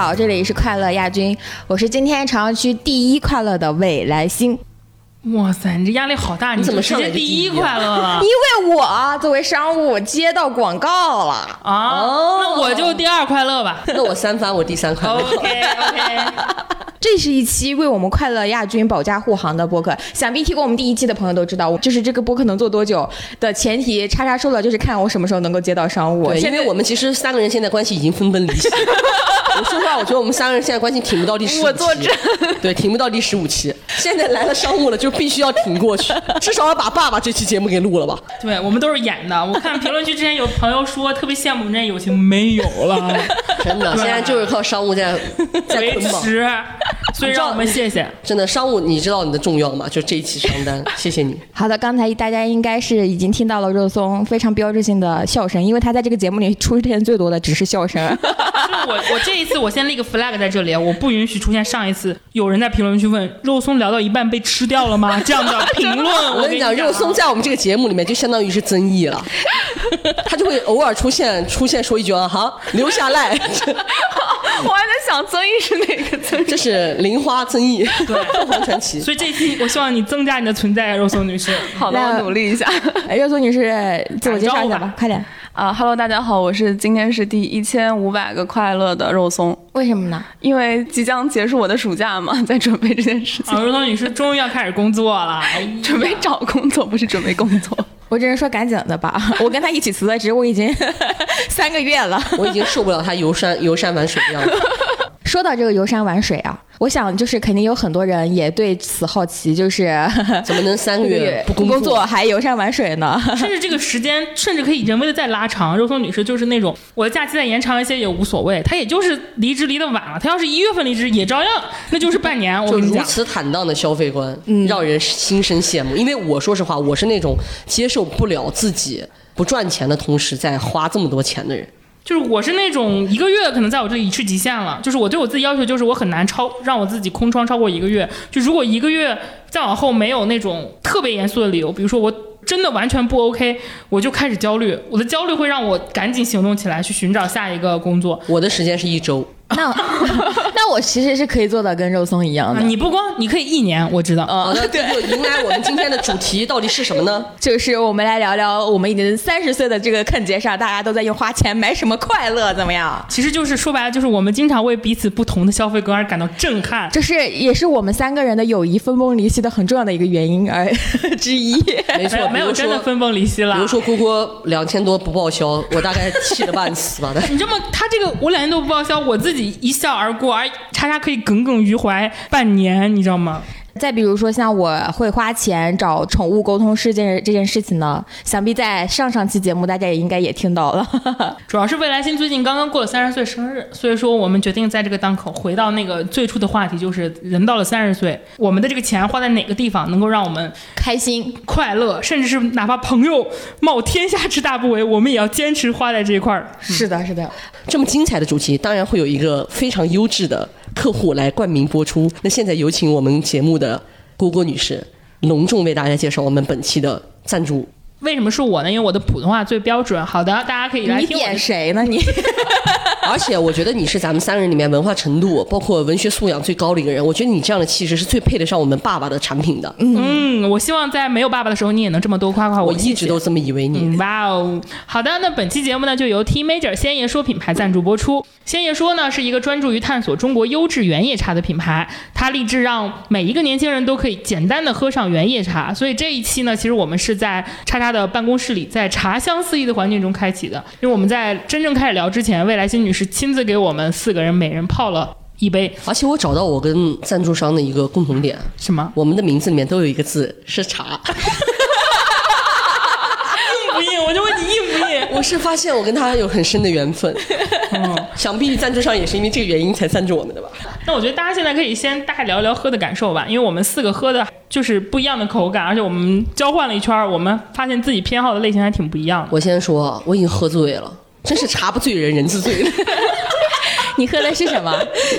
好，这里是快乐亚军，我是今天朝阳区第一快乐的未来星。哇塞，你这压力好大！你怎么直接第上第一一快乐了因为我作为商务接到广告了，啊？哦那我就第二快乐吧。那我三番，我第三快乐。OK OK，这是一期为我们快乐亚军保驾护航的播客。想必听过我们第一期的朋友都知道，我就是这个播客能做多久的前提，叉叉说了就是看我什么时候能够接到商务。对，因为我们其实三个人现在关系已经分崩离析。我说实话，我觉得我们三个人现在关系挺不到第十五期，我作证 对，挺不到第十五期。现在来了商务了，就必须要挺过去，至少要把爸爸这期节目给录了吧。对我们都是演的。我看评论区之前有朋友说特别羡慕我们这友情，没有了，真的，现在就是靠商务在在维捆绑。持。所以让我们谢谢。真的，商务你知道你的重要吗？就这一期商单，谢谢你。好的，刚才大家应该是已经听到了肉松非常标志性的笑声，因为他在这个节目里出现最多的只是笑声。就 是我我这一次我先立个 flag 在这里，我不允许出现上一次有人在评论区问肉松聊到一半被吃掉了吗？这样的评论。我跟你讲，肉松在我们这个节目里面就相当于是增益了，他就会偶尔出现出现说一句啊哈，留下来，我还在想曾毅是哪个曾毅？这是玲花增益，对，凤凰传奇。所以这一期我希望你增加你的存在，肉松女士。好的，我努力一下。哎肉松女士，自我介绍一下吧，快点。啊哈喽，大家好，我是今天是第一千五百个快乐的肉松，为什么呢？因为即将结束我的暑假嘛，在准备这件事情，啊，肉松女士终于要开始工作了，哎准备找工作，不是准备工作。我只能说赶紧的吧，我跟他一起辞的职，我已经三个月了。我已经受不了他游山游山玩水的样子。说到这个游山玩水啊，我想就是肯定有很多人也对此好奇，就是 怎么能三个月不不工作？还游山玩水呢？甚至这个时间甚至可以人为的再拉长。肉松女士就是那种我的假期再延长一些也无所谓，她也就是离职离得晚了，她要是一月份离职也照样，那就是半年。我就跟你讲，如此坦荡的消费观，让人心生羡慕。因为我说实话，我是那种接受不了自己不赚钱的同时在花这么多钱的人。就是我是那种一个月可能在我这里已是极限了，就是我对我自己要求就是我很难超让我自己空窗超过一个月。就如果一个月再往后没有那种特别严肃的理由，比如说我真的完全不 OK，我就开始焦虑，我的焦虑会让我赶紧行动起来去寻找下一个工作。我的时间是一周，那 那我其实是可以做到跟肉松一样啊，的，你不光你可以一年，我知道。好的，这就迎来我们今天的主题到底是什么呢？就是我们来聊聊我们已经三十岁的这个坑节上，大家都在用花钱买什么快乐，怎么样？其实就是说白了，就是我们经常为彼此不同的消费观而感到震撼。这是也是我们三个人的友谊分崩离析的很重要的一个原因而 之一。没错没有，真的分崩离析了。比如说郭郭两千多不报销，我大概气得半死吧。你这么，他这个我两千多不报销，我自己一笑而过，而叉叉可以耿耿于怀半年，你知道吗？再比如说，像我会花钱找宠物沟通师这件这件事情呢，想必在上上期节目大家也应该也听到了。主要是未来星最近刚刚过了三十岁生日，所以说我们决定在这个档口回到那个最初的话题，就是人到了三十岁，我们的这个钱花在哪个地方能够让我们开心，快乐，甚至是哪怕朋友冒天下之大不韪，我们也要坚持花在这一块儿。是的，是的。这么精彩的主题，当然会有一个非常优质的客户来冠名播出。那现在有请我们节目的郭郭女士，隆重为大家介绍我们本期的赞助。为什么是我呢？因为我的普通话最标准。好的，大家可以来听我的点谁呢？你 而且我觉得你是咱们三人里面文化程度，包括文学素养最高的一个人。我觉得你这样的气质是最配得上我们爸爸的产品的。嗯，我希望在没有爸爸的时候，你也能这么多夸夸我谢谢一直都这么以为你。嗯，哇哦！好的，那本期节目呢，就由 T Major 鲜爷说品牌赞助播出。鲜爷说呢是一个专注于探索中国优质原叶茶的品牌，它立志让每一个年轻人都可以简单的喝上原叶茶。所以这一期呢，其实我们是在叉叉的办公室里，在茶香四溢的环境中开启的。因为我们在真正开始聊之前，未来新女士亲自给我们四个人每人泡了一杯而且我找到我跟赞助商的一个共同点，什么？我们的名字里面都有一个字是茶。硬不硬？我就问你硬不硬？我是发现我跟他有很深的缘分，想必赞助商也是因为这个原因才赞助我们的吧？那我觉得大家现在可以先大概聊一聊喝的感受吧，因为我们四个喝的就是不一样的口感，而且我们交换了一圈儿，我们发现自己偏好的类型还挺不一样的。我先说，我已经喝醉了，真是茶不醉人人自醉了。你喝的是什么？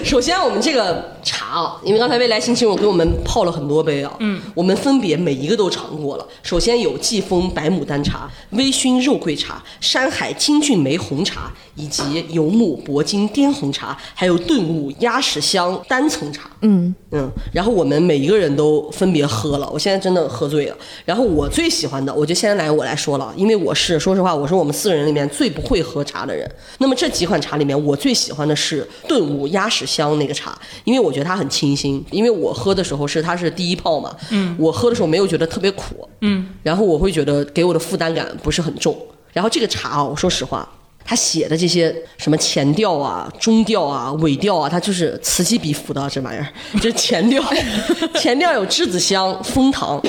首先，我们这个茶啊，因为刚才未来星期我给我们泡了很多杯啊，嗯，我们分别每一个都尝过了。首先有季风白牡丹茶、微醺肉桂茶、山海金骏眉红茶，以及游牧铂金滇红茶，还有顿悟鸭屎香单层茶。嗯嗯，然后我们每一个人都分别喝了，我现在真的喝醉了。然后我最喜欢的，我就先来我来说了，因为我是说实话，我是我们四个人里面最不会喝茶的人。那么这几款茶里面，我最喜欢的是顿悟鸭屎香那个茶，因为我觉得它很清新。因为我喝的时候是它是第一泡嘛，嗯，我喝的时候没有觉得特别苦，嗯，然后我会觉得给我的负担感不是很重。然后这个茶啊，我说实话。他写的这些什么前调啊、中调啊、尾调啊，它就是此起彼伏的这玩意儿。就是前调，前调有栀子香、枫糖，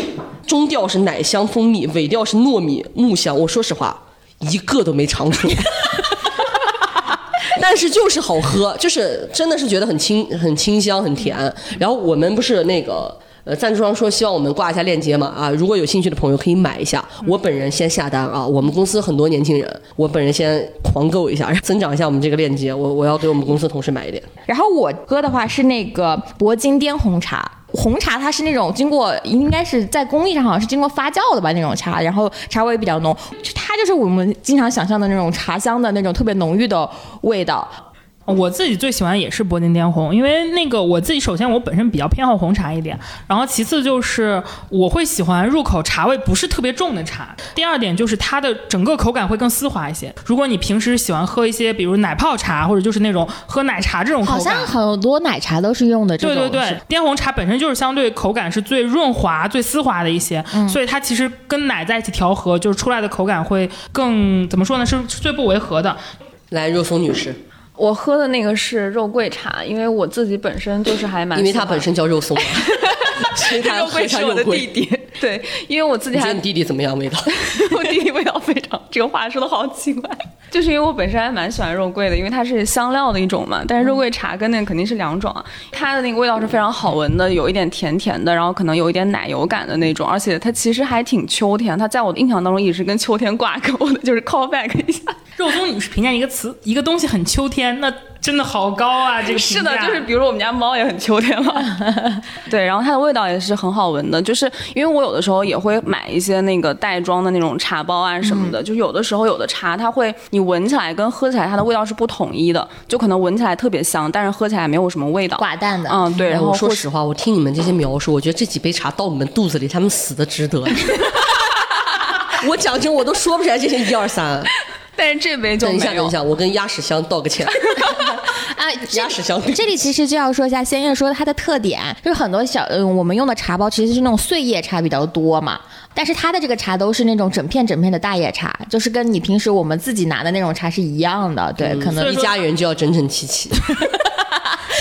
中调是奶香、蜂蜜，尾调是糯米、木香。我说实话，一个都没尝出来。但是就是好喝，就是真的是觉得很清、很清香、很甜。然后我们不是那个。呃，赞助商说希望我们挂一下链接嘛啊，如果有兴趣的朋友可以买一下。我本人先下单啊，我们公司很多年轻人，我本人先狂购一下，增长一下我们这个链接。我我要给我们公司同事买一点。然后我喝的话是那个铂金滇红茶，红茶它是那种经过应该是在工艺上好像是经过发酵的吧那种茶，然后茶味比较浓，它就是我们经常想象的那种茶香的那种特别浓郁的味道。我自己最喜欢也是铂金滇红，因为那个我自己首先我本身比较偏好红茶一点，然后其次就是我会喜欢入口茶味不是特别重的茶。第二点就是它的整个口感会更丝滑一些。如果你平时喜欢喝一些比如奶泡茶或者就是那种喝奶茶这种口感，好像很多奶茶都是用的这种。对对对，滇红茶本身就是相对口感是最润滑、最丝滑的一些，所以它其实跟奶在一起调和，就是出来的口感会更怎么说呢？是最不违和的。来，若松女士。我喝的那个是肉桂茶，因为我自己本身就是还蛮，因为它本身叫肉松，肉桂是我的弟弟。对，因为我自己还。你弟弟怎么样？味道？我弟弟味道非常，这个话说的好奇怪。就是因为我本身还蛮喜欢肉桂的，因为它是香料的一种嘛。但是肉桂茶跟那个肯定是两种啊。它的那个味道是非常好闻的，有一点甜甜的，然后可能有一点奶油感的那种，而且它其实还挺秋天。它在我的印象当中一直是跟秋天挂钩的，就是 call back 一下。肉松你是评价一个词，一个东西很秋天，那真的好高啊！这个是的，就是比如我们家猫也很秋天嘛。对，然后它的味道也是很好闻的，就是因为我有的时候也会买一些那个袋装的那种茶包啊什么的，就有的时候有的茶它会你闻起来跟喝起来它的味道是不统一的，就可能闻起来特别香，但是喝起来没有什么味道，寡淡的。嗯，对。然后说实话，我听你们这些描述，我觉得这几杯茶到你们肚子里，他们死的值得。我讲真，我都说不出来这些一二三。但是这杯就等一下，等一下，我跟鸭屎香道个歉。啊，鸭屎香。这里其实就要说一下仙叶说它的特点，就是很多小嗯，我们用的茶包其实是那种碎叶茶比较多嘛，但是它的这个茶都是那种整片整片的大叶茶，就是跟你平时我们自己拿的那种茶是一样的。对，可能一家人就要整整齐齐。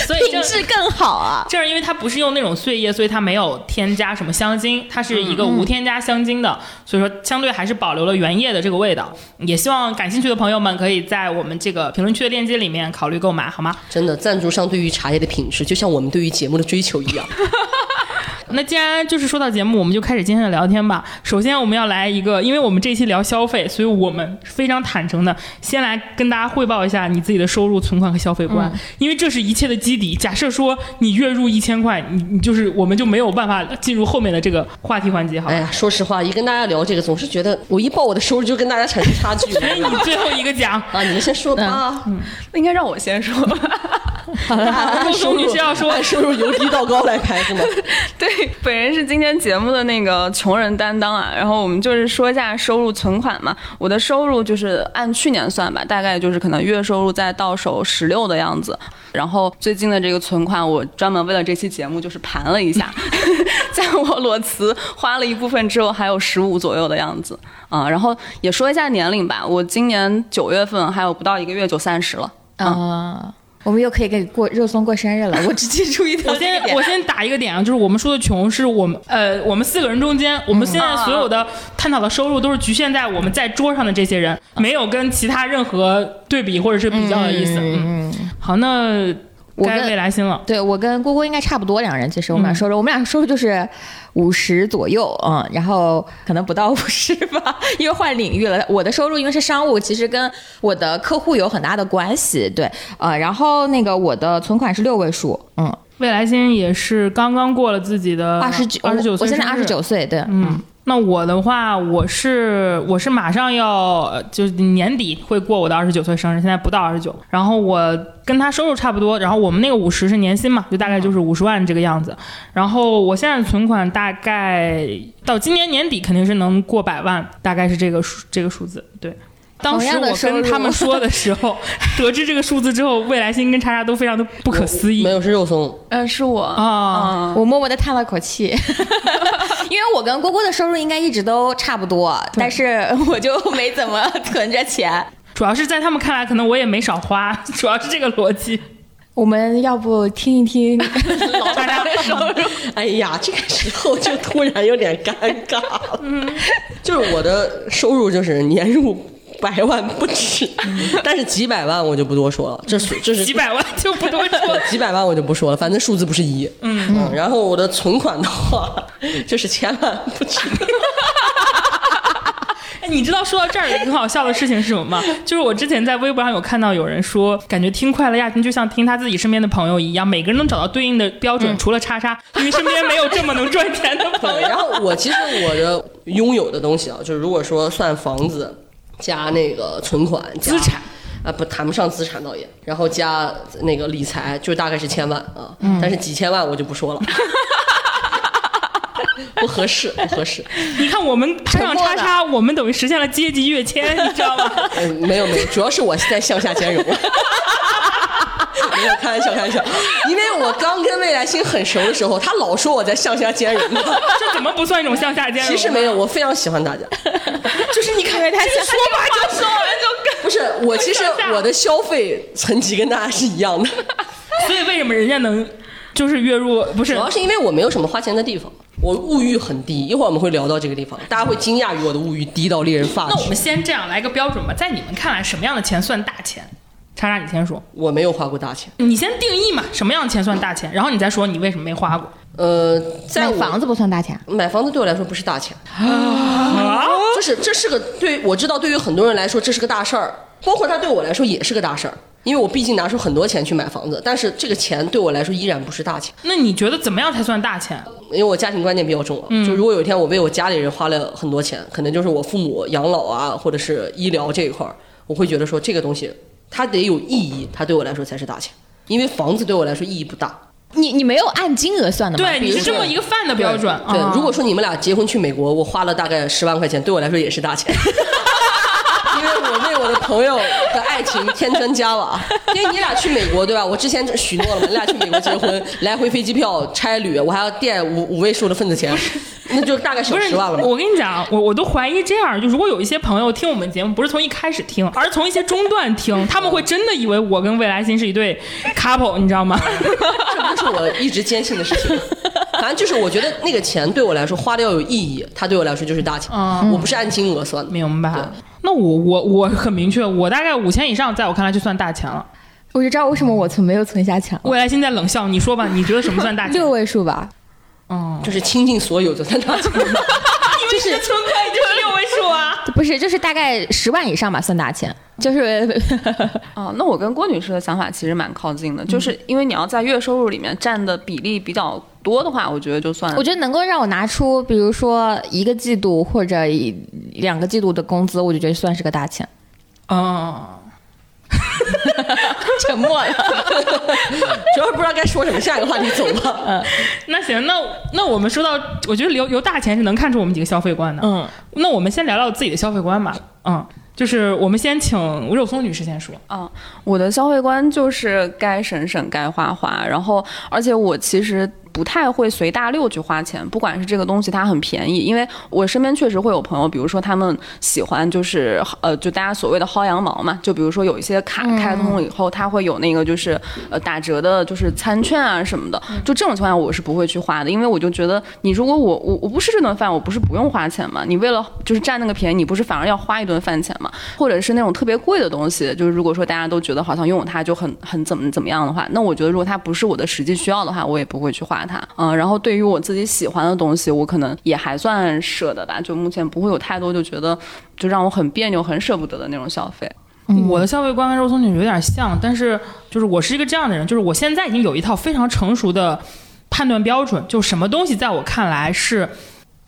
所以品质更好啊！这是因为它不是用那种碎叶，所以它没有添加什么香精，它是一个无添加香精的，所以说相对还是保留了原叶的这个味道。也希望感兴趣的朋友们可以在我们这个评论区的链接里面考虑购买，好吗？真的，赞助商对于茶叶的品质，就像我们对于节目的追求一样。那既然就是说到节目，我们就开始今天的聊天吧。首先，我们要来一个，因为我们这期聊消费，所以我们非常坦诚的先来跟大家汇报一下你自己的收入、存款和消费观，因为这是一切的基底。假设说你月入一千块，你你就是我们就没有办法进入后面的这个话题环节。好，哎呀，说实话，一跟大家聊这个，总是觉得我一报我的收入就跟大家产生差距。所以你最后一个讲啊，你们先说吧。嗯，那应该让我先说。好的，陆松女士要说，按收入由低到高来排是吗？对，本人是今天节目的那个穷人担当啊。然后我们就是说一下收入存款嘛。我的收入就是按去年算吧，大概就是可能月收入在到手十六的样子。然后最近的这个存款，我专门为了这期节目就是盘了一下，在我裸辞花了一部分之后，还有十五左右的样子啊。然后也说一下年龄吧，我今年九月份还有不到一个月就三十了啊。我们又可以给过肉松过生日了。我只记住一条。我先我先打一个点啊，就是我们说的穷是我们呃我们四个人中间，我们现在所有的探讨的收入都是局限在我们在桌上的这些人，没有跟其他任何对比或者是比较的意思。嗯，好，那该未来星了。对我跟郭郭应该差不多，两人其实我们俩收入，我们俩收入就是。五十左右，嗯，然后可能不到五十吧，因为换领域了。我的收入因为是商务，其实跟我的客户有很大的关系，对，呃，然后那个我的存款是六位数，嗯，未来星也是刚刚过了自己的二十九，二十九岁，我现在二十。九岁，对，嗯，那我的话，我是我是马上要呃就是年底会过我的二十九岁生日，现在不到二十九。然后我跟他收入差不多，然后我们那个五十是年薪嘛，就大概就是五十万这个样子。然后我现在存款大概到今年年底肯定是能过百万，大概是这个数这个数字。对，当时我跟他们说的时候，得知这个数字之后，未来星跟叉叉都非常的不可思议没有是肉松，呃，是我啊。嗯我默默的 叹了口气，因为我跟郭郭的收入应该一直都差不多，但是我就没怎么存着钱。主要是在他们看来，可能我也没少花，主要是这个逻辑。我们要不听一听老大家的收入？哎呀，这个时候就突然有点尴尬了。嗯，就是我的收入就是年入百万不止，但是几百万我就不多说了，这是这是几百万就不多说 了。几百万我就不说了，反正数字不是一。嗯然后我的存款的话，就是千万不止。哎，你知道说到这儿很好笑的事情是什么吗？就是我之前在微博上有看到有人说，感觉听快乐亚军就像听他自己身边的朋友一样，每个人能找到对应的标准，除了叉叉，因为身边没有这么能赚钱的朋，友。然后我其实我的拥有的东西啊，就是如果说算房子加那个存款资产。啊，不谈不上资产倒也，然后加那个理财，就大概是千万啊，但是几千万我就不说了，不合适，不合适。你看我们插上叉叉，我们等于实现了阶级跃迁，你知道吗？嗯，没有没有，主要是我在向下兼容。没有，开玩笑，开玩笑。因为我刚跟未来星很熟的时候，他老说我在向下兼容的。这怎么不算一种向下兼容？其实没有，，我非常喜欢大家。就是你看他这个说吧就说完就不是我，其实我的消费层级跟大家是一样的，所以为什么人家能就是月入不是主要是因为我没有什么花钱的地方，我物欲很低。一会儿我们会聊到这个地方，大家会惊讶于我的物欲低到令人发指那我们。先这样来个标准吧，在你们看来，什么样的钱算大钱？叉叉，你先说，我没有花过大钱，你先定义嘛，什么样的钱算大钱，然后你再说你为什么没花过。呃，在买房子不算大钱，买房子对我来说不是大钱，啊，就是这是个对我知道对于很多人来说这是个大事儿，包括他对我来说也是个大事儿，因为我毕竟拿出很多钱去买房子，但是这个钱对我来说依然不是大钱，那你觉得怎么样才算大钱？因为我家庭观念比较重啊。就如果有一天我为我家里人花了很多钱，可能就是我父母养老啊，或者是医疗这一块儿，我会觉得说这个东西它得有意义，它对我来说才是大钱，因为房子对我来说意义不大。你你没有按金额算的吗？对，你是这么一个泛的标准。对，啊如果说你们俩结婚去美国，我花了大概十万块钱，对我来说也是大钱。我为我的朋友的爱情添砖加瓦，因为你俩去美国对吧？我之前许诺了嘛，你俩去美国结婚，来回飞机票、差旅，我还要垫五五位数的份子钱，那就大概是十万了。我跟你讲，我我都怀疑这样，就如果有一些朋友听我们节目，不是从一开始听，而是从一些中段听，他们会真的以为我跟未来星是一对 couple，你知道吗？这不是我一直坚信的事情。反正就是我觉得那个钱对我来说花的要有意义，它对我来说就是大钱。嗯我不是按金额算的。明白对。那我我我很明确，我大概五千以上，在我看来就算大钱了。我就知道为什么我存没有存下钱了，未来现在冷笑，你说吧，你觉得什么算大钱？六位数吧。嗯，就是倾尽所有的算大钱。因为你的存款也就是六位数啊。不是，就是大概十万以上吧，算大钱。就是 哦，那我跟郭女士的想法其实蛮靠近的，就是因为你要在月收入里面占的比例比较多的话，我觉得就算我觉得能够让我拿出，比如说一个季度或者一两个季度的工资，我就觉得算是个大钱。哦，沉默了。主要是不知道该说什么，下一个话题走吧。嗯那行，那那我们说到，我觉得留留大钱是能看出我们几个消费观的。嗯，那我们先聊聊自己的消费观吧。嗯，就是我们先请肉松女士先说。啊，我的消费观就是该省省，该花花。然后，而且我其实不太会随大溜去花钱，不管是这个东西它很便宜，因为我身边确实会有朋友，比如说他们喜欢就是呃，就大家所谓的薅羊毛嘛，就比如说有一些卡开通了以后，它会有那个就是呃打折的，就是餐券啊什么的。就这种情况下，我是不会去花的，因为我就觉得你如果我我我不吃这顿饭，我不是不用花钱嘛？你为了就是占那个便宜，你不是反而要花一顿饭钱嘛？或者是那种特别贵的东西，就是如果说大家都觉得好像拥有它就很很怎么怎么样的话，那我觉得如果它不是我的实际需要的话，我也不会去花它。嗯，然后对于我自己喜欢的东西，我可能也还算舍得吧，就目前不会有太多就觉得就让我很别扭、很舍不得的那种消费。我的消费观跟肉松女有点像，但是就是我是一个这样的人，就是我现在已经有一套非常成熟的判断标准，就什么东西在我看来是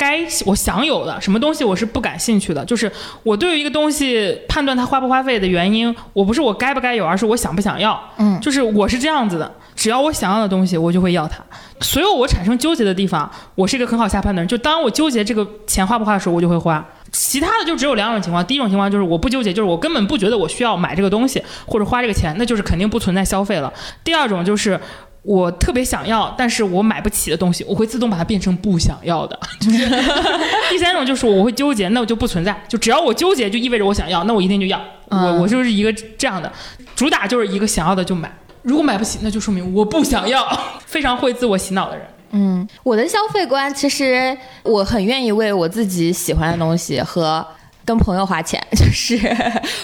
该我享有的，什么东西我是不感兴趣的。就是我对于一个东西判断它花不花费的原因，我不是我该不该有，而是我想不想要。嗯就是我是这样子的，只要我想要的东西，我就会要它。所有我产生纠结的地方，我是一个很好下判断的人。就当我纠结这个钱花不花的时候，我就会花。其他的就只有两种情况，第一种情况就是我不纠结，就是我根本不觉得我需要买这个东西或者花这个钱，那就是肯定不存在消费了。第二种就是我特别想要，但是我买不起的东西，我会自动把它变成不想要的。就是 第三种就是我会纠结，那我就不存在，就只要我纠结，就意味着我想要，那我一定就要。我嗯我就是一个这样的，主打就是一个想要的就买。如果买不起，那就说明我不想要，非常会自我洗脑的人。嗯，我的消费观其实我很愿意为我自己喜欢的东西和跟朋友花钱，就是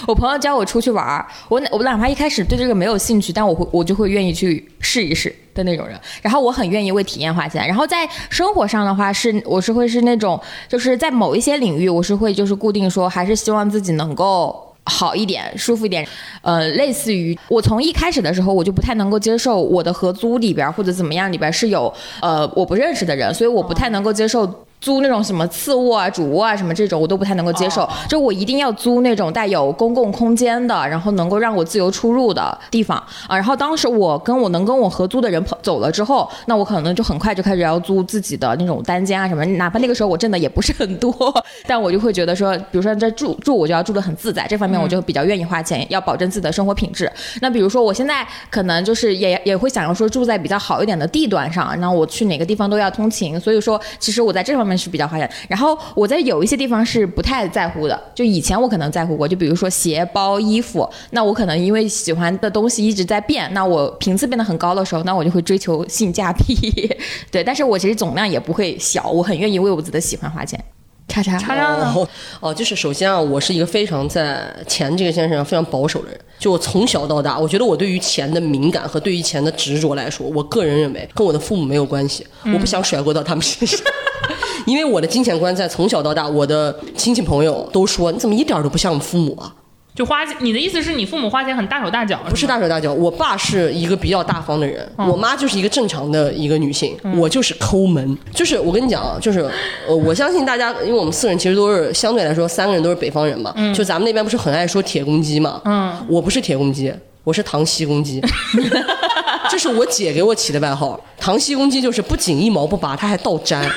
我朋友叫我出去玩儿，我我哪怕一开始对这个没有兴趣，但我会我就会愿意去试一试的那种人。然后我很愿意为体验花钱。然后在生活上的话是，我是会是那种就是在某一些领域，我是会就是固定说，还是希望自己能够。好一点，舒服一点，呃，类似于我从一开始的时候，我就不太能够接受我的合租里边或者怎么样里边是有呃我不认识的人，所以我不太能够接受租那种什么次卧啊、主卧啊什么这种，我都不太能够接受。就我一定要租那种带有公共空间的，然后能够让我自由出入的地方啊。然后当时我跟我能跟我合租的人跑走了之后，那我可能就很快就开始要租自己的那种单间啊什么，哪怕那个时候我挣的也不是很多，但我就会觉得说，比如说在住住，我就要住得很自在，这方面我就比较愿意花钱，要保证自己的生活品质。那比如说我现在可能就是也也会想要说住在比较好一点的地段上，然后我去哪个地方都要通勤，所以说其实我在这方面是比较花钱。然后我在有一些地方是不太在乎的，就以前我可能在乎过，就比如说鞋包、衣服，那我可能因为喜欢的东西一直在变，那我频次变得很高的时候，那我就会追求性价比。对，但是我其实总量也不会小，我很愿意为我自己的喜欢花钱。叉叉叉叉呢？哦哦，就是首先啊，我是一个非常在钱这个件事上非常保守的人。就我从小到大，我觉得我对于钱的敏感和对于钱的执着来说，我个人认为跟我的父母没有关系，我不想甩锅到他们身上。因为我的金钱观在从小到大，我的亲戚朋友都说你怎么一点儿都不像我父母啊？就花钱，你的意思是你父母花钱很大手大脚？不是大手大脚，我爸是一个比较大方的人，我妈就是一个正常的一个女性，我就是抠门。就是我跟你讲啊，就是呃，我相信大家，因为我们四个人其实都是相对来说三个人都是北方人嘛，就咱们那边不是很爱说铁公鸡嘛，嗯，我不是铁公鸡，我是糖稀公鸡。这是我姐给我起的外号，糖稀公鸡就是不仅一毛不拔，它还倒粘，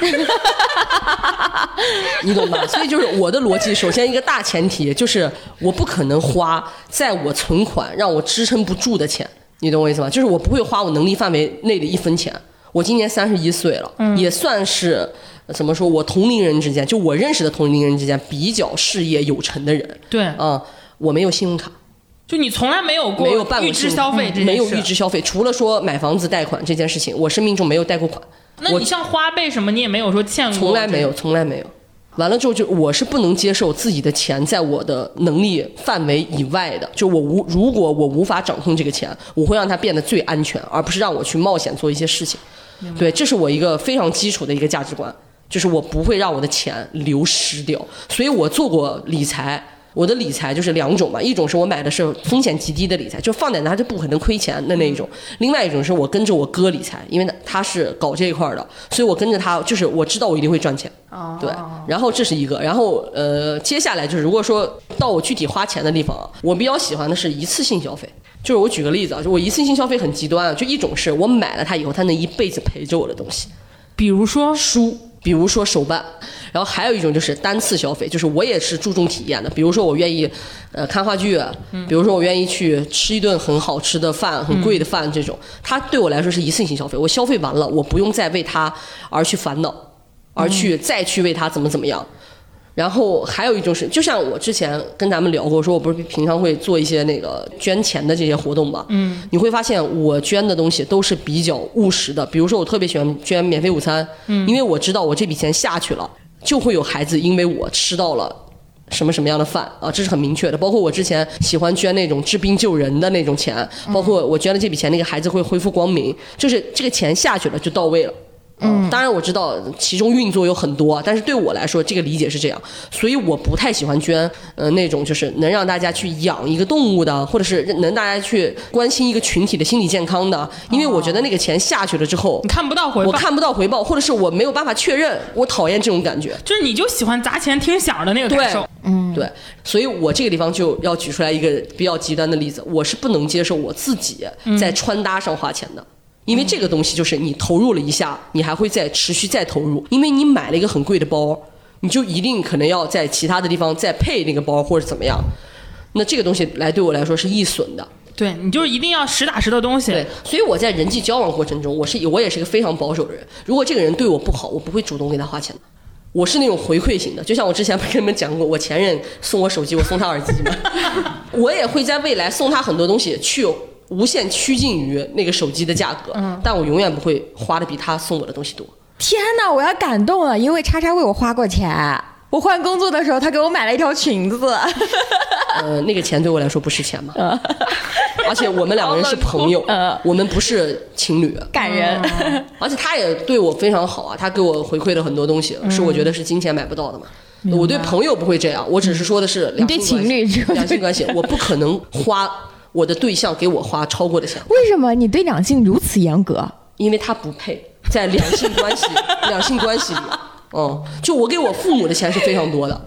你懂吧？所以就是我的逻辑，首先一个大前提就是我不可能花在我存款让我支撑不住的钱，你懂我意思吗？就是我不会花我能力范围内的一分钱。我今年三十一岁了，也算是呃怎么说我同龄人之间，就我认识的同龄人之间比较事业有成的人。对，啊、我没有信用卡，就你从来没有过没有办过预支消费这件事，没有预支消费，除了说买房子贷款这件事情，我生命中没有贷过款，那你像花呗什么，你也没有说欠过，从来没有，。从来没有。完了之后就我是不能接受自己的钱在我的能力范围以外的，就我无如果我无法掌控这个钱，我会让它变得最安全，而不是让我去冒险做一些事情。对，这是我一个非常基础的一个价值观，就是我不会让我的钱流失掉。所以我做过理财，我的理财就是两种嘛，一种是我买的是风险极低的理财，就放在那就不可能亏钱的那一种；另外一种是我跟着我哥理财，因为他是搞这一块儿的，所以我跟着他，就是我知道我一定会赚钱。哦对，然后这是一个，然后呃，接下来就是如果说到我具体花钱的地方啊，我比较喜欢的是一次性消费。就是我举个例子啊，就我一次性消费很极端啊，就一种是我买了它以后，它能一辈子陪着我的东西，比如说书，比如说手办，然后还有一种就是单次消费，就是我也是注重体验的，比如说我愿意呃看话剧，比如说我愿意去吃一顿很好吃的饭、很贵的饭这种，它对我来说是一次性消费，我消费完了，我不用再为它而去烦恼，而去再去为它怎么怎么样。然后还有一种是，就像我之前跟咱们聊过，说我不是平常会做一些那个捐钱的这些活动嘛，嗯，你会发现我捐的东西都是比较务实的，比如说我特别喜欢捐免费午餐，嗯，因为我知道我这笔钱下去了，就会有孩子因为我吃到了。什么什么样的饭啊，这是很明确的。包括我之前喜欢捐那种治病救人的那种钱，包括我捐了这笔钱，那个孩子会恢复光明，就是这个钱下去了就到位了。嗯，当然我知道其中运作有很多，但是对我来说，这个理解是这样，所以我不太喜欢捐，呃，那种就是能让大家去养一个动物的，或者是能大家去关心一个群体的心理健康的，因为我觉得那个钱下去了之后你，看不到回报，我看不到回报，或者是我没有办法确认，我讨厌这种感觉。就是你就喜欢砸钱听响的那个感受。嗯，对，所以我这个地方就要举出来一个比较极端的例子，我是不能接受我自己在穿搭上花钱的。因为这个东西就是你投入了一下，你还会再持续再投入，因为你买了一个很贵的包，你就一定可能要在其他的地方再配那个包或者怎么样，那这个东西来对我来说是易损的。对你就是一定要实打实的东西。对，所以我在人际交往过程中，我是我也是一个非常保守的人。如果这个人对我不好，我不会主动给他花钱的。我是那种回馈型的，就像我之前不跟你们讲过，我前任送我手机，我送他耳机嘛，我也会在未来送他很多东西，去无限趋近于那个手机的价格，但我永远不会花的比他送我的东西多。天哪，我要感动了，因为叉叉为我花过钱。我换工作的时候，他给我买了一条裙子。呃，那个钱对我来说不是钱嘛，而且我们两个人是朋友，我们不是情侣，感人。而且他也对我非常好啊，他给我回馈了很多东西，是我觉得是金钱买不到的嘛。我对朋友不会这样，我只是说的是两性关系情侣两性关系，我不可能花我的对象给我花超过的钱，为什么你对两性如此严格？因为他不配在两性关系两性关系里。嗯，就我给我父母的钱是非常多的，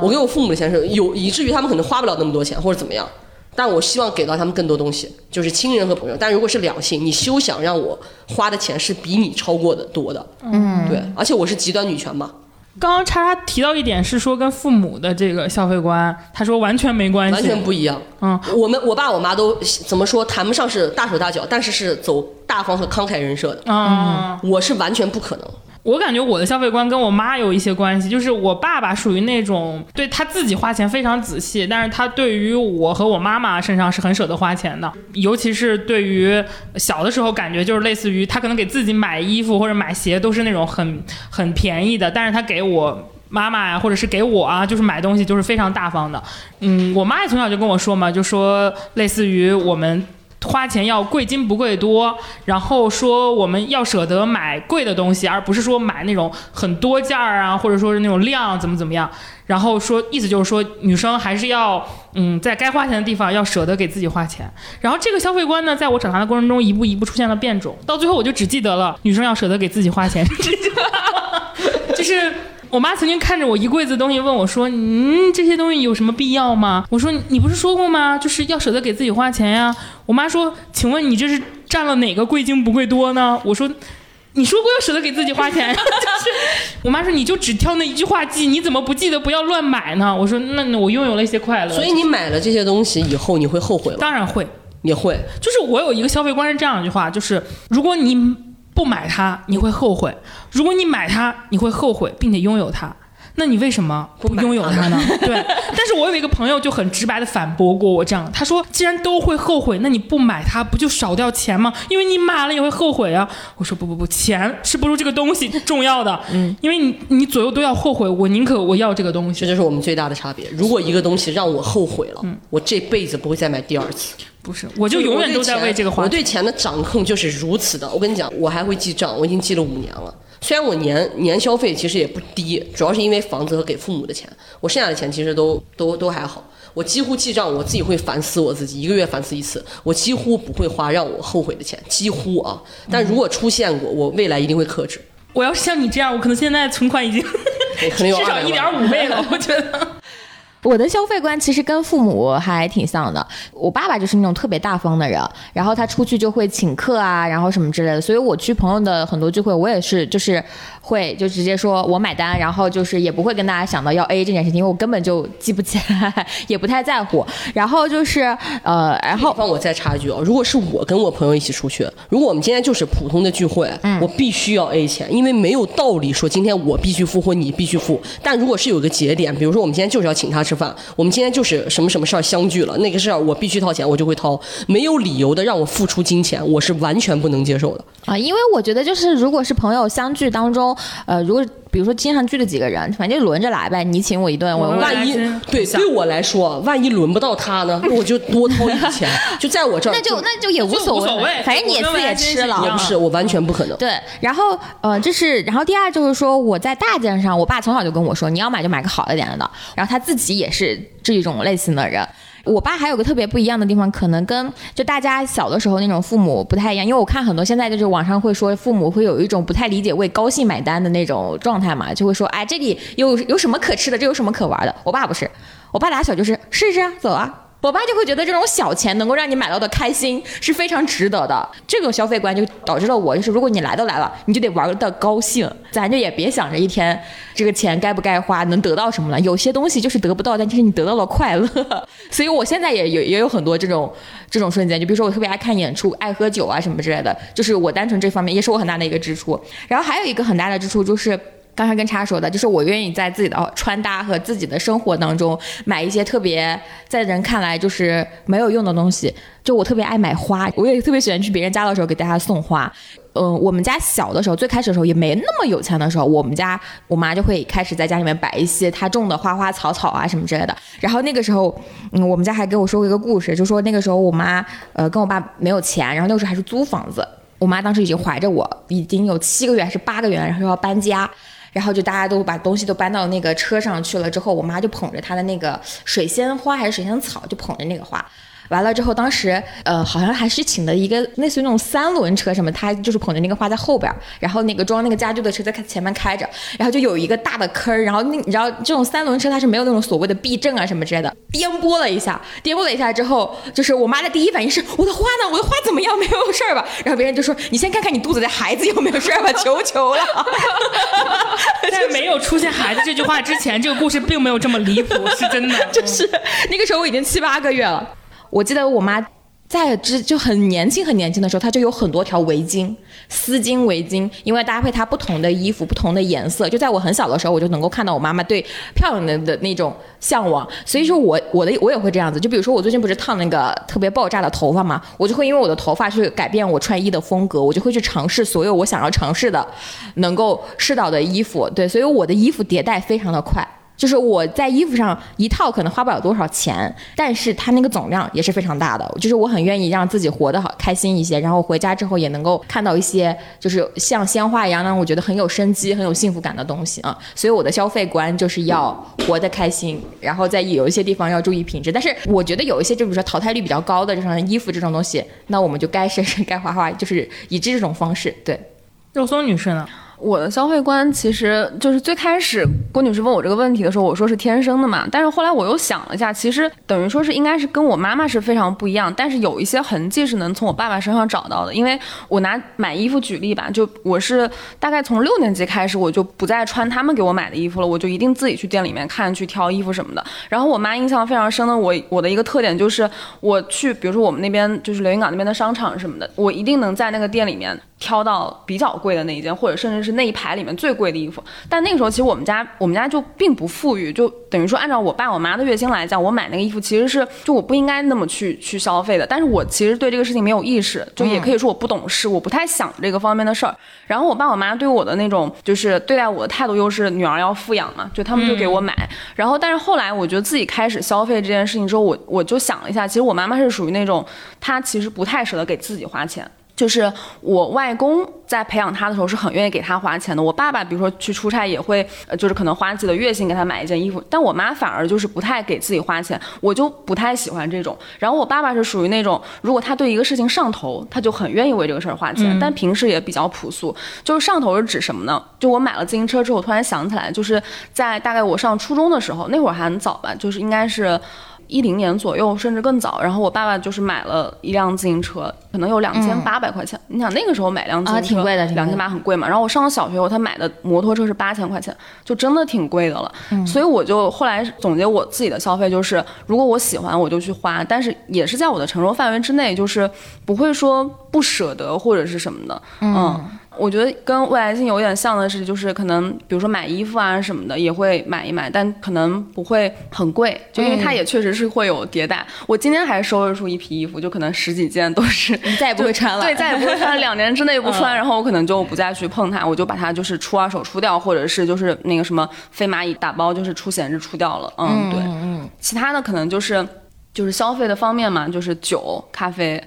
我给我父母的钱是有，以至于他们可能花不了那么多钱或者怎么样，但我希望给到他们更多东西，就是亲人和朋友。但如果是两性，你休想让我花的钱是比你超过的多的，嗯，对，而且我是极端女权嘛，刚刚叉叉提到一点是说跟父母的这个消费观，他说完全没关系，完全不一样。嗯，我们我爸我妈都怎么说，谈不上是大手大脚，但是是走大方和慷慨人设的，嗯，我是完全不可能。我感觉我的消费观跟我妈有一些关系，就是我爸爸属于那种对他自己花钱非常仔细，但是他对于我和我妈妈身上是很舍得花钱的，尤其是对于小的时候，感觉就是类似于他可能给自己买衣服或者买鞋都是那种很 很便宜的，但是他给我。妈妈呀，或者是给我啊，就是买东西就是非常大方的。嗯，我妈也从小就跟我说嘛，就说类似于我们花钱要贵精不贵多，然后说我们要舍得买贵的东西，而不是说买那种很多件儿啊，或者说是那种量怎么怎么样。然后说意思就是说，女生还是要嗯，在该花钱的地方要舍得给自己花钱。然后这个消费观呢，在我长大的过程中一步一步出现了变种，到最后我就只记得了女生要舍得给自己花钱，这句话就是。我妈曾经看着我一柜子东西问我说：“嗯，这些东西有什么必要吗？”我说：“你不是说过吗？就是要舍得给自己花钱呀。”我妈说：“请问你这是占了哪个贵精不贵多呢？”我说：“你说过要舍得给自己花钱，就是我妈说你就只挑那一句话记，你怎么不记得不要乱买呢？”我说：“那那我拥有了一些快乐。”所以你买了这些东西以后，你会后悔吗？当然会，也会。就是我有一个消费观是这样一句话，就是如果你不买它，你会后悔；如果你买它，你会后悔，并且拥有它。那你为什么不拥有它呢？对，但是我有一个朋友就很直白的反驳过我这样，他说既然都会后悔，那你不买它不就少掉钱吗？因为你买了也会后悔啊。我说不不不，钱是不如这个东西重要的，嗯，因为你你左右都要后悔，我宁可我要这个东西。这就是我们最大的差别。如果一个东西让我后悔了，嗯我这辈子不会再买第二次。不是，我就永远都在为这个花我。对钱的掌控就是如此的。我跟你讲，我还会记账，我已经记了五年了。虽然我年年消费其实也不低，主要是因为房子和给父母的钱，我剩下的钱其实都都都还好。我几乎记账，我自己会反思我自己，一个月反思一次。我几乎不会花让我后悔的钱，几乎啊。但如果出现过，我未来一定会克制。我要是像你这样，我可能现在存款已经 至少200一点五倍了，我觉得。我的消费观其实跟父母还挺像的。我爸爸就是那种特别大方的人，然后他出去就会请客啊，然后什么之类的。所以我去朋友的很多聚会，我也是就是会就直接说我买单，然后就是也不会跟大家想到要 A 这件事情，因为我根本就记不起来，也不太在乎。然后就是呃，然后帮我再插一句哦，如果是我跟我朋友一起出去，如果我们今天就是普通的聚会，我必须要 A 钱，因为没有道理说今天我必须付或你必须付。但如果是有个节点，比如说我们今天就是要请他吃饭，我们今天就是什么什么事儿相聚了，那个事儿我必须掏钱，我就会掏，没有理由的让我付出金钱，我是完全不能接受的。啊，因为我觉得就是如果是朋友相聚当中，呃，如果比如说经常聚的几个人，反正就轮着来呗，你请我一顿，我我们我万一对对我来说，万一轮不到他呢，那我就多掏一笔钱，就在我这儿。那就那就也无所无所谓谓，反正你也自己也吃了也不是，我完全不可能。对，然后呃，这是，然后第二就是说，我在大件上，我爸从小就跟我说，你要买就买个好一点的。然后他自己也是这种类型的人。我爸还有个特别不一样的地方，可能跟就大家小的时候那种父母不太一样，因为我看很多现在就是网上会说父母会有一种不太理解为高兴买单的那种状态嘛，就会说，哎，这里有有什么可吃的，这有什么可玩的。我爸不是，我爸打小就是试试啊，走啊。我爸就会觉得这种小钱能够让你买到的开心是非常值得的，这种消费观就导致了我就是，如果你来都来了，你就得玩的高兴，咱就也别想着一天这个钱该不该花，能得到什么了。有些东西就是得不到，但就是你得到了快乐。所以我现在也有也有很多这种这种瞬间，就比如说我特别爱看演出，爱喝酒啊什么之类的，就是我单纯这方面也是我很大的一个支出。然后还有一个很大的支出就是。刚才跟叉说的，就是我愿意在自己的穿搭和自己的生活当中买一些特别在人看来就是没有用的东西。就我特别爱买花，我也特别喜欢去别人家的时候给大家送花。嗯，我们家小的时候，最开始的时候也没那么有钱的时候，我们家我妈就会开始在家里面摆一些她种的花花草草啊什么之类的。然后那个时候，嗯，我们家还跟我说过一个故事，就说那个时候我妈呃跟我爸没有钱，然后那个时候还是租房子。我妈当时已经怀着我，已经有七个月还是八个月，然后要搬家。然后就大家都把东西都搬到那个车上去了，之后我妈就捧着她的那个水仙花还是水仙草，就捧着那个花。完了之后，当时呃好像还是请的一个类似于那种三轮车什么，他就是捧着那个花在后边，然后那个装那个家具的车在前面开着，然后就有一个大的坑儿，然后那你知道这种三轮车它是没有那种所谓的避震啊什么之类的，颠簸了一下，颠簸了一下之后，就是我妈的第一反应是我的花呢，我的花怎么样，没有事儿吧？然后别人就说你先看看你肚子里的孩子有没有事儿吧，求求了。在没有出现孩子这句话之前，这个故事并没有这么离谱，是真的。就是那个时候我已经七八个月了，我记得我妈在之就很年轻很年轻的时候，她就有很多条围巾，丝巾围巾，因为搭配她不同的衣服、不同的颜色。就在我很小的时候，我就能够看到我妈妈对漂亮的的那种向往。所以说我我的我也会这样子。就比如说我最近不是烫那个特别爆炸的头发嘛，我就会因为我的头发去改变我穿衣的风格，我就会去尝试所有我想要尝试的，能够试到的衣服。对，所以我的衣服迭代非常的快。就是我在衣服上一套可能花不了多少钱，但是它那个总量也是非常大的。就是我很愿意让自己活得好开心一些，然后回家之后也能够看到一些就是像鲜花一样让我觉得很有生机、很有幸福感的东西啊。所以我的消费观就是要活得开心，然后在有一些地方要注意品质。但是我觉得有一些就比如说淘汰率比较高的这种衣服这种东西，那我们就该省省 该花花，就是以这种方式对。肉松女士呢？我的消费观其实就是最开始郭女士问我这个问题的时候，我说是天生的嘛。但是后来我又想了一下，其实等于说是应该是跟我妈妈是非常不一样，但是有一些痕迹是能从我爸爸身上找到的。因为我拿买衣服举例吧，就我是大概从六年级开始，我就不再穿他们给我买的衣服了，我就一定自己去店里面看去挑衣服什么的。然后我妈印象非常深的，我我的一个特点就是我去，比如说我们那边就是连云港那边的商场什么的，我一定能在那个店里面挑到比较贵的那一件，或者甚至是那一排里面最贵的衣服。但那个时候其实我们家我们家就并不富裕，就等于说按照我爸我妈的月薪来讲，我买那个衣服其实是就我不应该那么去去消费的。但是我其实对这个事情没有意识，就也可以说我不懂事，我不太想这个方面的事儿。然后我爸我妈对我的那种就是对待我的态度又是女儿要富养嘛，就他们就给我买。然后但是后来我觉得自己开始消费这件事情之后，我我就想了一下，其实我妈妈是属于那种她其实不太舍得给自己花钱。就是我外公在培养他的时候是很愿意给他花钱的。我爸爸比如说去出差也会，呃，就是可能花自己的月薪给他买一件衣服。但我妈反而就是不太给自己花钱，我就不太喜欢这种。然后我爸爸是属于那种，如果他对一个事情上头，他就很愿意为这个事儿花钱，但平时也比较朴素。就是上头是指什么呢？就我买了自行车之后，我突然想起来，就是在大概我上初中的时候，那会儿还很早吧，就是应该是。一零年左右，甚至更早。然后我爸爸就是买了一辆自行车，可能有两千八百块钱。你想那个时候买辆自行车，挺贵的，两千八很贵嘛。然后我上了小学后，他买的摩托车是八千块钱，就真的挺贵的了。所以我就后来总结我自己的消费，就是如果我喜欢我就去花，但是也是在我的承受范围之内，就是不会说不舍得或者是什么的。嗯。我觉得跟未来性有点像的是，就是可能比如说买衣服啊什么的也会买一买，但可能不会很贵，就因为它也确实是会有迭代。我今天还收拾出一批衣服，就可能十几件都是 再也不会穿了。对，再也不会穿，两年之内不穿，然后我可能就不再去碰它，我就把它就是出二手出掉，或者是就是那个什么飞蚂蚁打包，就是出闲置出掉了。嗯，对，嗯，其他的可能就是就是消费的方面嘛，就是酒、咖啡。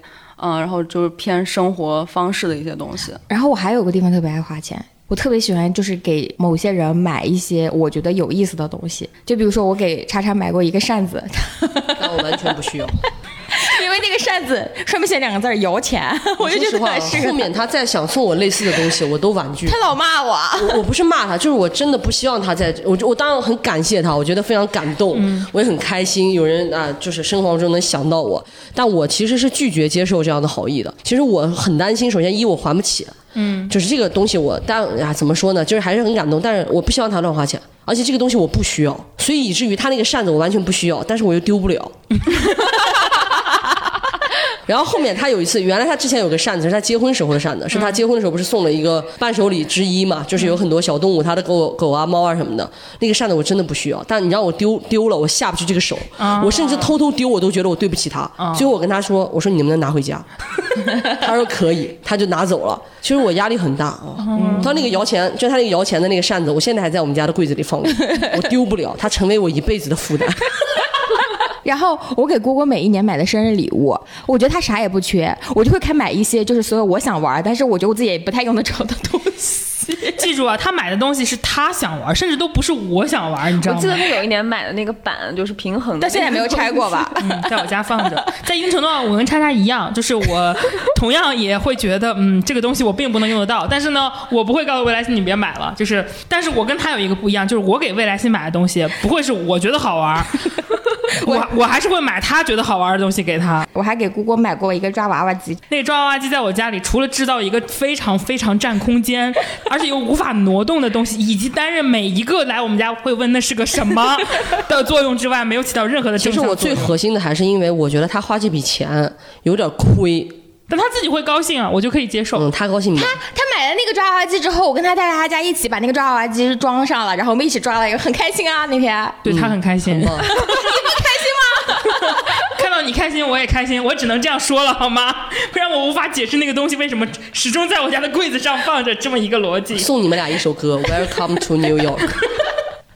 嗯，然后就是偏生活方式的一些东西。然后我还有个地方特别爱花钱，我特别喜欢就是给某些人买一些我觉得有意思的东西。就比如说我给叉叉买过一个扇子，但我完全不需要。因为那个扇子上面写两个字儿“摇钱”，我就觉得后面他再想送我类似的东西，我都婉拒。他老骂我，我不是骂他，就是我真的不希望他在。我我当然很感谢他，我觉得非常感动，我也很开心，有人啊，就是生活中能想到我。但我其实是拒绝接受这样的好意的。其实我很担心，首先一我还不起，嗯，就是这个东西我但啊怎么说呢，就是还是很感动，但是我不希望他乱花钱，而且这个东西我不需要，所以以至于他那个扇子我完全不需要，但是我又丢不了。然后后面他有一次，原来他之前有个扇子是他结婚时候的扇子，是他结婚的时候不是送了一个伴手礼之一嘛，就是有很多小动物，他的狗狗啊、猫啊什么的。那个扇子我真的不需要，但你让我丢丢了，我下不去这个手，我甚至偷偷丢我都觉得我对不起他。最后我跟他说，我说你能不能拿回家？他说可以，他就拿走了。其实我压力很大啊。他那个摇钱，就他那个摇钱的那个扇子，我现在还在我们家的柜子里放着，我丢不了，它成为我一辈子的负担。然后我给蝈蝈每一年买的生日礼物，我觉得他啥也不缺，我就会开买一些就是所有我想玩，但是我觉得我自己也不太用得着的东西。记住啊，他买的东西是他想玩，甚至都不是我想玩，你知道吗？我记得他有一年买的那个板就是平衡的，但现在没有拆过吧？嗯，在我家放着。在一定程度上，我跟叉叉一样，就是我同样也会觉得，嗯，这个东西我并不能用得到，但是呢，我不会告诉未来星你别买了。就是，但是我跟他有一个不一样，就是我给未来星买的东西不会是我觉得好玩。我我还是会买他觉得好玩的东西给他。我还给姑姑买过一个抓娃娃机，那个抓娃娃机在我家里，除了制造一个非常非常占空间，而且又无法挪动的东西，以及担任每一个来我们家会问那是个什么 的作用之外，没有起到任何的。其实我最核心的还是因为我觉得他花这笔钱有点亏。但他自己会高兴啊，我就可以接受。嗯，他高兴。他他买了那个抓娃娃机之后，我跟他带着他家一起把那个抓娃娃机装上了，然后我们一起抓了一个，很开心啊那天。对他很开心。你不开心吗？看到你开心，我也开心。我只能这样说了好吗？不然我无法解释那个东西为什么始终在我家的柜子上放着这么一个逻辑。送你们俩一首歌，Welcome to New York。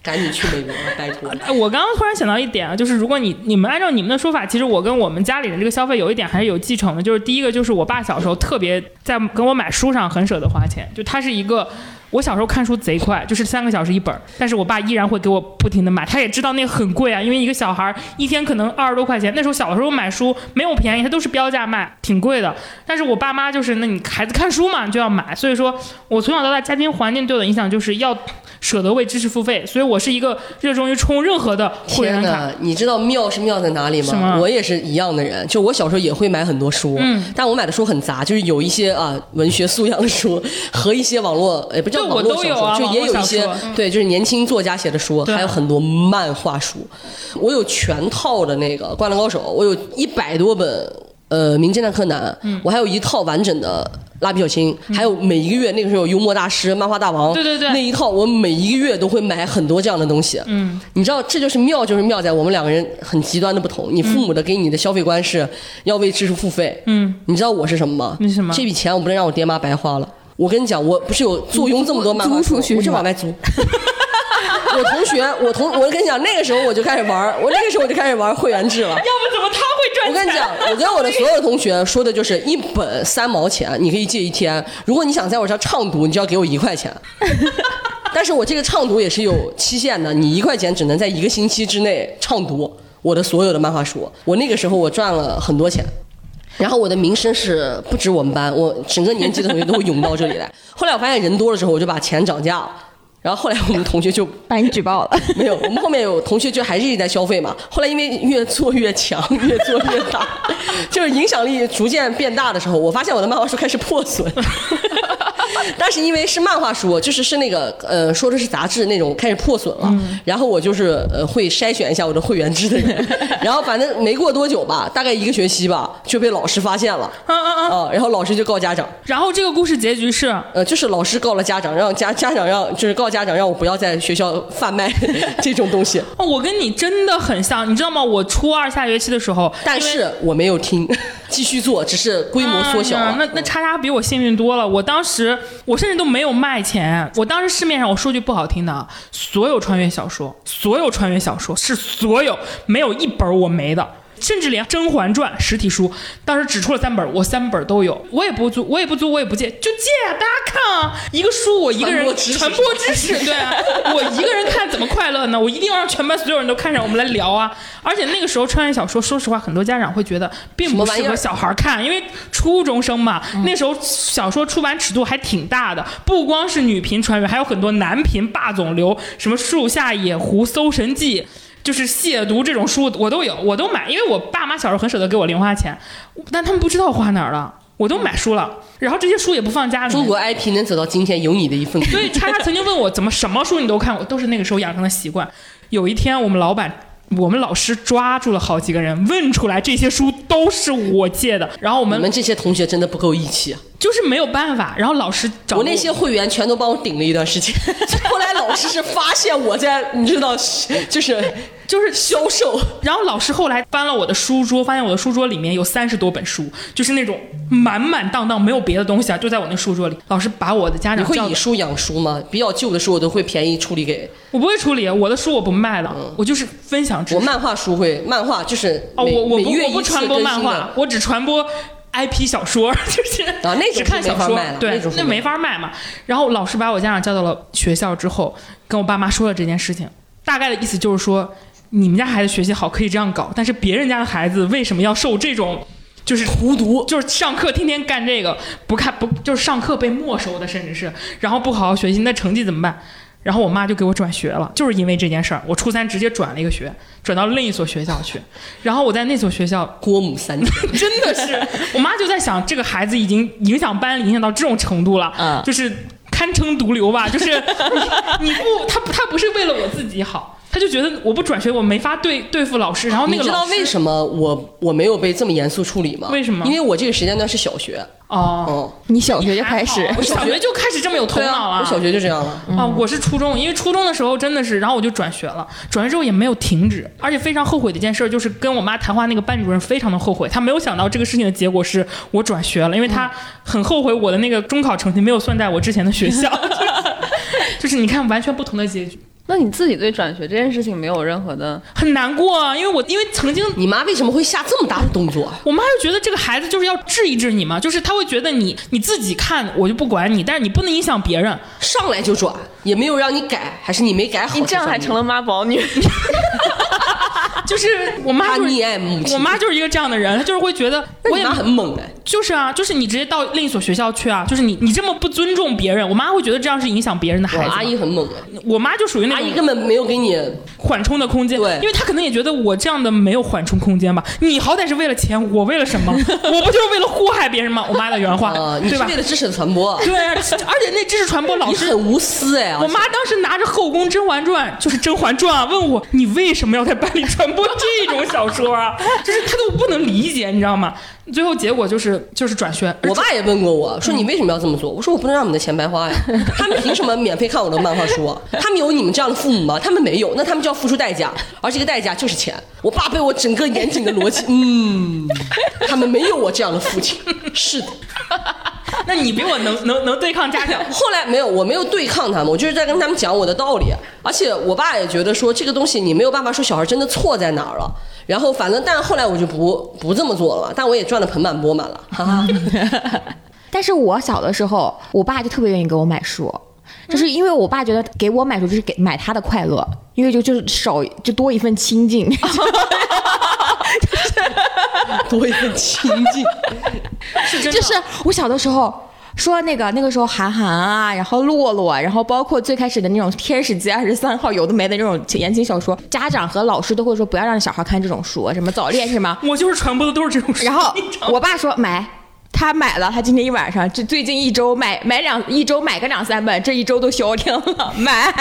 赶紧去美国，拜托！我刚刚突然想到一点啊，就是如果你你们按照你们的说法，其实我跟我们家里人这个消费有一点还是有继承的，就是第一个就是我爸小时候特别在跟我买书上很舍得花钱，就他是一个。我小时候看书贼快，就是三个小时一本但是我爸依然会给我不停的买，他也知道那个很贵啊，因为一个小孩一天可能二十多块钱，那时候小时候买书没有便宜，他都是标价卖，挺贵的。但是我爸妈就是，那你孩子看书嘛，就要买，所以说我从小到大家庭环境对我的影响就是要舍得为知识付费，所以我是一个热衷于充任何的会员卡。你知道妙是妙在哪里吗？我也是一样的人，就我小时候也会买很多书，嗯，但我买的书很杂，就是有一些啊文学素养的书和一些网络，也不叫。我都有啊，就也有一些对，就是年轻作家写的书，还有很多漫画书。我有全套的那个《灌篮高手》，我有一百多本呃《名侦探柯南》，我还有一套完整的《蜡笔小新》，还有每一个月那个时候幽默大师、漫画大王，对对对，那一套我每一个月都会买很多这样的东西。嗯，你知道这就是妙，就是妙在我们两个人很极端的不同。你父母的给你的消费观是要为知识付费，嗯，你知道我是什么吗？你什么？这笔钱我不能让我爹妈白花了。我跟你讲，我不是有坐拥这么多漫画书，我是往外租。我同学，我同我跟你讲，那个时候我就开始玩，我那个时候我就开始玩会员制了。要不怎么他会赚钱？我跟你讲，我跟我的所有同学说的就是一本三毛钱，你可以借一天。如果你想在我这畅读，你就要给我一块钱。但是我这个畅读也是有期限的，你一块钱只能在一个星期之内畅读我的所有的漫画书。我那个时候我赚了很多钱。然后我的名声是不止我们班，我整个年级的同学都会涌到这里来。后来我发现人多了之后，我就把钱涨价了。然后后来我们同学就 把你举报了。没有，我们后面有同学就还是一直在消费嘛。后来因为越做越强，越做越大，就是影响力逐渐变大的时候，我发现我的漫画书开始破损。但是因为是漫画书，就是是那个呃说的是杂志那种开始破损了，然后我就是呃会筛选一下我的会员制的人，然后反正没过多久吧，大概一个学期吧，就被老师发现了，啊嗯嗯。啊，然后老师就告家长，然后这个故事结局是，呃，就是老师告了家长，让家家长让就是告家长让我不要在学校贩卖 这种东西，哦，我跟你真的很像，你知道吗？我初二下学期的时候，但是我没有听，继续做，只是规模缩小。那那叉叉比我幸运多了。我当时我甚至都没有卖钱，我当时市面上我说句不好听的，所有穿越小说，所有穿越小说是所有没有一本我没的。甚至连《甄嬛传》实体书，当时只出了三本，我三本都有，我也不租，我也不租，我也不借，就借啊！大家看啊，一个书我一个人传播知识对啊，我一个人看怎么快乐呢？我一定要让全班所有人都看上，我们来聊啊！而且那个时候穿越小说，说实话，很多家长会觉得并不适合小孩看，因为初中生嘛，那时候小说出版尺度还挺大的，不光是女频穿越，还有很多男频霸总流，什么《树下野狐》《搜神记》。就是亵渎这种书，我都有，我都买，因为我爸妈小时候很舍得给我零花钱，但他们不知道花哪儿了，我都买书了，然后这些书也不放家里面。中国 IP 能走到今天，有你的一份。所 以叉叉曾经问我怎么什么书你都看过，都是那个时候养成的习惯。有一天，我们老板。我们老师抓住了好几个人，问出来这些书都是我借的，然后我们你们这些同学真的不够义气啊！就是没有办法，然后老师找我。那些会员全都帮我顶了一段时间，后来老师是发现我在，你知道，就是就是销售，然后老师后来翻了我的书桌，发现我的书桌里面有三十多本书，就是那种满满当当，没有别的东西啊，就在我那书桌里。老师把我的家长叫到会以书养书吗？比较旧的书我都会便宜处理给我不会处理，我的书我不卖的，我就是分享知识。我漫画书会，漫画就是哦，我我不我不传播漫画，我只传播 IP 小说，就是啊那种只看小说对那没法卖嘛。然后老师把我家长叫到了学校之后，跟我爸妈说了这件事情，大概的意思就是说，你们家孩子学习好可以这样搞，但是别人家的孩子为什么要受这种？就是荼毒，就是上课天天干这个，不看不就是上课被没收的，甚至是，然后不好好学习，那成绩怎么办？然后我妈就给我转学了，就是因为这件事儿，我初三直接转了一个学，转到另一所学校去。然后我在那所学校，郭母三年，真的是，我妈就在想，这个孩子已经影响班里影响到这种程度了，嗯就是堪称毒瘤吧，就是你你不他他不是为了我自己好，他就觉得我不转学我没法对对付老师，然后那你知道为什么我我没有被这么严肃处理吗？为什么？因为我这个时间段是小学，哦，哦，你小学就开始？我小学就开始这么有头脑了，啊，我小学就这样了。啊，我是初中，因为初中的时候真的是，然后我就转学了，转学之后也没有停止，而且非常后悔的一件事就是跟我妈谈话那个班主任非常的后悔，他没有想到这个事情的结果是我转学了，因为他很后悔我的那个中考成绩没有算在我之前的学校，就是你看完全不同的结局，那你自己对转学这件事情没有任何的，很难过啊，因为我因为曾经你妈为什么会下这么大的动作？我妈就觉得这个孩子就是要治一治你嘛，就是她会觉得你你自己看我就不管你，但是你不能影响别人。上来就转，也没有让你改，还是你没改好？你这样还成了妈宝女。就是我妈就是溺爱母亲。我妈就是一个这样的人，她就是会觉得我也很猛哎，就是啊，就是你直接到另一所学校去啊，就是你你这么不尊重别人，我妈会觉得这样是影响别人的孩子。阿姨很猛哎，我妈就属于那种阿姨根本没有给你缓冲的空间，对因为她可能也觉得我这样的没有缓冲空间吧。你好歹是为了钱，我为了什么？我不就是为了祸害别人吗？我妈的原话，对吧是为？了知识的传播，对啊，而且那知识传播老师很无私哎。我妈当时拿着《后宫甄嬛传》，就是《甄嬛传》啊，问我你为什么要在班里传播这种小说啊？就是他都不能理解，你知道吗？最后结果就是就是转学。我爸也问过我说：“你为什么要这么做？”我说：“我不能让你的钱白花呀！他们凭什么免费看我的漫画书啊？他们有你们这样的父母吗？他们没有，那他们就要付出代价，而这个代价就是钱。”我爸被我整个严谨的逻辑，嗯，他们没有我这样的父亲。是的，那你比我能能能对抗家长。后来没有，我没有对抗他们，我就是在跟他们讲我的道理。而且我爸也觉得说这个东西你没有办法说小孩真的错在哪儿了。然后反正，但后来我就不不这么做了，但我也赚的盆满钵满了，哈哈。但是我小的时候，我爸就特别愿意给我买书，就是因为我爸觉得给我买书就是给买他的快乐，因为就就是少就多一份亲近。多一份亲近。是真的就是我小的时候说那个那个时候韩寒啊，然后洛洛，然后包括最开始的那种《天使街二十三号》，有的没的那种言情小说，家长和老师都会说不要让小孩看这种书，什么早恋是吗。我就是传播的都是这种书。然后我爸说买。他买了，他今天一晚上，这最近一周买买两一周买个两三本，这一周都消停了，买。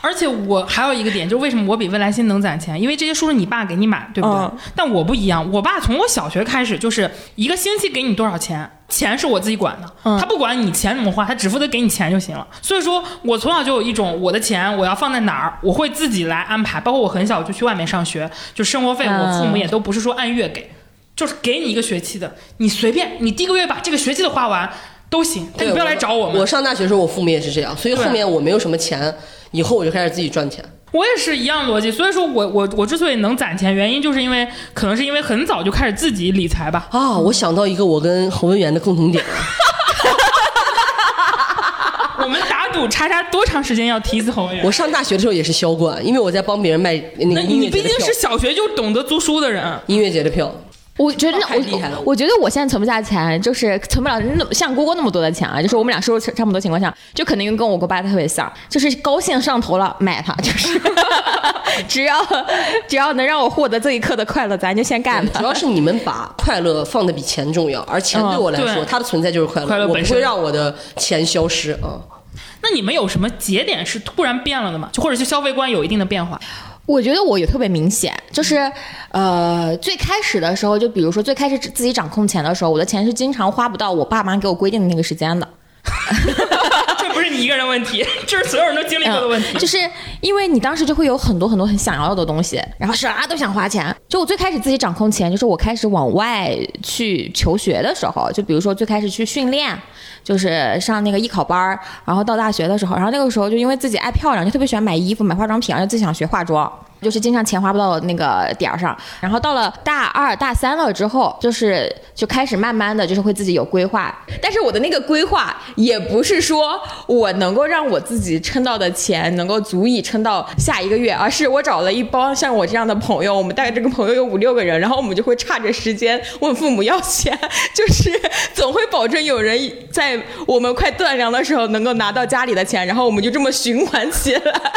而且我还有一个点，就是为什么我比未来星能攒钱？因为这些书是你爸给你买，对不对？嗯但我不一样，我爸从我小学开始就是一个星期给你多少钱，钱是我自己管的，嗯他不管你钱怎么花，他只负责给你钱就行了。所以说我从小就有一种我的钱我要放在哪儿，我会自己来安排。包括我很小就去外面上学，就生活费，嗯我父母也都不是说按月给，就是给你一个学期的，你随便，你第一个月把这个学期的花完都行，但你不要来找我们。我上大学的时候，我父母也是这样，所以后面我没有什么钱，以后我就开始自己赚钱。我也是一样逻辑，所以说我我我之所以能攒钱，原因就是因为可能是因为很早就开始自己理财吧。啊，我想到一个我跟侯文元的共同点了，我们打赌叉叉多长时间要提一次侯文元我？上大学的时候也是销冠，因为我在帮别人卖那那个音乐节的票你毕竟是，小学就懂得租书的人，音乐节的票。我觉得太厉害了我我觉得我现在存不下钱，就是存不了那么像郭郭那么多的钱啊。就是我们俩收入差不多情况下，就肯定跟我跟爸特别像，就是高兴上头了买它，就是 只要只要能让我获得这一刻的快乐，咱就先干它主。要是你们把快乐放的比钱重要，而钱对我来说，对它的存在就是快乐，我不快乐本身会让我的钱消失啊。那你们有什么节点是突然变了的吗？就或者是消费观有一定的变化？我觉得我也特别明显，就是呃，最开始的时候，就比如说最开始自己掌控钱的时候，我的钱是经常花不到我爸妈给我规定的那个时间的。这不是你一个人问题，这是所有人都经历过的问题。嗯就是因为你当时就会有很多很多很想要的东西，然后啥都想花钱。就我最开始自己掌控钱，就是我开始往外去求学的时候，就比如说最开始去训练，就是上那个艺考班儿，然后到大学的时候，然后那个时候就因为自己爱漂亮，就特别喜欢买衣服、买化妆品，然后自己想学化妆。就是经常钱花不到那个点儿上，然后到了大二、大三了之后，就是就开始慢慢的就是会自己有规划，但是我的那个规划也不是说我能够让我自己撑到的钱能够足以撑到下一个月，而是我找了一帮像我这样的朋友，我们大概这个朋友有五六个人，然后我们就会差着时间问父母要钱，就是总会保证有人在我们快断粮的时候能够拿到家里的钱，然后我们就这么循环起来，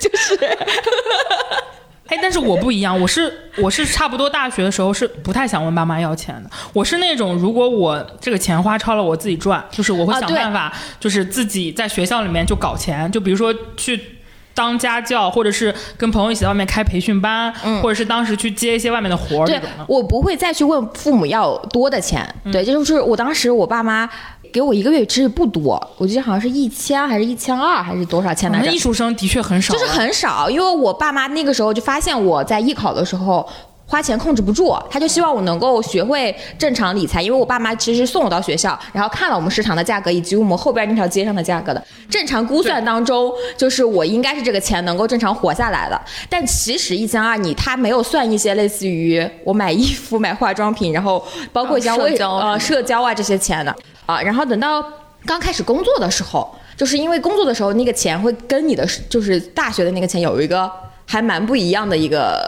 就是。哎，但是我不一样，我是我是差不多大学的时候是不太想问爸妈要钱的。我是那种如果我这个钱花超了，我自己赚，就是我会想办法，就是自己在学校里面就搞钱，就比如说去。当家教，或者是跟朋友一起在外面开培训班，或者是当时去接一些外面的活儿这对种的。我不会再去问父母要多的钱。对，这就是我当时我爸妈给我一个月其实不多，我记得好像是一千还是一千二还是多少钱来着我们艺？术生的确很少啊，就是很少，因为我爸妈那个时候就发现我在艺考的时候。花钱控制不住，他就希望我能够学会正常理财，因为我爸妈其实送我到学校，然后看了我们市场的价格以及我们后边那条街上的价格的，正常估算当中，就是我应该是这个钱能够正常活下来的。但其实一千二，你他没有算一些类似于我买衣服、买化妆品，然后包括一些微啊社交呃社交啊这些钱的啊，然后等到刚开始工作的时候，就是因为工作的时候那个钱会跟你的就是大学的那个钱有一个还蛮不一样的一个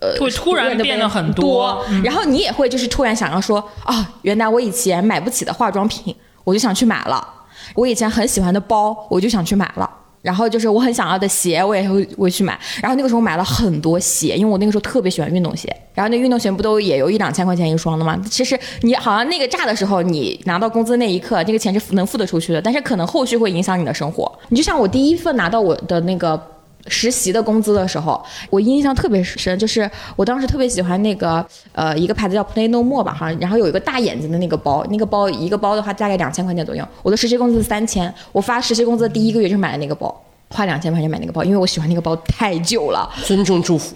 呃，会突然变得很多嗯然后你也会就是突然想要说啊，原来我以前买不起的化妆品，我就想去买了；我以前很喜欢的包，我就想去买了。然后就是我很想要的鞋，我也会会去买。然后那个时候买了很多鞋，因为我那个时候特别喜欢运动鞋。然后那运动鞋不都也有一两千块钱一双的吗？其实你好像那个炸的时候，你拿到工资那一刻，那个钱是能付得出去的，但是可能后续会影响你的生活。你就像我第一份拿到我的那个实习的工资的时候，我印象特别深，就是我当时特别喜欢那个呃一个牌子叫 Play No More 吧，好像，然后有一个大眼睛的那个包，那个包一个包的话大概两千块钱左右。我的实习工资是三千，我发实习工资的第一个月就买了那个包，花两千块钱买那个包，因为我喜欢那个包太久了。尊重祝福，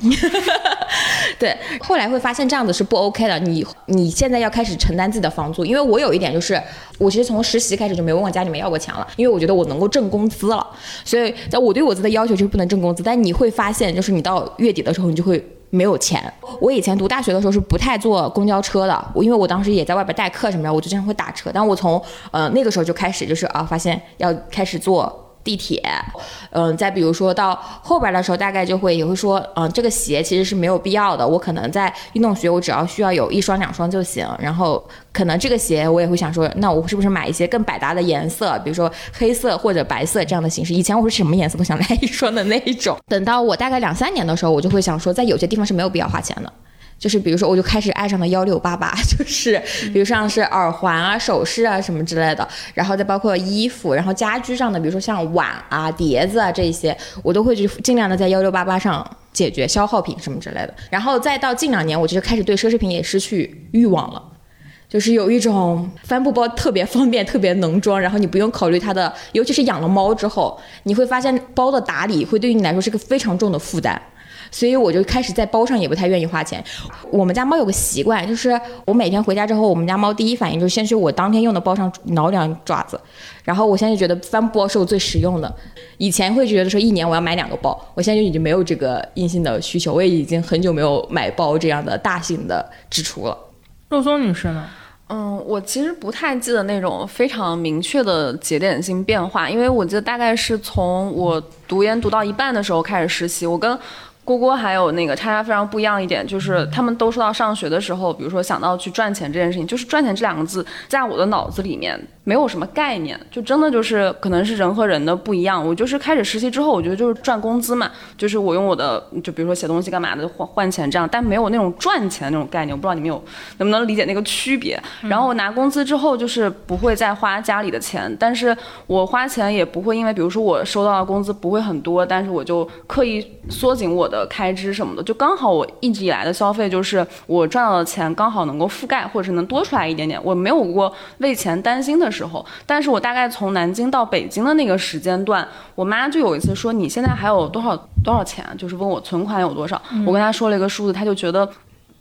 对，后来会发现这样子是不 OK 的。你你现在要开始承担自己的房租，因为我有一点就是，我其实从实习开始就没问我家里面要过钱了，因为我觉得我能够挣工资了。所以，在我对我自己的要求就是不能挣工资。但你会发现，就是你到月底的时候，你就会。没有钱。我以前读大学的时候是不太坐公交车的，我因为我当时也在外边代课什么的，我就经常会打车。但我从呃那个时候就开始就是啊，发现要开始坐地铁，嗯，再比如说到后边的时候，大概就会也会说，嗯，这个鞋其实是没有必要的。我可能在运动鞋，我只要需要有一双两双就行。然后可能这个鞋我也会想说，那我是不是买一些更百搭的颜色，比如说黑色或者白色这样的形式？以前我是什么颜色都想 来一双的那一种。等到我大概两三年的时候，我就会想说，在有些地方是没有必要花钱的。就是比如说，我就开始爱上了幺六八八，就是比如像是耳环啊、首饰啊什么之类的，然后再包括衣服，然后家居上的，比如说像碗啊、碟子啊这一些，我都会去尽量的在幺六八八上解决消耗品什么之类的。然后再到近两年，我就是开始对奢侈品也失去欲望了。就是有一种帆布包特别方便，特别能装，然后你不用考虑它的，尤其是养了猫之后，你会发现包的打理会对于你来说是个非常重的负担。所以我就开始在包上也不太愿意花钱。我们家猫有个习惯，就是我每天回家之后，我们家猫第一反应就是先去我当天用的包上挠两爪子。然后我现在就觉得帆布包是我最实用的。以前会觉得说一年我要买两个包，我现在就已经没有这个硬性的需求，我也已经很久没有买包这样的大型的支出了。肉松女士呢？嗯，我其实不太记得那种非常明确的节点性变化，因为我记得大概是从我读研读到一半的时候开始实习，我跟。郭郭还有那个叉叉非常不一样一点，就是他们都说到上学的时候，比如说想到去赚钱这件事情，就是赚钱这两个字，在我的脑子里面。没有什么概念，就真的就是可能是人和人的不一样。我就是开始实习之后，我觉得就是赚工资嘛，就是我用我的，就比如说写东西干嘛的换换钱这样，但没有那种赚钱那种概念。我不知道你们有能不能理解那个区别。然后我拿工资之后，就是不会再花家里的钱，但是我花钱也不会因为，比如说我收到的工资不会很多，但是我就刻意缩紧我的开支什么的，就刚好我一直以来的消费就是我赚到的钱刚好能够覆盖，或者是能多出来一点点，我没有过为钱担心的。时候，但是我大概从南京到北京的那个时间段，我妈就有一次说：“你现在还有多少多少钱？”就是问我存款有多少。我跟她说了一个数字，她就觉得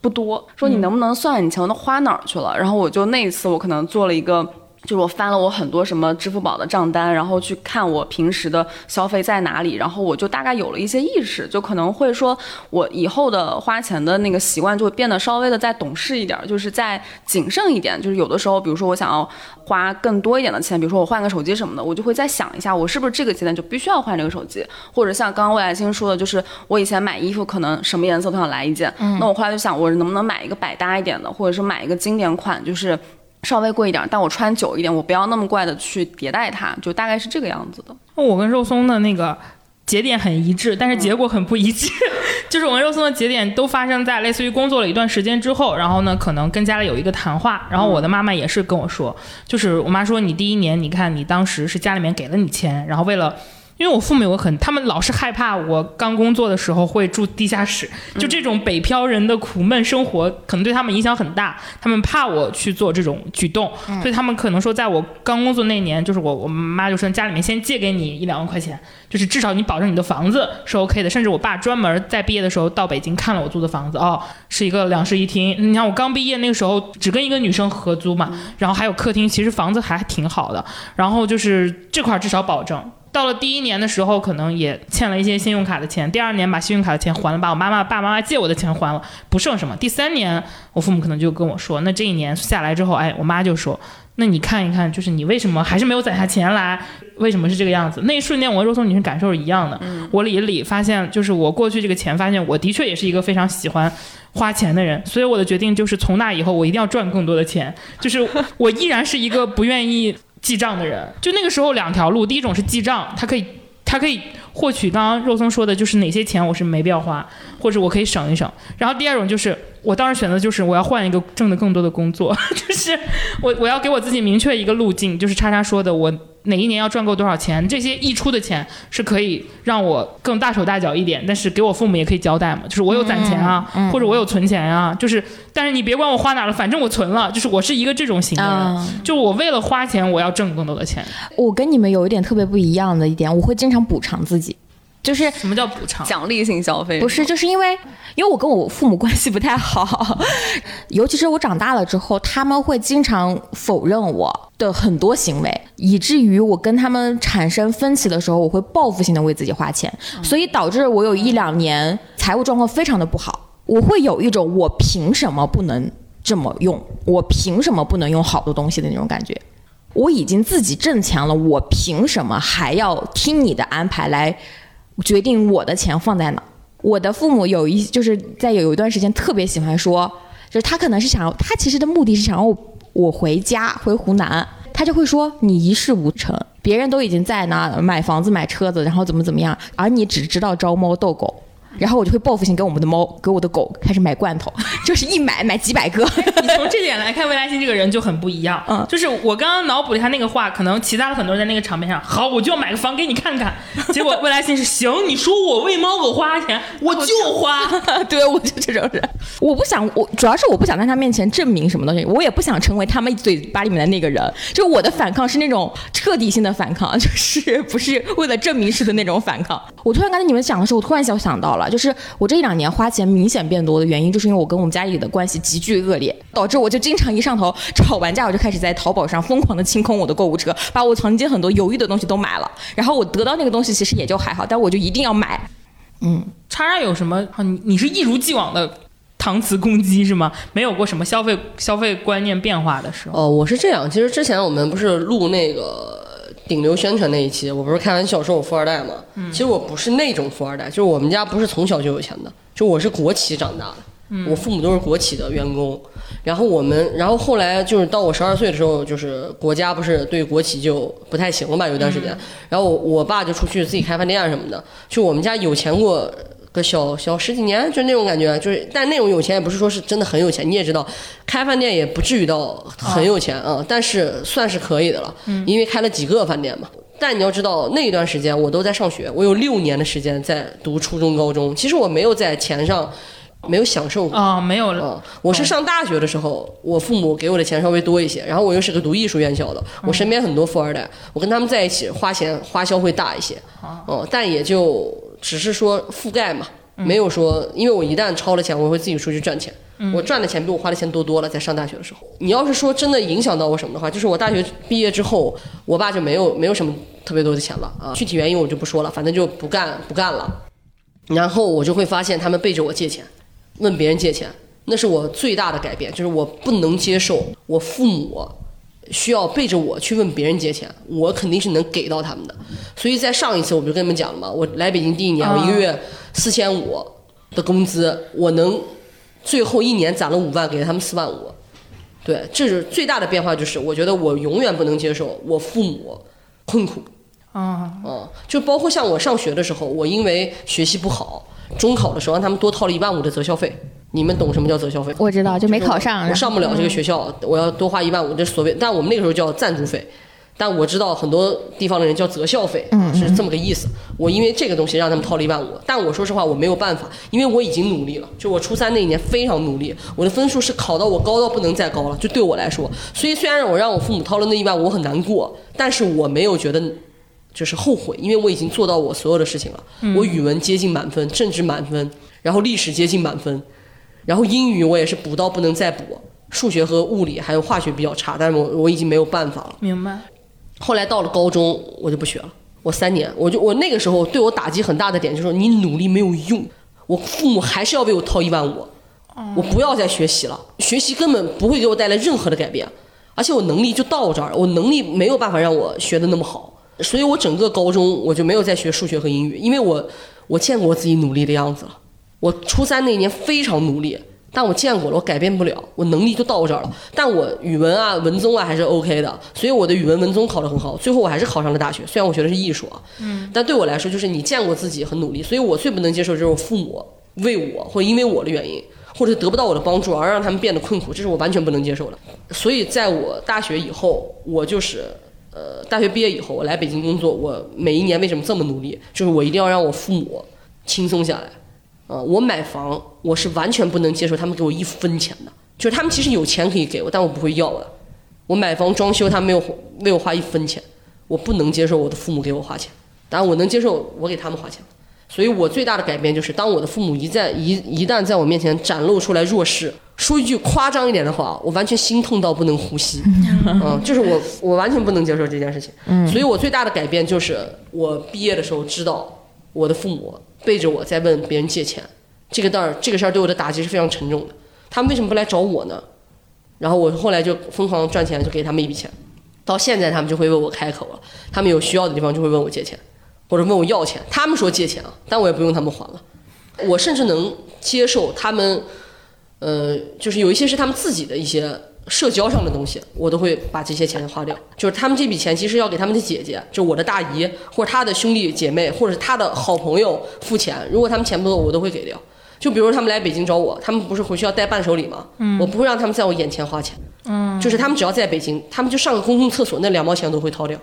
不多，说你能不能算你钱都花哪儿去了？然后我就那一次，我可能做了一个。就是我翻了我很多什么支付宝的账单，然后去看我平时的消费在哪里，然后我就大概有了一些意识，就可能会说我以后的花钱的那个习惯就会变得稍微的再懂事一点，就是再谨慎一点。就是有的时候，比如说我想要花更多一点的钱，比如说我换个手机什么的，我就会再想一下，我是不是这个阶段就必须要换这个手机，或者像刚刚魏来星说的，就是我以前买衣服可能什么颜色都想来一件，那我后来就想，我能不能买一个百搭一点的，或者是买一个经典款，就是。稍微贵一点，但我穿久一点，我不要那么怪的去迭代它，就大概是这个样子的。我跟肉松的那个节点很一致，但是结果很不一致。就是我跟肉松的节点都发生在类似于工作了一段时间之后，然后呢，可能跟家里有一个谈话，然后我的妈妈也是跟我说，就是我妈说你第一年，你看你当时是家里面给了你钱，然后为了。因为我父母有很，他们老是害怕我刚工作的时候会住地下室，就这种北漂人的苦闷生活，可能对他们影响很大。他们怕我去做这种举动，所以他们可能说，在我刚工作那年，就是我我妈就说家里面先借给你一两万块钱，就是至少你保证你的房子是 OK 的。甚至我爸专门在毕业的时候到北京看了我租的房子，哦，是一个两室一厅。你看我刚毕业那个时候只跟一个女生合租嘛，然后还有客厅，其实房子还挺好的。然后就是这块至少保证。到了第一年的时候，可能也欠了一些信用卡的钱。第二年把信用卡的钱还了，把我妈妈爸爸妈妈借我的钱还了，不剩什么。第三年，我父母可能就跟我说：“那这一年下来之后，哎，我妈就说，那你看一看，就是你为什么还是没有攒下钱来？为什么是这个样子？”那一瞬间，我和肉松女生感受是一样的。我理了理，发现就是我过去这个钱，发现我的确也是一个非常喜欢花钱的人。所以我的决定就是从那以后，我一定要赚更多的钱。就是我依然是一个不愿意。记账的人，就那个时候两条路，第一种是记账，他可以，他可以获取刚刚肉松说的，就是哪些钱我是没必要花，或者我可以省一省。然后第二种就是，我当时选择就是我要换一个挣的更多的工作，就是我我要给我自己明确一个路径，就是叉叉说的我。哪一年要赚够多少钱？这些溢出的钱是可以让我更大手大脚一点，但是给我父母也可以交代嘛，就是我有攒钱啊，或者我有存钱啊，就是，但是你别管我花哪了，反正我存了，就是我是一个这种型的人，就我为了花钱，我要挣更多的钱。我跟你们有一点特别不一样的一点，我会经常补偿自己。就是什么叫补偿？奖励性消费？不是，就是因为因为我跟我父母关系不太好，尤其是我长大了之后，他们会经常否认我的很多行为，以至于我跟他们产生分歧的时候，我会报复性的为自己花钱，所以导致我有一两年财务状况非常的不好。我会有一种我凭什么不能这么用？我凭什么不能用好多东西的那种感觉？我已经自己挣钱了，我凭什么还要听你的安排来？决定我的钱放在哪。我的父母有一就是在有一段时间特别喜欢说，就是他可能是想要，他其实的目的是想要我回家回湖南，他就会说你一事无成，别人都已经在那买房子买车子，然后怎么怎么样，而你只知道招猫逗狗，然后我就会报复性给我们的猫、给我的狗开始买罐头，就是一买买几百个。你从这点来看，魏来星这个人就很不一样。嗯就是我刚刚脑补了他那个话，可能其他的很多人在那个场面上，好，我就要买个房给你看看。结果魏来星是行，你说我为猫狗花钱，我就花。对，我就这种人。我不想，我主要是我不想在他面前证明什么东西，我也不想成为他们嘴巴里面的那个人。就我的反抗是那种彻底性的反抗，就是不是为了证明式的那种反抗。我突然刚才你们讲的时候，我突然想想到了，就是我这一两年花钱明显变多的原因，就是因为我跟我们家里的关系急剧恶劣，导致我就经常一上头吵完架，我就开始在淘宝上疯狂的清空我的购物车，把我曾经很多犹豫的东西都买了。然后我得到那个东西其实也就还好，但我就一定要买。嗯叉叉有什么？啊你你是一如既往的搪瓷攻击是吗？没有过什么消费消费观念变化的时候。哦，我是这样，其实之前我们不是录那个顶流宣传那一期，我不是开玩笑说我富二代嘛？其实我不是那种富二代，就是我们家不是从小就有钱的，就我是国企长大的。我父母都是国企的员工，然后我们，然后后来就是到我十二岁的时候，就是国家不是对国企就不太行了嘛，有段时间，然后我我爸就出去自己开饭店什么的，就我们家有钱过个小小十几年，就那种感觉，就是但那种有钱也不是说是真的很有钱，你也知道，开饭店也不至于到很有钱啊、但是算是可以的了，因为开了几个饭店嘛。但你要知道，那一段时间我都在上学，我有六年的时间在读初中、高中。其实我没有在钱上没有享受过。啊、没有了。嗯，我是上大学的时候，我父母给我的钱稍微多一些，然后我又是个读艺术院校的，我身边很多富二代，我跟他们在一起花钱花销会大一些，哦、但也就只是说覆盖嘛，没有说，因为我一旦超了钱，我会自己出去赚钱，我赚的钱比我花的钱多多了，在上大学的时候，你要是说真的影响到我什么的话，就是我大学毕业之后，我爸就没有没有什么特别多的钱了。啊，具体原因我就不说了，反正就不干不干了，然后我就会发现他们背着我借钱。问别人借钱，那是我最大的改变，就是我不能接受我父母需要背着我去问别人借钱，我肯定是能给到他们的。所以在上一次我不就跟你们讲了嘛，我来北京第一年，我一个月四千五的工资，我能最后一年攒了五万，给了他们四万五。对，这是最大的变化，就是我觉得我永远不能接受我父母困苦。啊、嗯，就包括像我上学的时候，我因为学习不好，中考的时候让他们多掏了一万五的择校费。你们懂什么叫择校费？我知道，就没考上，我上不了这个学校，我要多花一万五，这所谓。但我们那个时候叫赞助费，但我知道很多地方的人叫择校费，是这么个意思。我因为这个东西让他们掏了一万五，但我说实话我没有办法，因为我已经努力了。就我初三那一年非常努力，我的分数是考到我高到不能再高了，就对我来说。所以虽然我让我父母掏了那一万五，我很难过，但是我没有觉得。就是后悔，因为我已经做到我所有的事情了。我语文接近满分，政治满分，然后历史接近满分，然后英语我也是补到不能再补，数学和物理还有化学比较差，但是我我已经没有办法了。明白。后来到了高中，我就不学了，我三年，我就我那个时候对我打击很大的点就是说你努力没有用，我父母还是要为我掏一万五，我不要再学习了，学习根本不会给我带来任何的改变，而且我能力就到这儿，我能力没有办法让我学的那么好。所以我整个高中我就没有再学数学和英语，因为我我见过我自己努力的样子了。我初三那一年非常努力，但我见过了，我改变不了，我能力就到这儿了。但我语文啊、文综啊还是 OK 的，所以我的语文、文综考得很好，最后我还是考上了大学。虽然我学的是艺术啊，嗯，但对我来说，就是你见过自己很努力，所以我最不能接受就是我父母为我或者因为我的原因，或者得不到我的帮助而让他们变得困苦，这是我完全不能接受的。所以在我大学以后，我就是。呃，大学毕业以后，我来北京工作，我每一年为什么这么努力？就是我一定要让我父母轻松下来。呃，我买房，我是完全不能接受他们给我一分钱的，就是他们其实有钱可以给我，但我不会要的。我买房装修，他们没有为我花一分钱，我不能接受我的父母给我花钱，当然我能接受我给他们花钱。所以我最大的改变就是，当我的父母一在一一旦在我面前展露出来弱势，说一句夸张一点的话，我完全心痛到不能呼吸。嗯，就是我我完全不能接受这件事情。所以我最大的改变就是，我毕业的时候知道我的父母背着我在问别人借钱，这个事儿这个事儿对我的打击是非常沉重的。他们为什么不来找我呢？然后我后来就疯狂赚钱，就给他们一笔钱。到现在他们就会为我开口了，他们有需要的地方就会问我借钱。或者问我要钱，他们说借钱啊，但我也不用他们还了。我甚至能接受他们，呃，就是有一些是他们自己的一些社交上的东西，我都会把这些钱花掉。就是他们这笔钱其实要给他们的姐姐，就我的大姨或者他的兄弟姐妹，或者是他的好朋友付钱。如果他们钱不够，我都会给掉。就比如他们来北京找我，他们不是回去要带伴手礼吗？嗯，我不会让他们在我眼前花钱。嗯，就是他们只要在北京，他们就上个公共厕所，那两毛钱我都会掏掉。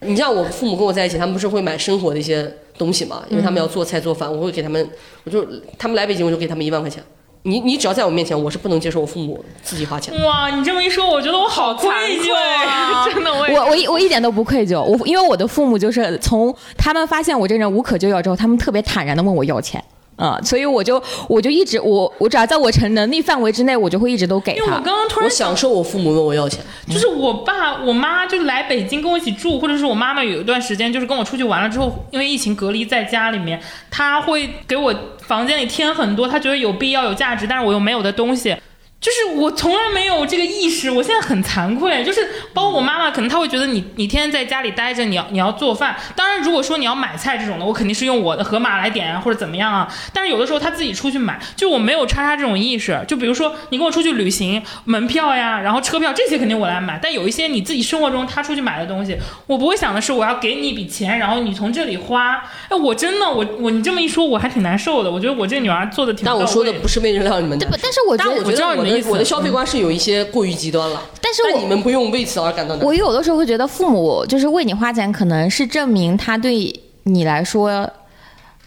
你像我父母跟我在一起，他们不是会买生活的一些东西嘛？因为他们要做菜做饭，我会给他们，我就他们来北京，我就给他们一万块钱。你你只要在我面前，我是不能接受我父母自己花钱。哇，你这么一说，我觉得我好愧疚啊！真的，我我我一我一点都不愧疚，我因为我的父母就是从他们发现我这人无可救药之后，他们特别坦然的问我要钱。啊、所以我就我就一直我我只要在我成能力范围之内，我就会一直都给他因为我。刚刚突我然享受我父母问我要钱，就是我爸我妈就来北京跟我一起住，或者是我妈妈有一段时间就是跟我出去玩了之后，因为疫情隔离在家里面，她会给我房间里添很多他觉得有必要有价值，但是我又没有的东西。就是我从来没有这个意识，我现在很惭愧。就是包括我妈妈，可能她会觉得你你天天在家里待着，你要你要做饭。当然，如果说你要买菜这种的，我肯定是用我的盒马来点啊，或者怎么样啊。但是有的时候她自己出去买，就我没有叉叉这种意识。就比如说你跟我出去旅行，门票呀，然后车票这些肯定我来买。但有一些你自己生活中她出去买的东西，我不会想的是我要给你一笔钱，然后你从这里花。哎，我真的我我你这么一说，我还挺难受的。我觉得我这女儿做的挺到位。但我说的不是为了让你们对不？但是我觉但得我知道你的意思我的消费观是有一些过于极端了。但是我但你们不用为此而感到。我有的时候会觉得父母就是为你花钱，可能是证明他对你来说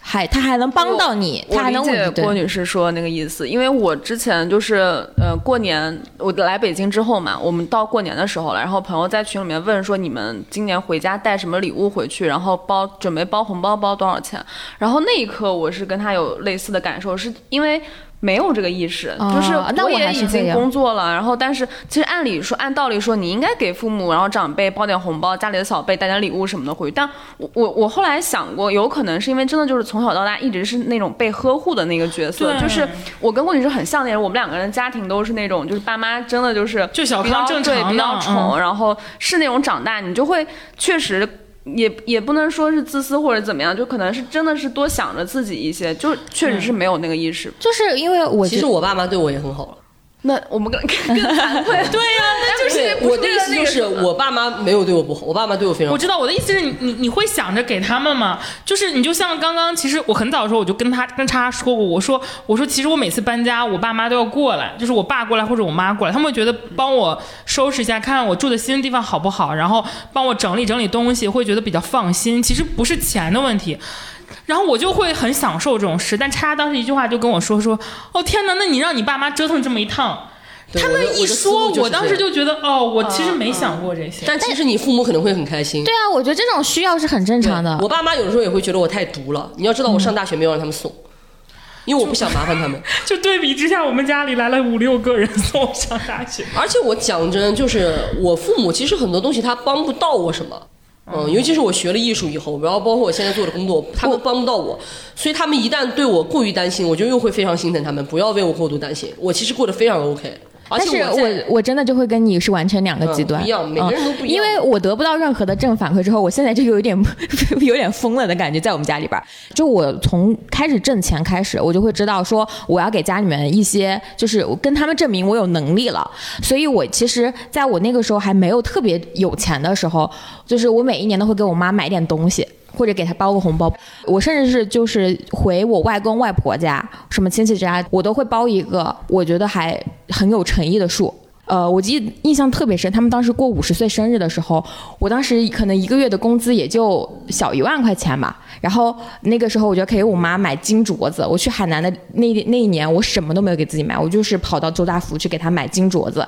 还他还能帮到你，我他还能理解郭女士说的那个意思，因为我之前就是呃过年我来北京之后嘛，我们到过年的时候了，然后朋友在群里面问说你们今年回家带什么礼物回去，然后包准备包红包包多少钱，然后那一刻我是跟他有类似的感受，是因为。没有这个意识，哦就是那我也已经工作了，然后但是其实按理说，按道理说，你应该给父母然后长辈包点红包，家里的小辈带点礼物什么的回去。但我我我后来想过，有可能是因为真的就是从小到大一直是那种被呵护的那个角色，就是我跟郭女士很像的人，我们两个人的家庭都是那种，就是爸妈真的就是就小比较康正对比较宠，嗯然后是那种长大你就会确实。也也不能说是自私或者怎么样，就可能是真的是多想着自己一些，就确实是没有那个意识。就是因为我其实我爸妈对我也很好了。那我们更 更惭愧，对呀、那就是对，我的意思就是，我爸妈没有对我不好，我爸妈对我非常好。我知道我的意思是你你你会想着给他们吗？就是你就像刚刚，其实我很早的时候我就跟他跟他说过，我说我说其实我每次搬家，我爸妈都要过来，就是我爸过来或者我妈过来，他们会觉得帮我收拾一下，看看我住的新的地方好不好，然后帮我整理整理东西，会觉得比较放心。其实不是钱的问题。然后我就会很享受这种事，但叉叉当时一句话就跟我说说，哦天哪，那你让你爸妈折腾这么一趟，他们一说，我当时就觉得，哦，我其实没想过这些。但其实你父母可能会很开心。对啊，我觉得这种需要是很正常的。我爸妈有的时候也会觉得我太毒了。你要知道，我上大学没有让他们送，因为我不想麻烦他们。就对比之下，我们家里来了五六个人送我上大学。而且我讲真，就是我父母其实很多东西他帮不到我什么。嗯，尤其是我学了艺术以后，然后包括我现在做的工作，他们帮不到我，所以他们一旦对我过于担心，我就又会非常心疼他们。不要为我过度担心，我其实过得非常 OK。而但是我我真的就会跟你是完全两个极端，嗯不一样每个人都不一样因为我得不到任何的正反馈之后，我现在就有一点 有点疯了的感觉，在我们家里边儿。就我从开始挣钱开始，我就会知道说我要给家里面一些，就是我跟他们证明我有能力了。所以我其实在我那个时候还没有特别有钱的时候，就是我每一年都会给我妈买点东西。或者给她包个红包，我甚至是就是回我外公外婆家、什么亲戚家，我都会包一个我觉得还很有诚意的数。呃，我记印象特别深，他们当时过五十岁生日的时候，我当时可能一个月的工资也就小一万块钱吧。然后那个时候我就给我妈买金镯子。我去海南的那那一年，我什么都没有给自己买，我就是跑到周大福去给她买金镯子。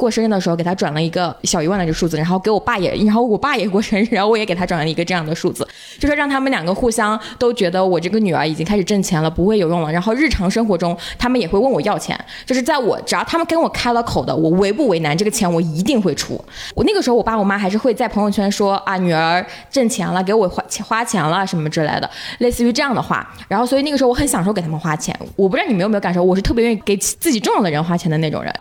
过生日的时候给他转了一个小一万的这个数字，然后给我爸也，然后我爸也过生日，然后我也给他转了一个这样的数字，就是让他们两个互相都觉得我这个女儿已经开始挣钱了，不会有用了。然后日常生活中他们也会问我要钱，就是在我只要他们跟我开了口的，我为不为难，这个钱我一定会出。我那个时候我爸我妈还是会在朋友圈说啊女儿挣钱了，给我花花钱了什么之类的，类似于这样的话。然后所以那个时候我很享受给他们花钱。我不知道你们有没有感受，我是特别愿意给自己重要的人花钱的那种人。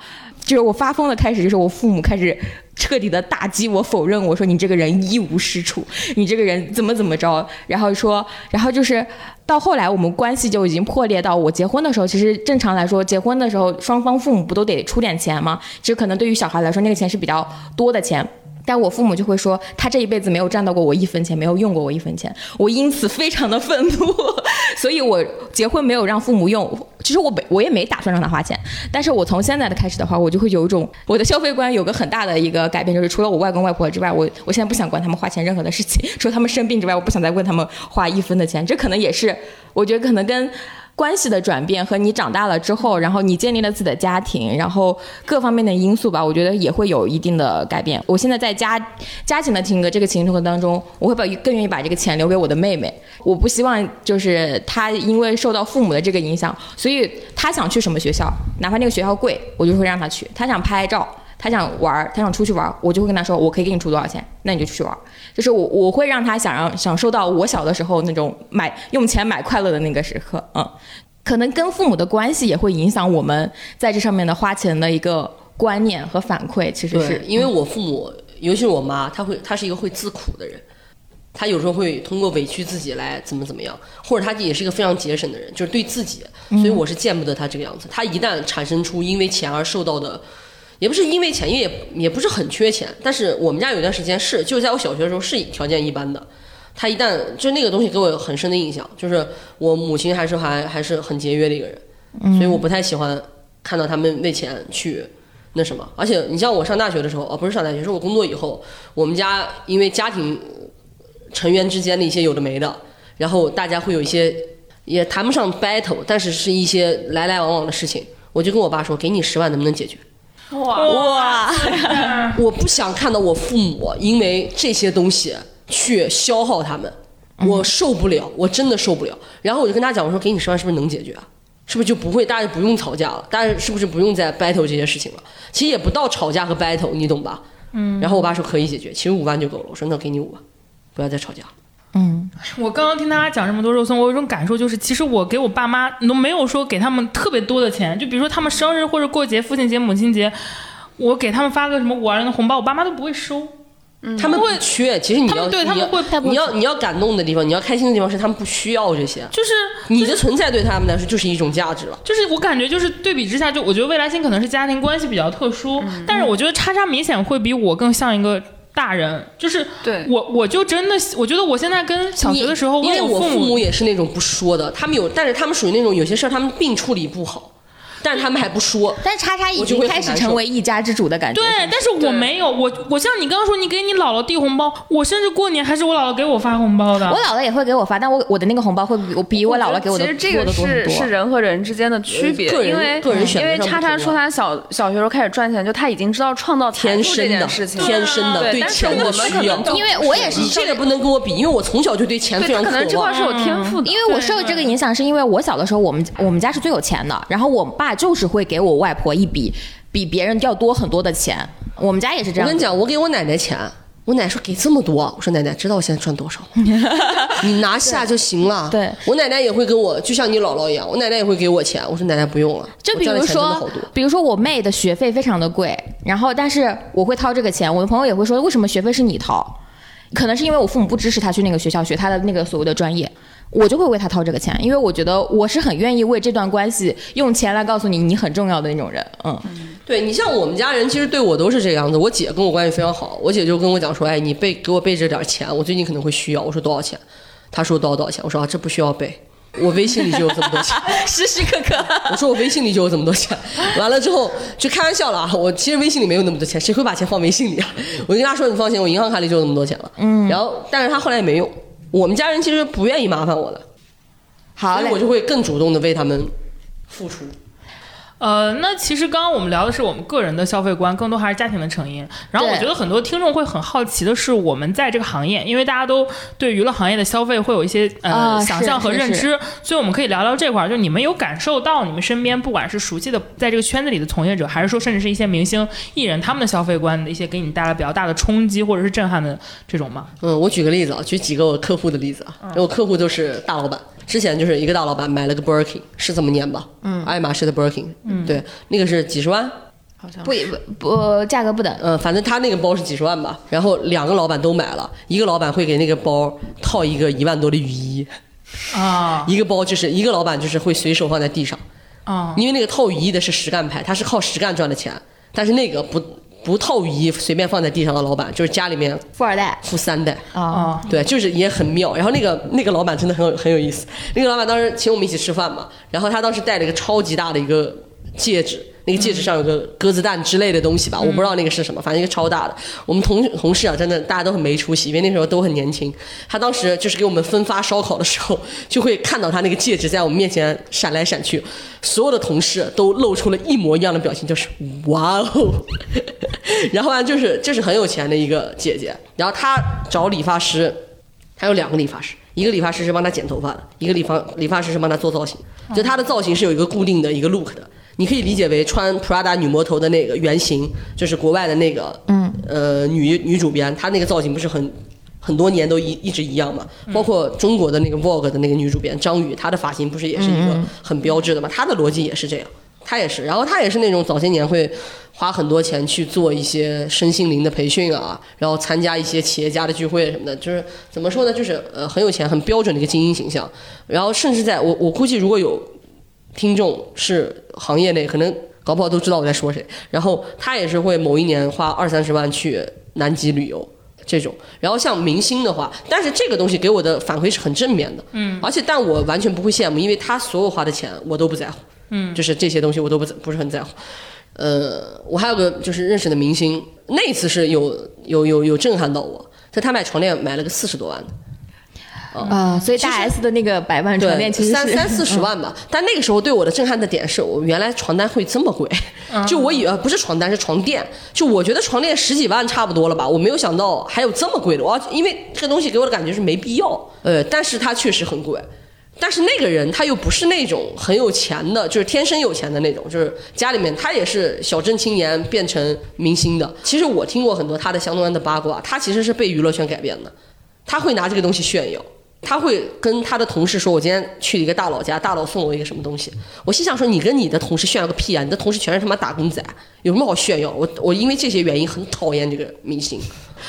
就是我发疯的开始，就是我父母开始彻底的打击我，否认我说你这个人一无是处，你这个人怎么怎么着，然后说，然后就是到后来我们关系就已经破裂到我结婚的时候，其实正常来说，结婚的时候双方父母不都得出点钱吗？其实可能对于小孩来说，那个钱是比较多的钱。但我父母就会说，他这一辈子没有赚到过我一分钱，没有用过我一分钱，我因此非常的愤怒，所以我结婚没有让父母用。其实我没，我也没打算让他花钱，但是我从现在的开始的话，我就会有一种我的消费观有个很大的一个改变，就是除了我外公外婆之外，我我现在不想管他们花钱任何的事情，除了他们生病之外，我不想再问他们花一分的钱。这可能也是，我觉得可能跟。关系的转变和你长大了之后，然后你建立了自己的家庭，然后各方面的因素吧，我觉得也会有一定的改变。我现在在家家庭的情歌这个情生活当中，我会把更愿意把这个钱留给我的妹妹。我不希望就是她因为受到父母的这个影响，所以她想去什么学校，哪怕那个学校贵，我就会让她去。她想拍照。他想玩，他想出去玩，我就会跟他说，我可以给你出多少钱，那你就出去玩。就是我我会让他想让享受到我小的时候那种买用钱买快乐的那个时刻，嗯，可能跟父母的关系也会影响我们在这上面的花钱的一个观念和反馈。其实是因为我父母，尤其是我妈，她会她是一个会自苦的人，她有时候会通过委屈自己来怎么怎么样，或者她也是一个非常节省的人，就是对自己，所以我是见不得她这个样子。她一旦产生出因为钱而受到的。也不是因为钱，因为也也不是很缺钱，但是我们家有段时间是，就是在我小学的时候是条件一般的。他一旦就那个东西给我很深的印象，就是我母亲还是还还是很节约的一个人，所以我不太喜欢看到他们为钱去那什么。而且你像我上大学的时候，哦不是上大学，是我工作以后，我们家因为家庭成员之间的一些有的没的，然后大家会有一些也谈不上 battle，但是是一些来来往往的事情，我就跟我爸说，给你十万能不能解决？哇！我不想看到我父母因为这些东西去消耗他们，我受不了，我真的受不了。然后我就跟他讲，我说给你十万是不是能解决啊？是不是就不会大家就不用吵架了？大家是不是不用再 battle 这些事情了？其实也不到吵架和 battle，你懂吧？嗯。然后我爸说可以解决，其实五万就够了。我说那给你五万，不要再吵架。嗯，我刚刚听大家讲这么多肉松，我有一种感受，就是其实我给我爸妈都没有说给他们特别多的钱，就比如说他们生日或者过节、父亲节、母亲节，我给他们发个什么五二零的红包，我爸妈都不会收。他们会缺，其实你要对他们会，你要你要感动的地方，你要开心的地方是他们不需要这些，就是你的存在对他们来说就是一种价值了。就是我感觉就是对比之下，就我觉得未来星可能是家庭关系比较特殊，但是我觉得叉叉明显会比我更像一个。大人就是对我，我就真的，我觉得我现在跟小学的时候，因为我父母也是那种不说的，他们有，但是他们属于那种有些事儿他们并处理不好。但是他们还不说，但是叉叉已经开始成为一家之主的感觉。对，但是我没有，我我像你刚刚说，你给你姥姥递红包，我甚至过年还是我姥姥给我发红包的。我姥姥也会给我发，但我我的那个红包会比我比我姥姥给我的多其实这个是是人和人之间的区别，因为因为叉叉说他小小学时候开始赚钱，就他已经知道创造天生的事情，天生的对钱的需要。因为我也是，你这个不能跟我比，因为我从小就对钱非常可能这块是有天赋的。因为我受这个影响，是因为我小的时候，我们我们家是最有钱的，然后我爸就是会给我。外婆一笔比别人要多很多的钱，我们家也是这样。我跟你讲，我给我奶奶钱，我奶说给这么多，我说奶奶知道我现在赚多少，你拿下就行了。对，我奶奶也会跟我，就像你姥姥一样，我奶奶也会给我钱。我说奶奶不用了，就比如说，比如说我妹的学费非常的贵，然后但是我会掏这个钱，我的朋友也会说，为什么学费是你掏？可能是因为我父母不支持他去那个学校学他的那个所谓的专业。我就会为他掏这个钱，因为我觉得我是很愿意为这段关系用钱来告诉你你很重要的那种人。嗯，对你像我们家人，其实对我都是这个样子。我姐跟我关系非常好，我姐就跟我讲说：“哎，你备给我备着点钱，我最近可能会需要。”我说多少钱？她说多少多少钱？我说啊，这不需要备，我微信里就有这么多钱，时时刻刻。我说我微信里就有这么多钱。完了之后就开玩笑了啊，我其实微信里没有那么多钱，谁会把钱放微信里啊？我就跟她说：“你放心，我银行卡里就有那么多钱了。”嗯，然后但是她后来也没用。我们家人其实不愿意麻烦我的。好，我就会更主动的为他们付出。呃，那其实刚刚我们聊的是我们个人的消费观，更多还是家庭的成因。然后我觉得很多听众会很好奇的是，我们在这个行业，因为大家都对娱乐行业的消费会有一些呃想象和认知，所以我们可以聊聊这块儿。就你们有感受到你们身边不管是熟悉的在这个圈子里的从业者，还是说甚至是一些明星艺人他们的消费观的一些给你带来比较大的冲击或者是震撼的这种吗？嗯，我举个例子啊，举几个我客户的例子啊，我客户都是大老板。之前就是一个大老板买了个 Birkin，是这么念吧？嗯，爱马仕的 Birkin，嗯，对，那个是几十万，好像不不不价格不等。呃，反正他那个包是几十万吧，然后两个老板都买了，一个老板会给那个包套一个一万多的雨衣，啊一个包就是一个老板就是会随手放在地上，啊因为那个套雨衣的是实干派，他是靠实干赚的钱，但是那个不不套雨衣随便放在地上的老板，就是家里面富二代富三代。啊，啊对，就是也很妙。然后那个那个老板真的很有很有意思。那个老板当时请我们一起吃饭嘛，然后他当时带了一个超级大的一个戒指，那个戒指上有个鸽子蛋之类的东西吧，我不知道那个是什么，反正一个超大的。我们同同事啊，真的大家都很没出息，因为那时候都很年轻。他当时就是给我们分发烧烤的时候，就会看到他那个戒指在我们面前闪来闪去，所有的同事都露出了一模一样的表情，就是哇哦。然后呢，就是就是很有钱的一个姐姐，然后她找理发师，她有两个理发师，一个理发师是帮她剪头发的，一个理发理发师是帮她做造型。就她的造型是有一个固定的一个 look 的，你可以理解为穿 Prada 女魔头的那个原型，就是国外的那个嗯呃女女主编，她那个造型不是很。很多年都一一直一样嘛，包括中国的那个 Vogue 的那个女主编张宇，她的发型不是也是一个很标志的嘛？她的逻辑也是这样，她也是，然后她也是那种早些年会花很多钱去做一些身心灵的培训啊，然后参加一些企业家的聚会什么的，就是怎么说呢，就是呃很有钱、很标准的一个精英形象。然后甚至在我我估计如果有听众是行业内，可能搞不好都知道我在说谁。然后他也是会某一年花二三十万去南极旅游。这种，然后像明星的话，但是这个东西给我的反馈是很正面的，嗯，而且但我完全不会羡慕，因为他所有花的钱我都不在乎，嗯，就是这些东西我都不不是很在乎，呃，我还有个就是认识的明星，那一次是有有有有震撼到我，在他买床垫买了个四十多万的，啊，所以大 S 的那个百万床垫其实三三四十万吧。但那个时候对我的震撼的点是我原来床单会这么贵，就我以为不是床单是床垫，就我觉得床垫十几万差不多了吧，我没有想到还有这么贵的。我因为这个东西给我的感觉是没必要，呃，但是它确实很贵。但是那个人他又不是那种很有钱的，就是天生有钱的那种，就是家里面他也是小镇青年变成明星的。其实我听过很多他的相关的八卦，他其实是被娱乐圈改变的，他会拿这个东西炫耀。他会跟他的同事说：“我今天去一个大佬家，大佬送我一个什么东西。”我心想说：“你跟你的同事炫耀个屁啊！你的同事全是他妈打工仔，有什么好炫耀？”我我因为这些原因很讨厌这个明星。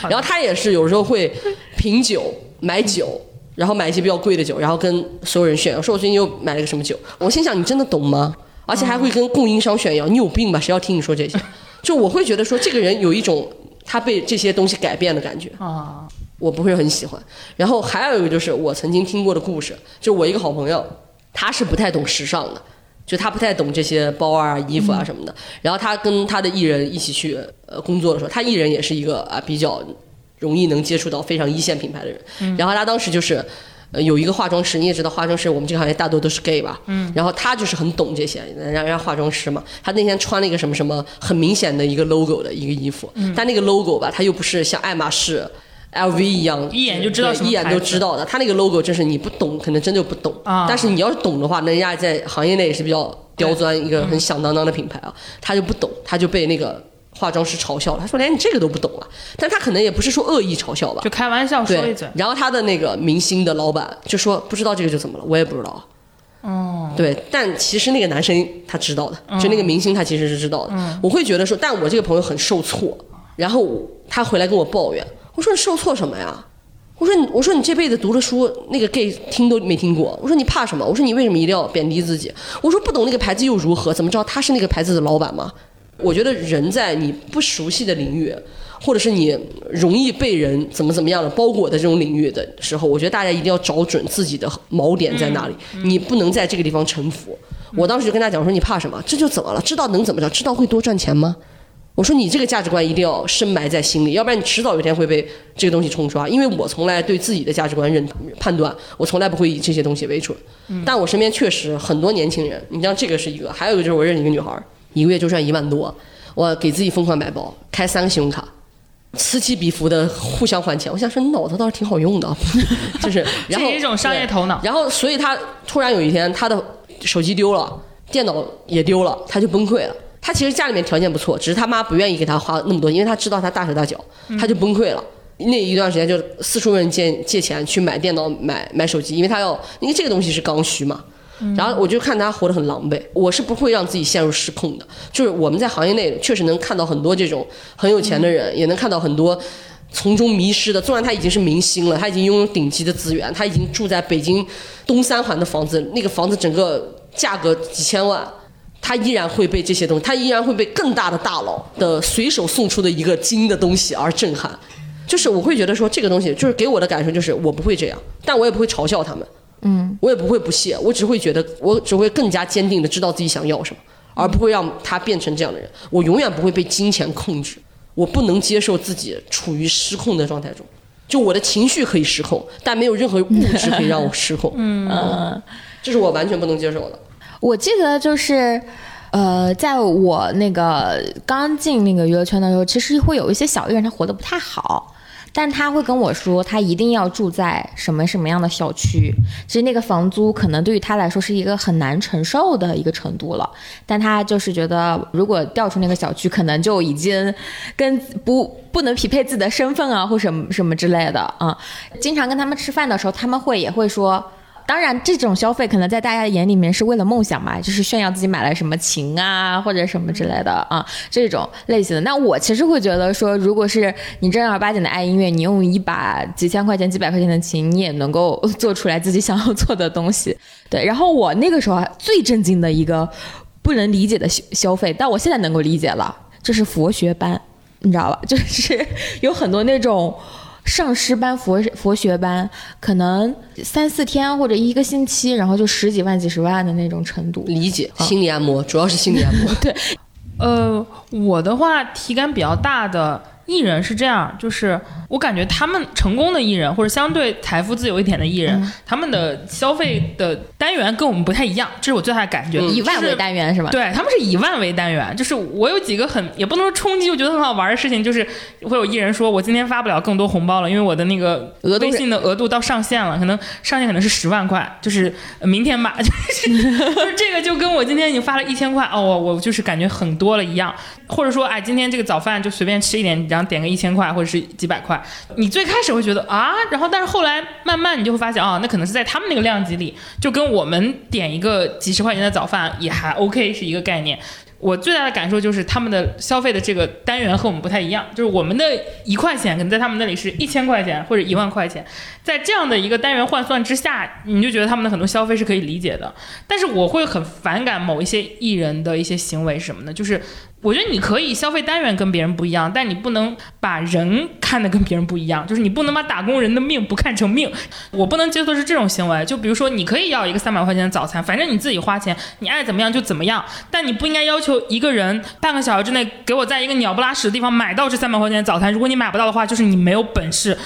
然后他也是有时候会品酒、买酒，然后买一些比较贵的酒，然后跟所有人炫耀，说我最近又买了个什么酒。我心想：你真的懂吗？而且还会跟供应商炫耀，你有病吧？谁要听你说这些？就我会觉得说，这个人有一种他被这些东西改变的感觉。啊我不会很喜欢。然后还有一个就是我曾经听过的故事，就我一个好朋友，他是不太懂时尚的，就他不太懂这些包啊、衣服啊什么的。然后他跟他的艺人一起去呃工作的时候，他艺人也是一个啊比较容易能接触到非常一线品牌的人。然后他当时就是。呃，有一个化妆师，你也知道，化妆师我们这个行业大多都是 gay 吧，嗯，然后他就是很懂这些，人家人家化妆师嘛，他那天穿了一个什么什么很明显的一个 logo 的一个衣服，但那个 logo 吧，他又不是像爱马仕、LV 一样，一眼就知道一眼什么牌子都知道的。他那个 logo 真是你不懂，可能真就不懂。啊但是你要是懂的话，那人家在行业内也是比较刁钻，一个很响当当的品牌啊。他就不懂，他就被那个化妆师嘲笑了。他说连你这个都不懂啊！但他可能也不是说恶意嘲笑吧就，开玩笑说一嘴。。然后他的那个明星的老板就说不知道这个就怎么了，我也不知道。哦，对，但其实那个男生他知道的，就那个明星他其实是知道的。我会觉得说，但我这个朋友很受挫，然后他回来跟我抱怨，我说你受挫什么呀？我说你我说你这辈子读的书，那个 gay 听都没听过。我说你怕什么？我说你为什么一定要贬低自己？我说不懂那个牌子又如何？怎么知道他是那个牌子的老板吗？我觉得人在你不熟悉的领域，或者是你容易被人怎么怎么样的包裹的这种领域的时候，我觉得大家一定要找准自己的锚点在哪里，你不能在这个地方臣服。我当时就跟他讲我说：“你怕什么？这就怎么了？知道能怎么着？知道会多赚钱吗？”我说：“你这个价值观一定要深埋在心里，要不然你迟早有一天会被这个东西冲刷。因为我从来对自己的价值观认判断，我从来不会以这些东西为准。但我身边确实很多年轻人，你像这个是一个，还有一个就是我认识一个女孩儿，一个月就赚一万多，我给自己疯狂买包，开三个信用卡，此起彼伏的互相还钱。我想说，你脑子倒是挺好用的啊，就是然后 这是一种商业头脑然后，所以他突然有一天，他的手机丢了，电脑也丢了，他就崩溃了。他其实家里面条件不错，只是他妈不愿意给他花那么多，因为他知道他大手大脚，他就崩溃了。那一段时间就四处问人借借钱去买电脑、买买手机，因为他要，因为这个东西是刚需嘛。然后我就看他活得很狼狈，我是不会让自己陷入失控的。就是我们在行业内确实能看到很多这种很有钱的人，也能看到很多从中迷失的。纵然他已经是明星了，他已经拥有顶级的资源，他已经住在北京东三环的房子，那个房子整个价格几千万。他依然会被这些东西，他依然会被更大的大佬的随手送出的一个金的东西而震撼。就是我会觉得说，这个东西就是给我的感受就是我不会这样，但我也不会嘲笑他们，嗯，我也不会不屑，我只会觉得我只会更加坚定的知道自己想要什么，而不会让他变成这样的人。我永远不会被金钱控制，我不能接受自己处于失控的状态中。就我的情绪可以失控，但没有任何物质可以让我失控。嗯，这是我完全不能接受的。我记得就是，呃，在我那个刚进那个娱乐圈的时候，其实会有一些小艺人，他活得不太好。但他会跟我说，他一定要住在什么什么样的小区。其实那个房租可能对于他来说是一个很难承受的一个程度了。但他就是觉得，如果调出那个小区，可能就已经跟不不能匹配自己的身份啊，或什么什么之类的啊。经常跟他们吃饭的时候，他们会也会说。当然，这种消费可能在大家的眼里面是为了梦想嘛，就是炫耀自己买了什么琴啊，或者什么之类的啊，这种类型的。那我其实会觉得说，如果是你正儿八经的爱音乐，你用一把几千块钱、几百块钱的琴，你也能够做出来自己想要做的东西。对，然后我那个时候最震惊的一个不能理解的消消费，但我现在能够理解了，这是佛学班，你知道吧？就是 有很多那种。上师班、佛佛学班，可能三四天或者一个星期，然后就十几万、几十万的那种程度。理解心理按摩，主要是心理按摩。对，呃，我的话体感比较大的艺人是这样，就是我感觉他们成功的艺人或者相对财富自由一点的艺人，嗯他们的消费的单元跟我们不太一样，这是我最大的感觉。以万为单元是吧？对，他们是以万为单元，就是我有几个很也不能说冲击，我觉得很好玩的事情，就是会有艺人说我今天发不了更多红包了，因为我的那个额度微信的额度到上限了，可能上限可能是十万块，就是呃明天吧，就是就是这个就跟我今天已经发了一千块，哦，我我就是感觉很多了一样，或者说哎今天这个早饭就随便吃一点，然后点个一千块或者是几百块，你最开始会觉得啊，然后但是后来慢慢你就会发现啊，那可能是在他们那个量级里，就跟我们点一个几十块钱的早饭也还 OK 是一个概念。我最大的感受就是他们的消费的这个单元和我们不太一样，就是我们的一块钱可能在他们那里是一千块钱或者一万块钱，在这样的一个单元换算之下，你就觉得他们的很多消费是可以理解的。但是我会很反感某一些艺人的一些行为是什么呢？就是我觉得你可以消费单元跟别人不一样，但你不能把人看得跟别人不一样，就是你不能把打工人的命不看成命。我不能接受是这种行为。就比如说，你可以要一个三百块钱的早餐，反正你自己花钱，你爱怎么样就怎么样，但你不应该要求一个人半个小时之内给我在一个鸟不拉屎的地方买到这三百块钱的早餐。如果你买不到的话，就是你没有本事。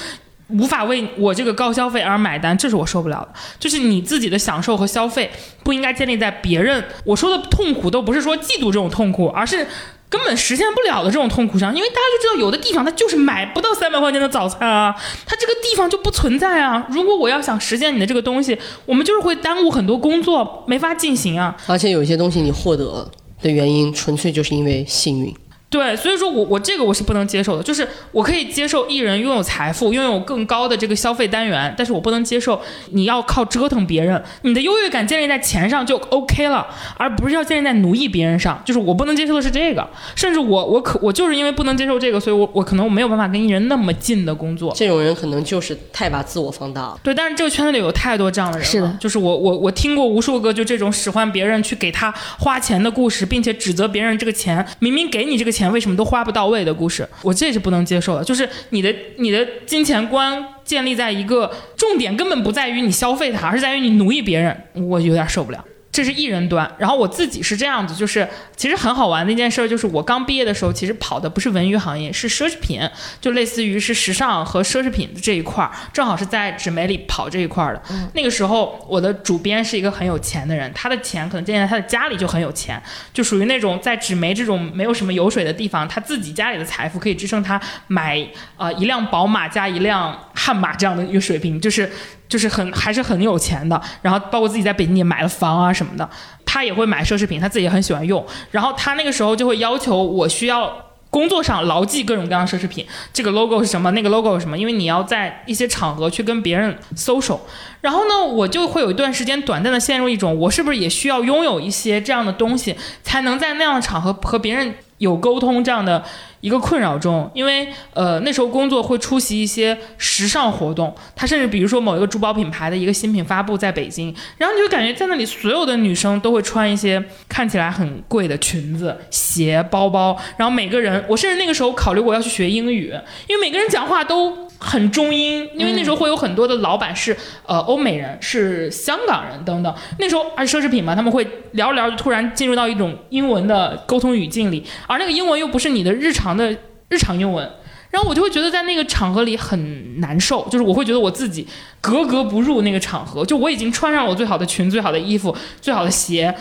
无法为我这个高消费而买单，这是我受不了的。就是你自己的享受和消费不应该建立在别人我说的痛苦，都不是说嫉妒这种痛苦，而是根本实现不了的这种痛苦上。因为大家就知道，有的地方它就是买不到三百块钱的早餐啊，它这个地方就不存在啊。如果我要想实现你的这个东西，我们就是会耽误很多工作，没法进行啊。而且有一些东西你获得的原因，纯粹就是因为幸运。对，所以说我我这个我是不能接受的，就是我可以接受艺人拥有财富，拥有更高的这个消费单元，但是我不能接受你要靠折腾别人，你的优越感建立在钱上就 OK 了，而不是要建立在奴役别人上。就是我不能接受的是这个，甚至我我可我就是因为不能接受这个，所以我我可能我没有办法跟艺人那么近的工作。这种人可能就是太把自我放大了。对，但是这个圈子里有太多这样的人了。是的就是我我我听过无数个就这种使唤别人去给他花钱的故事，并且指责别人这个钱明明给你这个钱为什么都花不到位的故事，我这是不能接受的。就是你的你的金钱观建立在一个重点根本不在于你消费它，而是在于你奴役别人，我有点受不了。这是艺人端，然后我自己是这样子，就是其实很好玩的一件事儿，就是我刚毕业的时候，其实跑的不是文娱行业，是奢侈品，就类似于是时尚和奢侈品的这一块儿，正好是在纸媒里跑这一块儿的。那个时候，我的主编是一个很有钱的人，他的钱可能建立在他的家里就很有钱，就属于那种在纸媒这种没有什么油水的地方，他自己家里的财富可以支撑他买呃一辆宝马加一辆悍马这样的一个水平，就是就是很还是很有钱的。然后包括自己在北京也买了房啊什么的，他也会买奢侈品，他自己也很喜欢用。然后他那个时候就会要求我需要。工作上牢记各种各样的奢侈品，这个 logo 是什么，那个 logo 是什么，因为你要在一些场合去跟别人 social。然后呢，我就会有一段时间短暂的陷入一种，我是不是也需要拥有一些这样的东西，才能在那样的场合和别人有沟通这样的一个困扰中？因为呃那时候工作会出席一些时尚活动，他甚至比如说某一个珠宝品牌的一个新品发布在北京，然后你就感觉在那里所有的女生都会穿一些看起来很贵的裙子、鞋、包包，然后每个人，我甚至那个时候考虑过要去学英语，因为每个人讲话都。很中英，因为那时候会有很多的老板是呃欧美人，是香港人等等。那时候而奢侈品嘛，他们会聊着聊着突然进入到一种英文的沟通语境里，而那个英文又不是你的日常的日常英文，然后我就会觉得在那个场合里很难受，就是我会觉得我自己格格不入那个场合，就我已经穿上我最好的裙、最好的衣服、最好的鞋。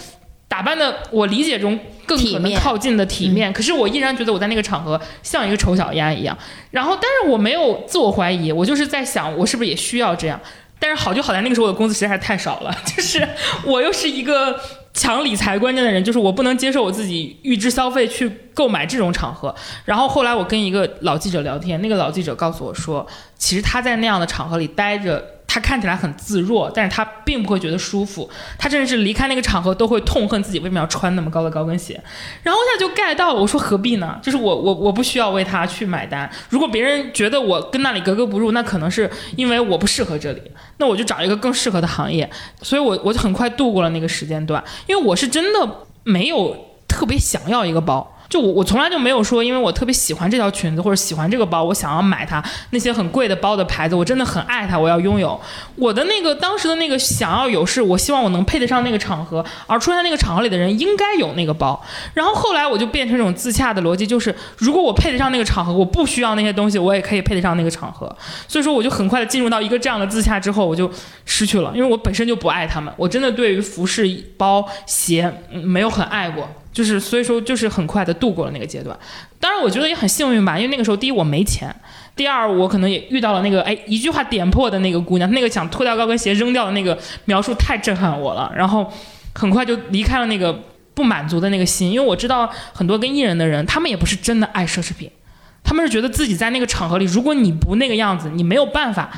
打扮的我理解中更可能靠近的体面，可是我依然觉得我在那个场合像一个丑小鸭一样。然后，但是我没有自我怀疑，我就是在想，我是不是也需要这样？但是好就好在那个时候我的工资实在是太少了，就是我又是一个抢理财观念的人，就是我不能接受我自己预支消费去购买这种场合。然后后来我跟一个老记者聊天，那个老记者告诉我说，其实他在那样的场合里待着。他看起来很自若，但是他并不会觉得舒服。他甚至是离开那个场合都会痛恨自己为什么要穿那么高的高跟鞋。然后他就 get 到，我说何必呢？就是我我我不需要为他去买单。如果别人觉得我跟那里格格不入，那可能是因为我不适合这里。那我就找一个更适合的行业。所以我我就很快度过了那个时间段，因为我是真的没有特别想要一个包。就我我从来就没有说，因为我特别喜欢这条裙子或者喜欢这个包，我想要买它。那些很贵的包的牌子，我真的很爱它，我要拥有。我的那个当时的那个想要有，是我希望我能配得上那个场合，而出现在那个场合里的人应该有那个包。然后后来我就变成一种自洽的逻辑，就是如果我配得上那个场合，我不需要那些东西，我也可以配得上那个场合。所以说，我就很快的进入到一个这样的自洽之后，我就失去了，因为我本身就不爱他们。我真的对于服饰、包、鞋没有很爱过。就是，所以说，就是很快的度过了那个阶段。当然，我觉得也很幸运吧，因为那个时候，第一我没钱，第二我可能也遇到了那个，哎，一句话点破的那个姑娘，那个想脱掉高跟鞋扔掉的那个描述太震撼我了。然后，很快就离开了那个不满足的那个心，因为我知道很多跟艺人的人，他们也不是真的爱奢侈品，他们是觉得自己在那个场合里，如果你不那个样子，你没有办法。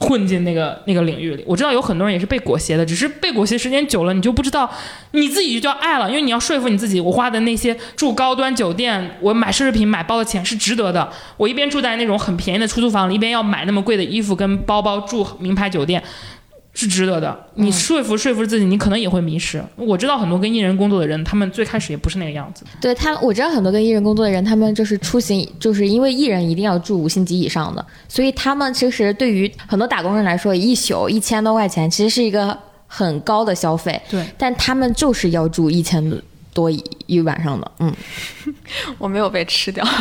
混进那个那个领域里，我知道有很多人也是被裹挟的，只是被裹挟时间久了，你就不知道你自己就叫爱了，因为你要说服你自己，我花的那些住高端酒店，我买奢侈品买包的钱是值得的。我一边住在那种很便宜的出租房里，一边要买那么贵的衣服跟包包，住名牌酒店。是值得的，你说服说服自己，你可能也会迷失。我知道很多跟艺人工作的人，他们最开始也不是那个样子。对他，我知道很多跟艺人工作的人，他们就是出行，就是因为艺人一定要住五星级以上的，所以他们其实对于很多打工人来说，一宿一千多块钱其实是一个很高的消费。对，但他们就是要住一千多一晚上的。嗯，我没有被吃掉。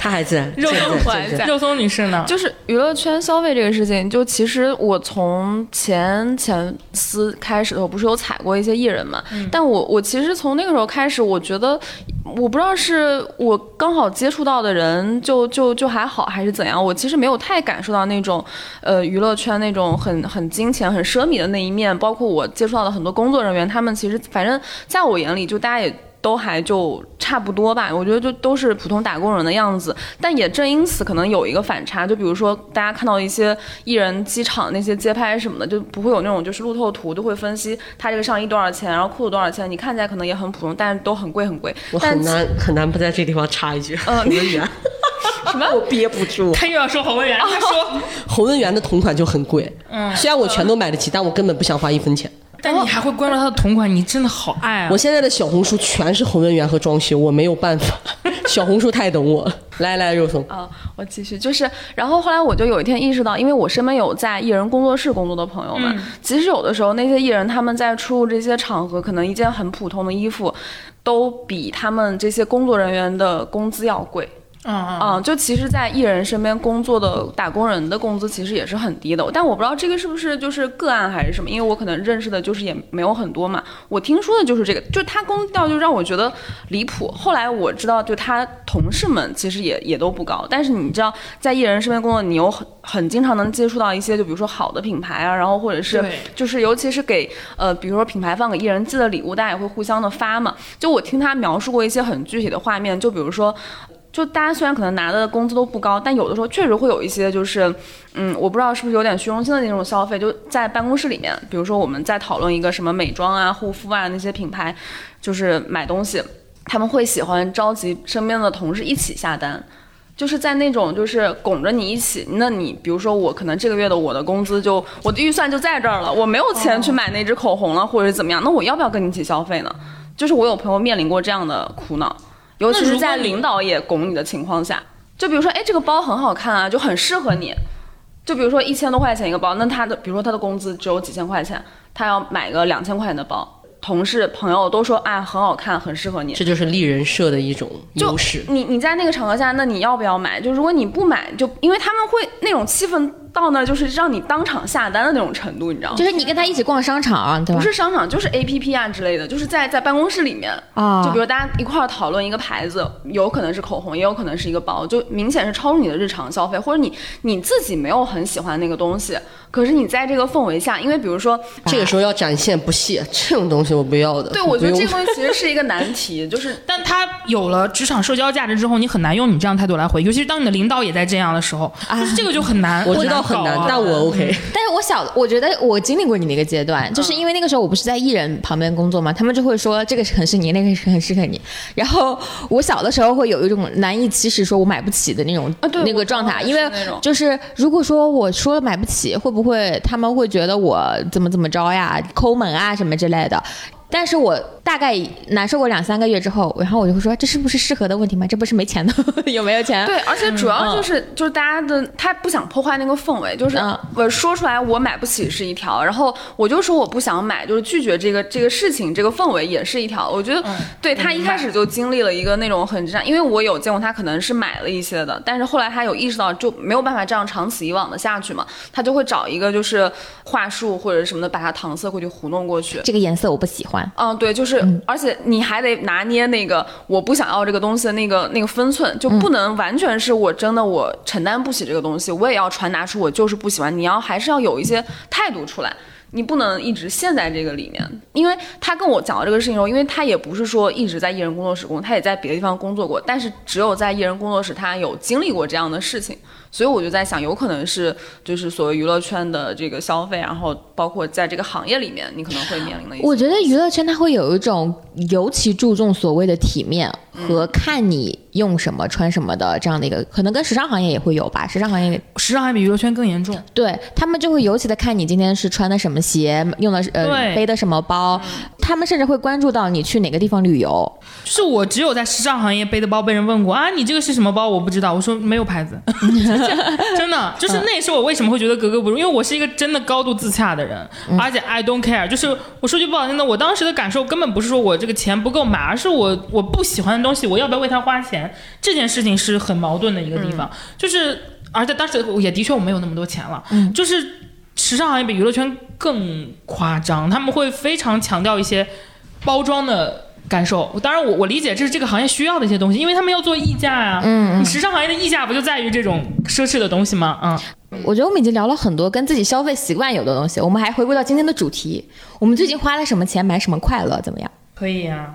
他还在，肉松还在。肉松女士呢？就是娱乐圈消费这个事情，就其实我从前前司开始的时候，不是有踩过一些艺人嘛？但我我其实从那个时候开始，我觉得我不知道是我刚好接触到的人就就就还好，还是怎样？我其实没有太感受到那种呃娱乐圈那种很很金钱、很奢靡的那一面。包括我接触到的很多工作人员，他们其实反正在我眼里，就大家也。都还就差不多吧，我觉得就都是普通打工人的样子，但也正因此可能有一个反差，就比如说大家看到一些艺人机场那些街拍什么的，就不会有那种就是路透图，都会分析他这个上衣多少钱，然后裤子多少钱，你看起来可能也很普通，但是都很贵很贵。我很难很难不在这地方插一句，洪文元，什么？我憋不住。他又要说侯文元，他说侯文元的同款就很贵，嗯，虽然我全都买得起，但我根本不想花一分钱。但你还会关注他的同款，你真的好爱啊！我现在的小红书全是红文园和装修，我没有办法，小红书太懂我了。来来，肉松啊，我继续，就是，然后后来我就有一天意识到，因为我身边有在艺人工作室工作的朋友们，其实有的时候那些艺人他们在出入这些场合，可能一件很普通的衣服，都比他们这些工作人员的工资要贵。嗯嗯嗯，就其实，在艺人身边工作的打工人的工资其实也是很低的，但我不知道这个是不是就是个案还是什么，因为我可能认识的就是也没有很多嘛。我听说的就是这个，就他工调就让我觉得离谱。后来我知道，就他同事们其实也也都不高，但是你知道，在艺人身边工作，你又很很经常能接触到一些，就比如说好的品牌啊，然后或者是就是尤其是给呃，比如说品牌方给艺人寄的礼物，大家也会互相的发嘛。就我听他描述过一些很具体的画面，就比如说。就大家虽然可能拿的工资都不高，但有的时候确实会有一些就是，嗯，我不知道是不是有点虚荣心的那种消费。就在办公室里面，比如说我们在讨论一个什么美妆啊、护肤啊那些品牌，就是买东西，他们会喜欢召集身边的同事一起下单。就是在那种就是拱着你一起，那你比如说我可能这个月的我的工资就我的预算就在这儿了，我没有钱去买那支口红了，或者是怎么样，那我要不要跟你一起消费呢？就是我有朋友面临过这样的苦恼，尤其是在领导也拱你的情况下，就比如说，哎，这个包很好看啊，就很适合你。就比如说一千多块钱一个包，那他的比如说他的工资只有几千块钱，他要买个两千块钱的包，同事朋友都说，哎，很好看，很适合你。这就是立人设的一种就优势。你你在那个场合下，那你要不要买？就如果你不买，就因为他们会那种气氛到那儿，就是让你当场下单的那种程度，你知道吗？就是你跟他一起逛商场，对吧？不是商场，就是 A P P 啊之类的，就是在在办公室里面啊就比如大家一块儿讨论一个牌子，有可能是口红，也有可能是一个包，就明显是超出你的日常消费，或者你你自己没有很喜欢那个东西，可是你在这个氛围下，因为比如说，这个时候要展现不屑，这种东西我不要的。对我觉得这个东西其实是一个难题，就是 但它有了职场社交价值之后，你很难用你这样态度来回，尤其是当你的领导也在这样的时候，就是这个就很难。我知道很难搞啊，但我 OK。但是我小，我觉得我经历过你那个阶段，就是因为那个时候我不是在艺人旁边工作嘛，他们就会说这个很适合你，那个很适合你。然后我小的时候会有一种难以启齿，说我买不起的那种、那个状态，因为就是如果说我说了买不起，会不会他们会觉得我怎么怎么着呀，抠门啊什么之类的。但是我大概难受过两三个月之后，然后我就会说，这是不是适合的问题吗？这不是没钱的，有没有钱？对，而且主要就是、就是大家的他不想破坏那个氛围，就是嗯我说出来我买不起是一条，然后我就说我不想买，就是拒绝这个这个事情，这个氛围也是一条。我觉得、对他一开始就经历了一个那种很这样，因为我有见过他可能是买了一些的，但是后来他有意识到就没有办法这样长此以往的下去嘛，他就会找一个就是话术或者什么的把他搪塞过去糊弄过去。这个颜色我不喜欢。嗯，对，就是，而且你还得拿捏那个我不想要这个东西的那个那个分寸，就不能完全是我真的我承担不起这个东西，我也要传达出我就是不喜欢。你要还是要有一些态度出来。你不能一直陷在这个里面，因为他跟我讲到这个事情的时候，因为他也不是说一直在艺人工作室工作，他也在别的地方工作过，但是只有在艺人工作室，他有经历过这样的事情，所以我就在想，有可能是就是所谓娱乐圈的这个消费，然后包括在这个行业里面，你可能会面临的一些。我觉得娱乐圈它会有一种尤其注重所谓的体面和看你用什么穿什么的这样的一个，可能跟时尚行业也会有吧。时尚行业时尚还比娱乐圈更严重。对他们就会尤其的看你今天是穿的什么鞋，用的是呃背的什么包，他们甚至会关注到你去哪个地方旅游。就是我只有在时尚行业背的包被人问过啊，你这个是什么包？我不知道，我说没有牌子，真的，就是那时候我为什么会觉得格格不入，因为我是一个真的高度自洽的人，而且 I don't care，就是我说句不好听的，我当时的感受根本不是说我这个钱不够买，而是我我不喜欢的东西，我要不要为它花钱，这件事情是很矛盾的一个地方，就是而且当时也的确我没有那么多钱了，就是时尚行业比娱乐圈更夸张，他们会非常强调一些包装的感受。当然我，我理解这是这个行业需要的一些东西，因为他们要做溢价啊。嗯，你时尚行业的溢价不就在于这种奢侈的东西吗？嗯，我觉得我们已经聊了很多跟自己消费习惯有的东西，我们还回归到今天的主题，我们最近花了什么钱买什么快乐，怎么样？可以呀、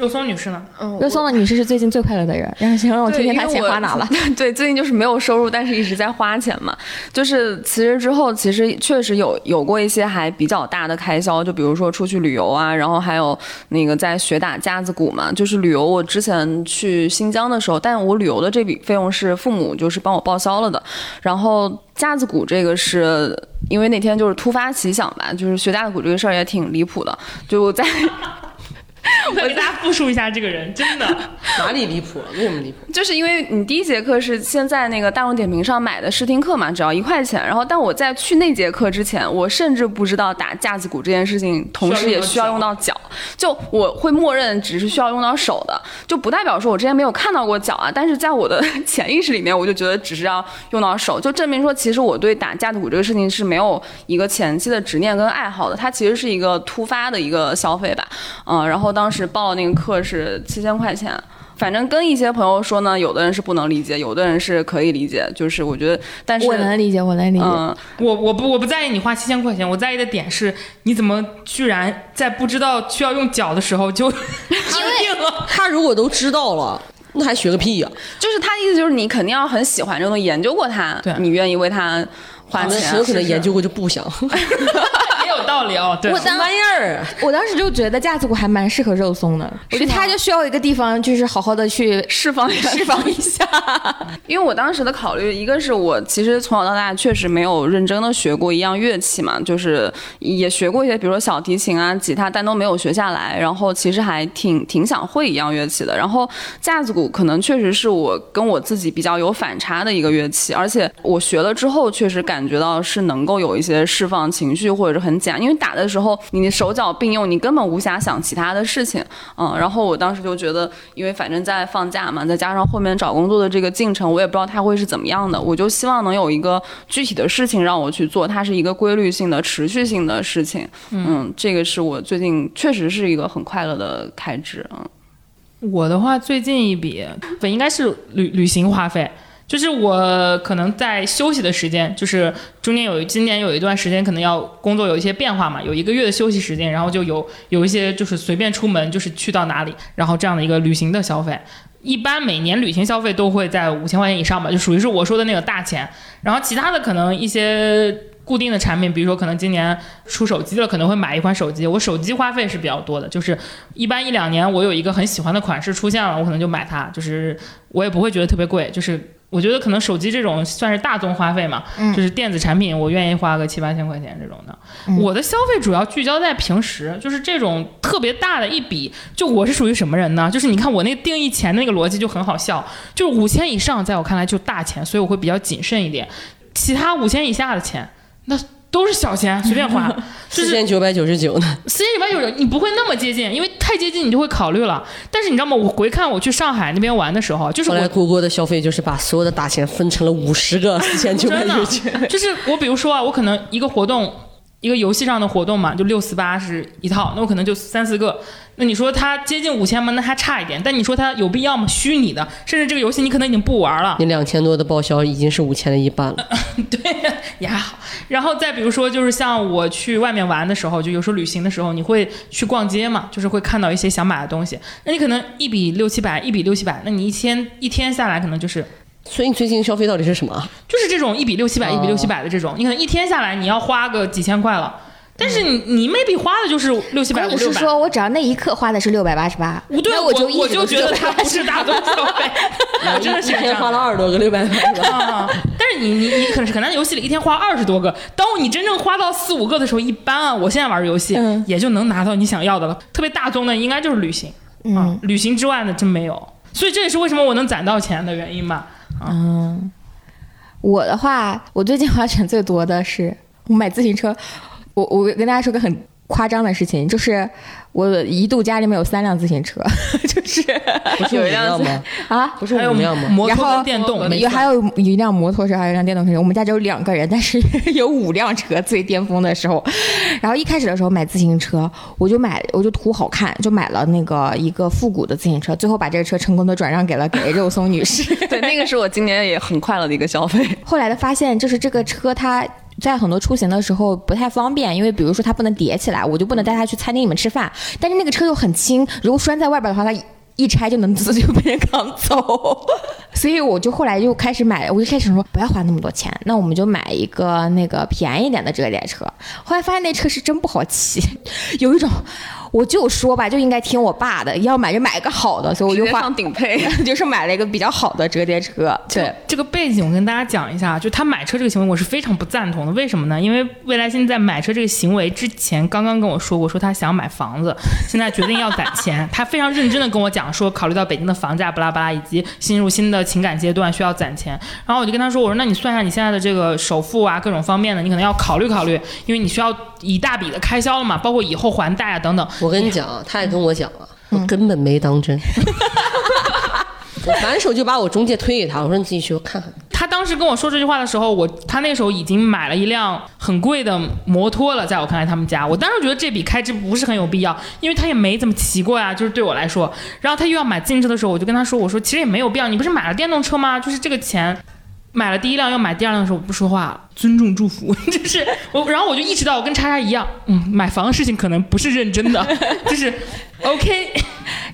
肉松女士呢？嗯，肉松的女士是最近最快乐的人，让先让我听听她钱花哪了。对，最近就是没有收入，但是一直在花钱嘛。就是辞职之后，其实确实有有过一些还比较大的开销，就比如说出去旅游啊，然后还有那个在学打架子鼓嘛。就是旅游，我之前去新疆的时候，但我旅游的这笔费用是父母就是帮我报销了的，然后。架子鼓这个是因为那天就是突发奇想吧，就是学架子鼓这个事儿也挺离谱的，就在 我给大家复述一下这个人，真的。哪里离谱了？为什么离谱？就是因为你第一节课是先在那个大众点评上买的试听课嘛，只要一块钱。然后，但我在去那节课之前，我甚至不知道打架子鼓这件事情，同时也需要用到脚。就我会默认只是需要用到手的，就不代表说我之前没有看到过脚啊。但是在我的 潜意识里面，我就觉得只是要用到手，就证明说其实我对打架子鼓这个事情是没有一个前期的执念跟爱好的。它其实是一个突发的一个消费吧。嗯，然后当时报那个课是七千块钱。反正跟一些朋友说呢，有的人是不能理解，有的人是可以理解。就是我觉得，但是我能理解，我能理解。嗯，我我不我不在意你花七千块钱，我在意的点是你怎么居然在不知道需要用脚的时候就决定 了。他如果都知道了，那还学个屁呀、就是他的意思就是你肯定要很喜欢这个东西，研究过它对，你愿意为它花那钱很有。可能研究过就不想。也有道理哦，对我。什么玩意儿？我当时就觉得架子鼓还蛮适合肉松的，我觉得他就需要一个地方，就是好好的去释放释放一下。因为我当时的考虑，一个是我其实从小到大确实没有认真的学过一样乐器嘛，就是也学过一些，比如说小提琴啊、吉他，但都没有学下来。然后其实还挺挺想会一样乐器的。然后架子鼓可能确实是我跟我自己比较有反差的一个乐器，而且我学了之后，确实感觉到是能够有一些释放情绪或者是很简，因为打的时候你的手脚并用，你根本无暇想其他的事情。嗯，然后我当时就觉得，因为反正在放假嘛，再加上后面找工作的这个进程，我也不知道它会是怎么样的，我就希望能有一个具体的事情让我去做，它是一个规律性的、持续性的事情。嗯，这个是我最近确实是一个很快乐的开支。嗯。我的话，最近一笔本应该是旅旅行花费，就是我可能在休息的时间，就是中间有今年有一段时间可能要工作有一些变化嘛，有一个月的休息时间，然后就有有一些就是随便出门，就是去到哪里，然后这样的一个旅行的消费。一般每年旅行消费都会在五千块钱以上吧，就属于是我说的那个大钱。然后其他的可能一些固定的产品，比如说可能今年出手机了，可能会买一款手机。我手机花费是比较多的，就是一般一两年我有一个很喜欢的款式出现了，我可能就买它，就是我也不会觉得特别贵，就是我觉得可能手机这种算是大宗花费嘛，就是电子产品，我愿意花个七八千块钱这种的。我的消费主要聚焦在平时，就是这种特别大的一笔，就我是属于什么人呢？就是你看我那个定义钱的那个逻辑就很好笑，就是五千以上在我看来就大钱，所以我会比较谨慎一点。其他五千以下的钱，那都是小钱，随便花。四千九百九十九呢？四千九百九十九，你不会那么接近，因为太接近你就会考虑了。但是你知道吗？我回看我去上海那边玩的时候，就是我后来郭郭的消费就是把所有的大钱分成了五十个 四千九百九十九。就是我比如说啊，我可能一个活动，一个游戏上的活动嘛，就六四八是一套，那我可能就三四个。那你说它接近五千吗？那还差一点。但你说它有必要吗？虚拟的，甚至这个游戏你可能已经不玩了。你两千多的报销已经是五千的一半了。对，也还好。然后再比如说，就是像我去外面玩的时候，就有时候旅行的时候，你会去逛街嘛，就是会看到一些想买的东西。那你可能一笔六七百，一笔六七百，那你一天一天下来可能就是所以你最近消费到底是什么啊？就是这种一笔六七百，一笔六七百的这种，你可能一天下来你要花个几千块了。但是你你 maybe 花的就是六七百五六百，你是说我只要那一刻花的是六百八十八，不对，那我就我就觉得688它不是大宗消费，我真的是一天花了二十多个六百八十八。啊，但是你你你可能可能游戏里一天花二十多个，当你真正花到四五个的时候，一般啊，我现在玩游戏、嗯也就能拿到你想要的了。特别大宗的应该就是旅行、啊，旅行之外的真没有，所以这也是为什么我能攒到钱的原因吧。嗯我的话，我最近花钱最多的是我买自行车。我我跟大家说个很夸张的事情，就是我一度家里面有三辆自行车，就是不是五辆吗？啊，不是还有五辆吗？摩托然后跟电动，没错有还有一辆摩托车，还有一辆电动车。我们家只有两个人，但是 有五辆车，最巅峰的时候。然后一开始的时候买自行车，我就买，我就图好看，就买了那个一个复古的自行车，最后把这个车成功的转让给了给肉松女士。对，那个是我今年也很快乐的一个消费。后来的发现就是这个车它。在很多出行的时候不太方便，因为比如说它不能叠起来，我就不能带它去餐厅里面吃饭。但是那个车又很轻，如果拴在外边的话，它一拆就能自 就被人扛走。所以我就后来又开始买，我就开始说不要花那么多钱，那我们就买一个那个便宜点的折叠车。后来发现那车是真不好骑，有一种我就说吧，就应该听我爸的，要买就买个好的，所以我就花直接上顶配。就是买了一个比较好的折叠车。对，这个背景我跟大家讲一下，就他买车这个行为，我是非常不赞同的。为什么呢？因为未来现在买车这个行为之前，刚刚跟我说过，说他想买房子，现在决定要攒钱。他非常认真的跟我讲说，考虑到北京的房价巴拉巴拉，以及进入新的情感阶段需要攒钱。然后我就跟他说，我说那你算一下你现在的这个首付啊，各种方面的，你可能要考虑考虑，因为你需要一大笔的开销了嘛，包括以后还贷啊等等。我跟你讲，他也跟我讲了，我根本没当真。我反手就把我中介推给他，我说你自己去看看。他当时跟我说这句话的时候，我他那时候已经买了一辆很贵的摩托了，在我看来他们家，我当时觉得这笔开支不是很有必要，因为他也没怎么骑过呀，就是对我来说。然后他又要买自行车的时候，我就跟他说，我说其实也没有必要，你不是买了电动车吗？就是这个钱。买了第一辆要买第二辆的时候我不说话，尊重祝福，就是我，然后我就意识到我跟叉叉一样，嗯，买房的事情可能不是认真的，就是 OK。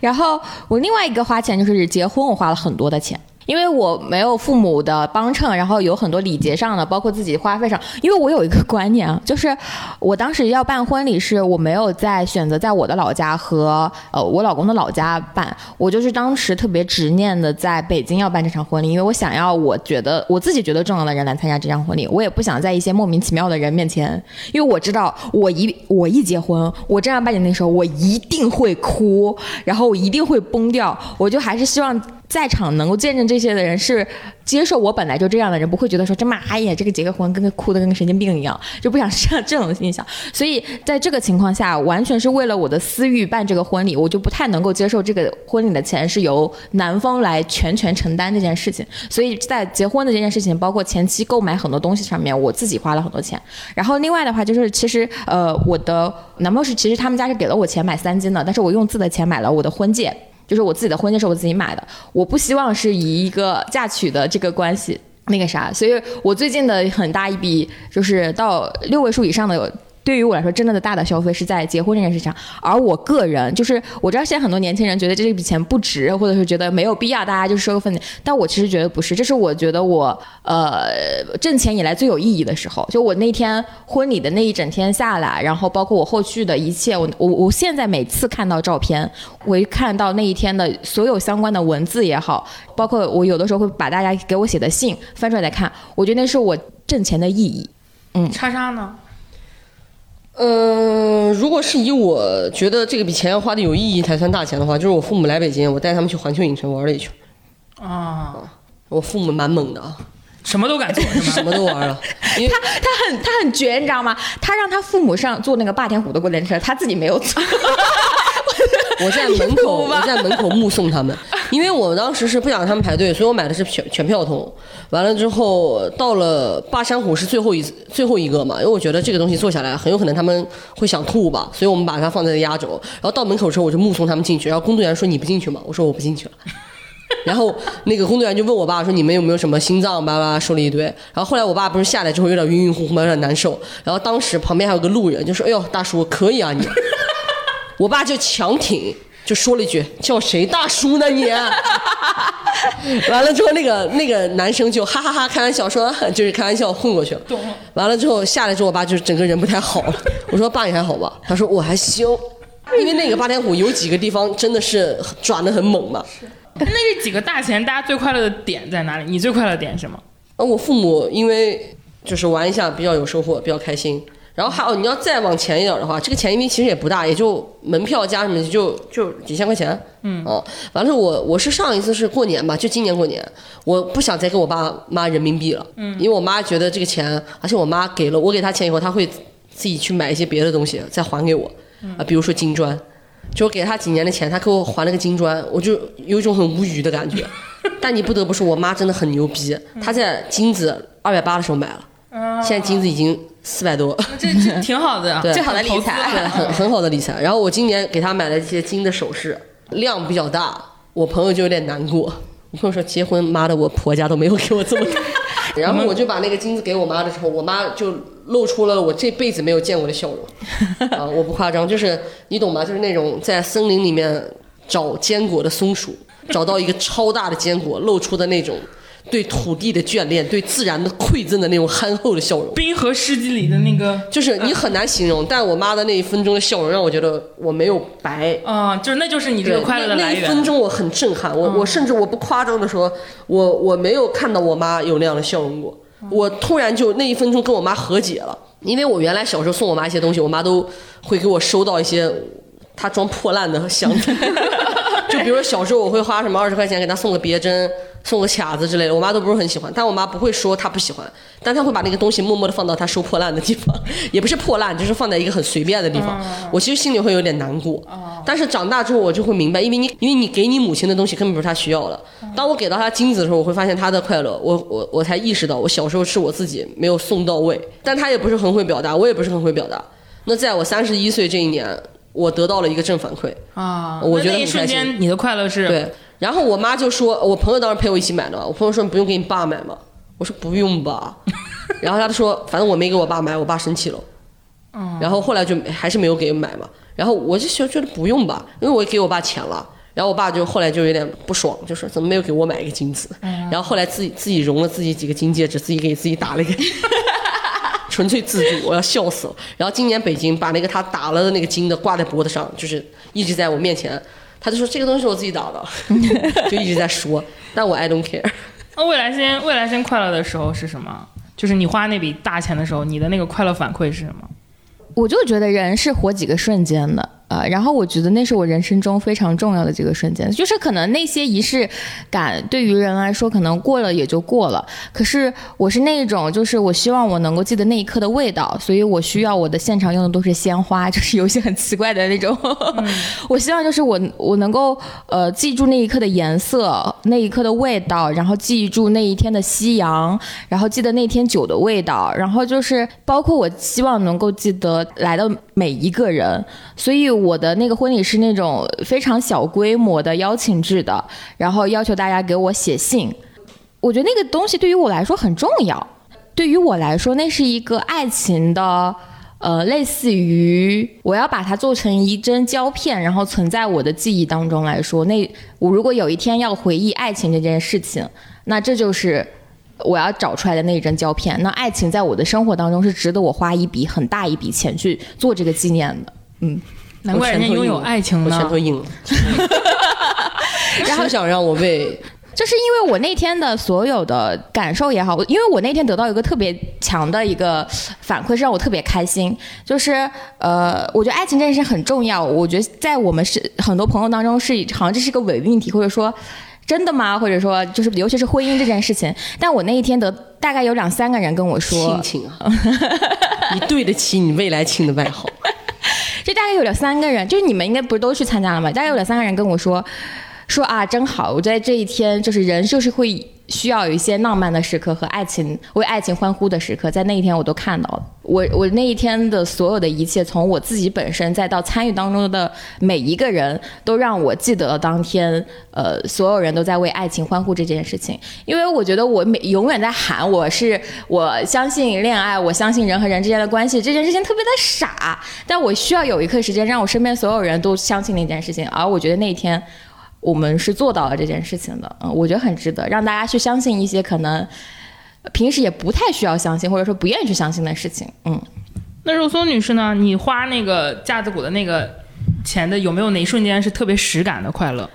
然后我另外一个花钱就是结婚，我花了很多的钱。因为我没有父母的帮衬，然后有很多礼节上的，包括自己花费上。因为我有一个观念啊，就是我当时要办婚礼，是我没有在选择在我的老家和呃我老公的老家办，我就是当时特别执念的在北京要办这场婚礼，因为我想要我觉得我自己觉得重要的人来参加这场婚礼，我也不想在一些莫名其妙的人面前，因为我知道我一我一结婚，我正儿八经那时候我一定会哭，然后我一定会崩掉，我就还是希望。在场能够见证这些的人是接受我本来就这样的人，不会觉得说这妈呀，这个结个婚跟个哭的跟个神经病一样，就不想上这种印象。所以在这个情况下，完全是为了我的私欲办这个婚礼，我就不太能够接受这个婚礼的钱是由男方来全权承担这件事情。所以在结婚的这件事情，包括前期购买很多东西上面，我自己花了很多钱。然后另外的话就是，其实呃，我的男朋友是其实他们家是给了我钱买三金的，但是我用自己的钱买了我的婚戒。就是我自己的婚戒是我自己买的，我不希望是以一个嫁娶的这个关系那个啥，所以我最近的很大一笔就是到六位数以上的。对于我来说，真正的大的消费是在结婚这件事情上，而我个人就是我知道现在很多年轻人觉得这笔钱不值，或者是觉得没有必要，大家就是收个份子。但我其实觉得不是，这是我觉得我呃挣钱以来最有意义的时候。就我那天婚礼的那一整天下来，然后包括我后续的一切，我我我现在每次看到照片，我一看到那一天的所有相关的文字也好，包括我有的时候会把大家给我写的信翻出来再看，我觉得那是我挣钱的意义。嗯，叉叉呢？嗯，如果是以我觉得这个笔钱要花的有意义才算大钱的话，就是我父母来北京，我带他们去环球影城玩了一圈。啊，我父母蛮猛的啊，什么都敢做，什么都玩了。他他很他很绝，你知道吗？他让他父母上坐那个霸天虎的过山车，他自己没有坐。我在门口，我在门口目送他们，因为我当时是不想让他们排队，所以我买的是全全票通。完了之后，到了霸山虎是最后一最后一个嘛，因为我觉得这个东西坐下来很有可能他们会想吐吧，所以我们把它放在了压轴。然后到门口的时候，我就目送他们进去，然后工作人员说你不进去吗？我说我不进去了。然后那个工作人员就问我爸说你们有没有什么心脏叭叭说了一堆。然后后来我爸不是下来之后有点晕晕乎乎嘛，有点难受。然后当时旁边还有个路人就说哎呦大叔可以啊你。我爸就强挺，就说了一句：“叫谁大叔呢你？” 完了之后，那个那个男生就哈哈哈开玩笑说，就是开玩笑混过去了。完了之后下来之后，我爸就整个人不太好了。我说：“爸你还好吧？”他说：“我还行。”因为那个霸天虎有几个地方真的是转的很猛嘛。那这几个大钱，大家最快乐的点在哪里？你最快乐的点是什么？呃，我父母因为就是玩一下比较有收获，比较开心。然后还有你要再往前一点的话，这个钱因为其实也不大，也就门票加什么就就几千块钱。嗯。哦，完了我我是上一次是过年吧，就今年过年，我不想再给我爸妈人民币了。嗯。因为我妈觉得这个钱，而且我妈给了我给她钱以后，她会自己去买一些别的东西再还给我。啊，比如说金砖，就给她几年的钱，她给我还了个金砖，我就有一种很无语的感觉。但你不得不说，我妈真的很牛逼，她在金子二百八的时候买了。现在金子已经四百多，这这 挺好的，对，最好的理财，很很好的理财。然后我今年给他买了一些金的首饰，量比较大，我朋友就有点难过。我朋友说结婚，妈的，我婆家都没有给我这么。然后我就把那个金子给我妈的时候，我妈就露出了我这辈子没有见过的笑容。啊，我不夸张，就是你懂吗？就是那种在森林里面找坚果的松鼠，找到一个超大的坚果，露出的那种。对土地的眷恋，对自然的馈赠的那种憨厚的笑容。冰河世纪里的那个，就是你很难形容，但我妈的那一分钟的笑容让我觉得我没有白。啊、就是那就是你这对，个快乐的那那一。分钟我很震撼，我、我甚至我不夸张的说，我我没有看到我妈有那样的笑容过。我突然就那一分钟跟我妈和解了，因为我原来小时候送我妈一些东西，我妈都会给我收到一些她装破烂的箱子，就比如说小时候我会花什么二十块钱给她送个别针、送个卡子之类的，我妈都不是很喜欢，但我妈不会说她不喜欢，但她会把那个东西默默的放到她收破烂的地方，也不是破烂，就是放在一个很随便的地方。我其实心里会有点难过，但是长大之后我就会明白，因为你因为你给你母亲的东西根本不是她需要的。当我给到她金子的时候，我会发现她的快乐，我我我才意识到我小时候是我自己没有送到位，但她也不是很会表达，我也不是很会表达。那在我三十一岁这一年，我得到了一个正反馈，啊，我觉得一瞬间你的快乐是对，然后我妈就说，我朋友当时陪我一起买的嘛，我朋友说你不用给你爸买吗，我说不用吧，然后他就说反正我没给我爸买，我爸生气了，然后后来就还是没有给买嘛，然后我就觉得不用吧，因为我给我爸钱了。然后我爸就后来就有点不爽，就说怎么没有给我买一个金子？然后后来自己自己融了自己几个金戒指，自己给自己打了一个，纯粹自助，我要笑死了。然后今年北京把那个他打了的那个金的挂在脖子上，就是一直在我面前，他就说这个东西是我自己导的，就一直在说，但我 I don't care。那未来先未来先快乐的时候是什么？就是你花那笔大钱的时候，你的那个快乐反馈是什么？我就觉得人是活几个瞬间的，呃，然后我觉得那是我人生中非常重要的几个瞬间，就是可能那些仪式感对于人来说可能过了也就过了，可是我是那种，就是我希望我能够记得那一刻的味道，所以我需要我的现场用的都是鲜花，就是有一些很奇怪的那种，我希望就是我我能够呃记住那一刻的颜色，那一刻的味道，然后记住那一天的夕阳，然后记得那天酒的味道，然后就是包括我希望能够记得来的每一个人，所以我的那个婚礼是那种非常小规模的邀请制的，然后要求大家给我写信，我觉得那个东西对于我来说很重要，对于我来说那是一个爱情的。呃，类似于我要把它做成一帧胶片，然后存在我的记忆当中来说，那我如果有一天要回忆爱情这件事情，那这就是我要找出来的那一张胶片。那爱情在我的生活当中是值得我花一笔很大一笔钱去做这个纪念的。嗯，难怪人家拥有爱情我拳呢头。硬了，然后想让我为 就是因为我那天的所有的感受也好，因为我那天得到一个特别强的一个反馈，是让我特别开心。就是呃，我觉得爱情这件事很重要。我觉得在我们是很多朋友当中是好像这是一个伪命题，或者说真的吗？或者说就是尤其是婚姻这件事情。但我那一天得大概有两三个人跟我说 亲，情啊，你对得起你未来亲的外号。这大概有两三个人，就是你们应该不是都去参加了吗？大概有两三个人跟我说，说啊，真好！我在这一天，就是人就是会需要有一些浪漫的时刻和爱情为爱情欢呼的时刻，在那一天我都看到了。我我那一天的所有的一切，从我自己本身再到参与当中的每一个人，都让我记得了当天，呃，所有人都在为爱情欢呼这件事情。因为我觉得我每永远在喊我是我相信恋爱，我相信人和人之间的关系，这件事情特别的傻，但我需要有一刻时间让我身边所有人都相信那件事情，而我觉得那一天我们是做到了这件事情的，嗯，我觉得很值得让大家去相信一些可能平时也不太需要相信，或者说不愿意去相信的事情，嗯。那肉松女士呢？你花那个架子鼓的那个钱的，有没有哪一瞬间是特别实感的快乐？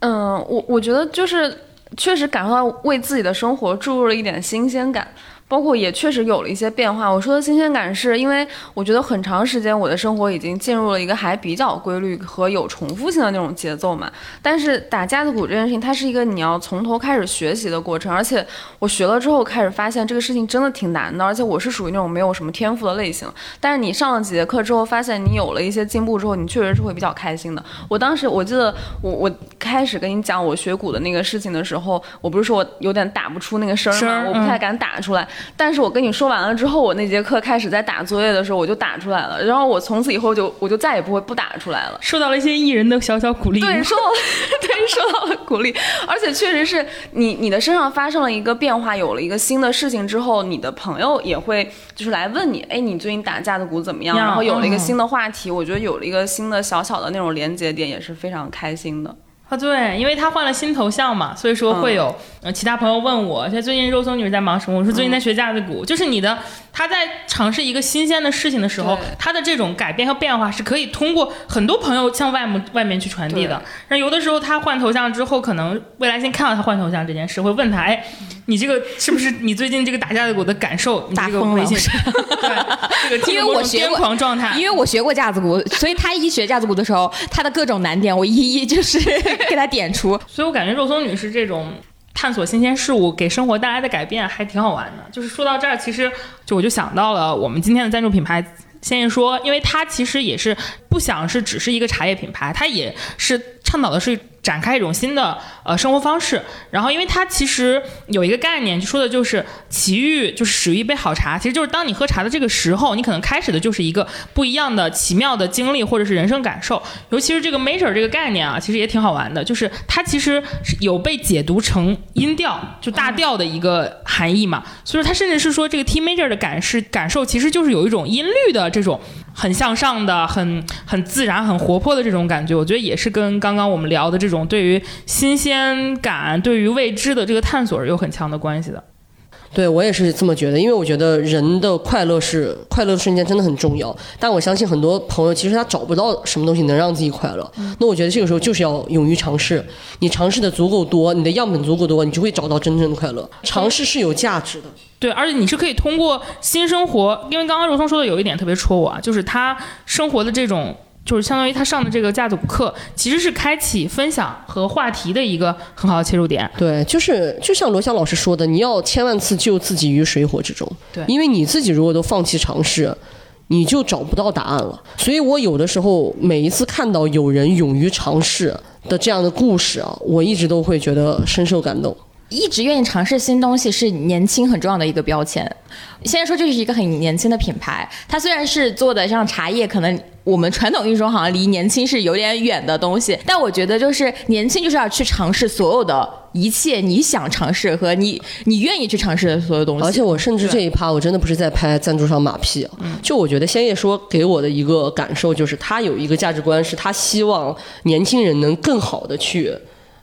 嗯，我我觉得就是确实感受到为自己的生活注入了一点新鲜感。包括也确实有了一些变化。我说的新鲜感是因为我觉得很长时间我的生活已经进入了一个还比较规律和有重复性的那种节奏嘛。但是打架子鼓这件事情，它是一个你要从头开始学习的过程，而且我学了之后开始发现这个事情真的挺难的，而且我是属于那种没有什么天赋的类型。但是你上了几节课之后，发现你有了一些进步之后，你确实是会比较开心的。我当时我记得我我开始跟你讲我学鼓的那个事情的时候，我不是说我有点打不出那个声儿吗？我不太敢打出来。但是我跟你说完了之后，我那节课开始在打作业的时候，我就打出来了。然后我从此以后就我就再也不会不打出来了。受到了一些艺人的小小鼓励。对，受到了对受到了鼓励，而且确实是你你的身上发生了一个变化，有了一个新的事情之后，你的朋友也会就是来问你，哎，你最近打架子鼓怎么样？然后有了一个嗯新的话题，我觉得有了一个新的小小的那种连接点，也是非常开心的。啊，对，因为他换了新头像嘛，所以说会有、呃其他朋友问我，现在最近肉松女在忙什么？我说最近在学架子鼓，就是你的他在尝试一个新鲜的事情的时候，他的这种改变和变化是可以通过很多朋友向外面外面去传递的。那有的时候他换头像之后，可能未来先看到他换头像这件事，会问他，哎，你这个是不是你最近这个打架子鼓的感受？你这个微信对这个因为我学过癫狂状态，因为我学过架子鼓，所以他一学架子鼓的时候，他的各种难点我一一就是 给他点出。所以我感觉肉松女士这种探索新鲜事物给生活带来的改变还挺好玩的。就是说到这儿，其实就我就想到了我们今天的赞助品牌。先言说，因为它其实也是不想是只是一个茶叶品牌，它也是倡导的是展开一种新的呃生活方式。然后，因为它其实有一个概念，就说的就是奇遇，就是始于一杯好茶。其实就是当你喝茶的这个时候，你可能开始的就是一个不一样的奇妙的经历或者是人生感受。尤其是这个 major 这个概念啊，其实也挺好玩的，就是它其实是有被解读成音调，就大调的一个含义嘛。所以说它甚至是说这个 T major 的感是感受，其实就是有一种音律的这种很向上的、很很自然、很活泼的这种感觉。我觉得也是跟刚刚我们聊的这种对于新鲜感、对于未知的这个探索是有很强的关系的。对我也是这么觉得，因为我觉得人的快乐是快乐的瞬间真的很重要。但我相信很多朋友其实他找不到什么东西能让自己快乐。那我觉得这个时候就是要勇于尝试，你尝试的足够多，你的样本足够多，你就会找到真正的快乐。尝试是有价值的。对，而且你是可以通过新生活，因为刚刚柔松说的有一点特别戳我啊，就是他生活的这种，就是相当于他上的这个架子鼓课，其实是开启分享和话题的一个很好的切入点。对，就是就像罗翔老师说的，你要千万次救自己于水火之中。对因为你自己如果都放弃尝试，你就找不到答案了。所以我有的时候每一次看到有人勇于尝试的这样的故事啊，我一直都会觉得深受感动。一直愿意尝试新东西是年轻很重要的一个标签。现在说这是一个很年轻的品牌，它虽然是做的像茶叶，可能我们传统意义中好像离年轻是有点远的东西，但我觉得就是年轻就是要去尝试所有的一切你想尝试和你你愿意去尝试的所有东西。而且我甚至这一趴，我真的不是在拍赞助商马屁啊，就我觉得仙叶说给我的一个感受就是，他有一个价值观，是他希望年轻人能更好的去。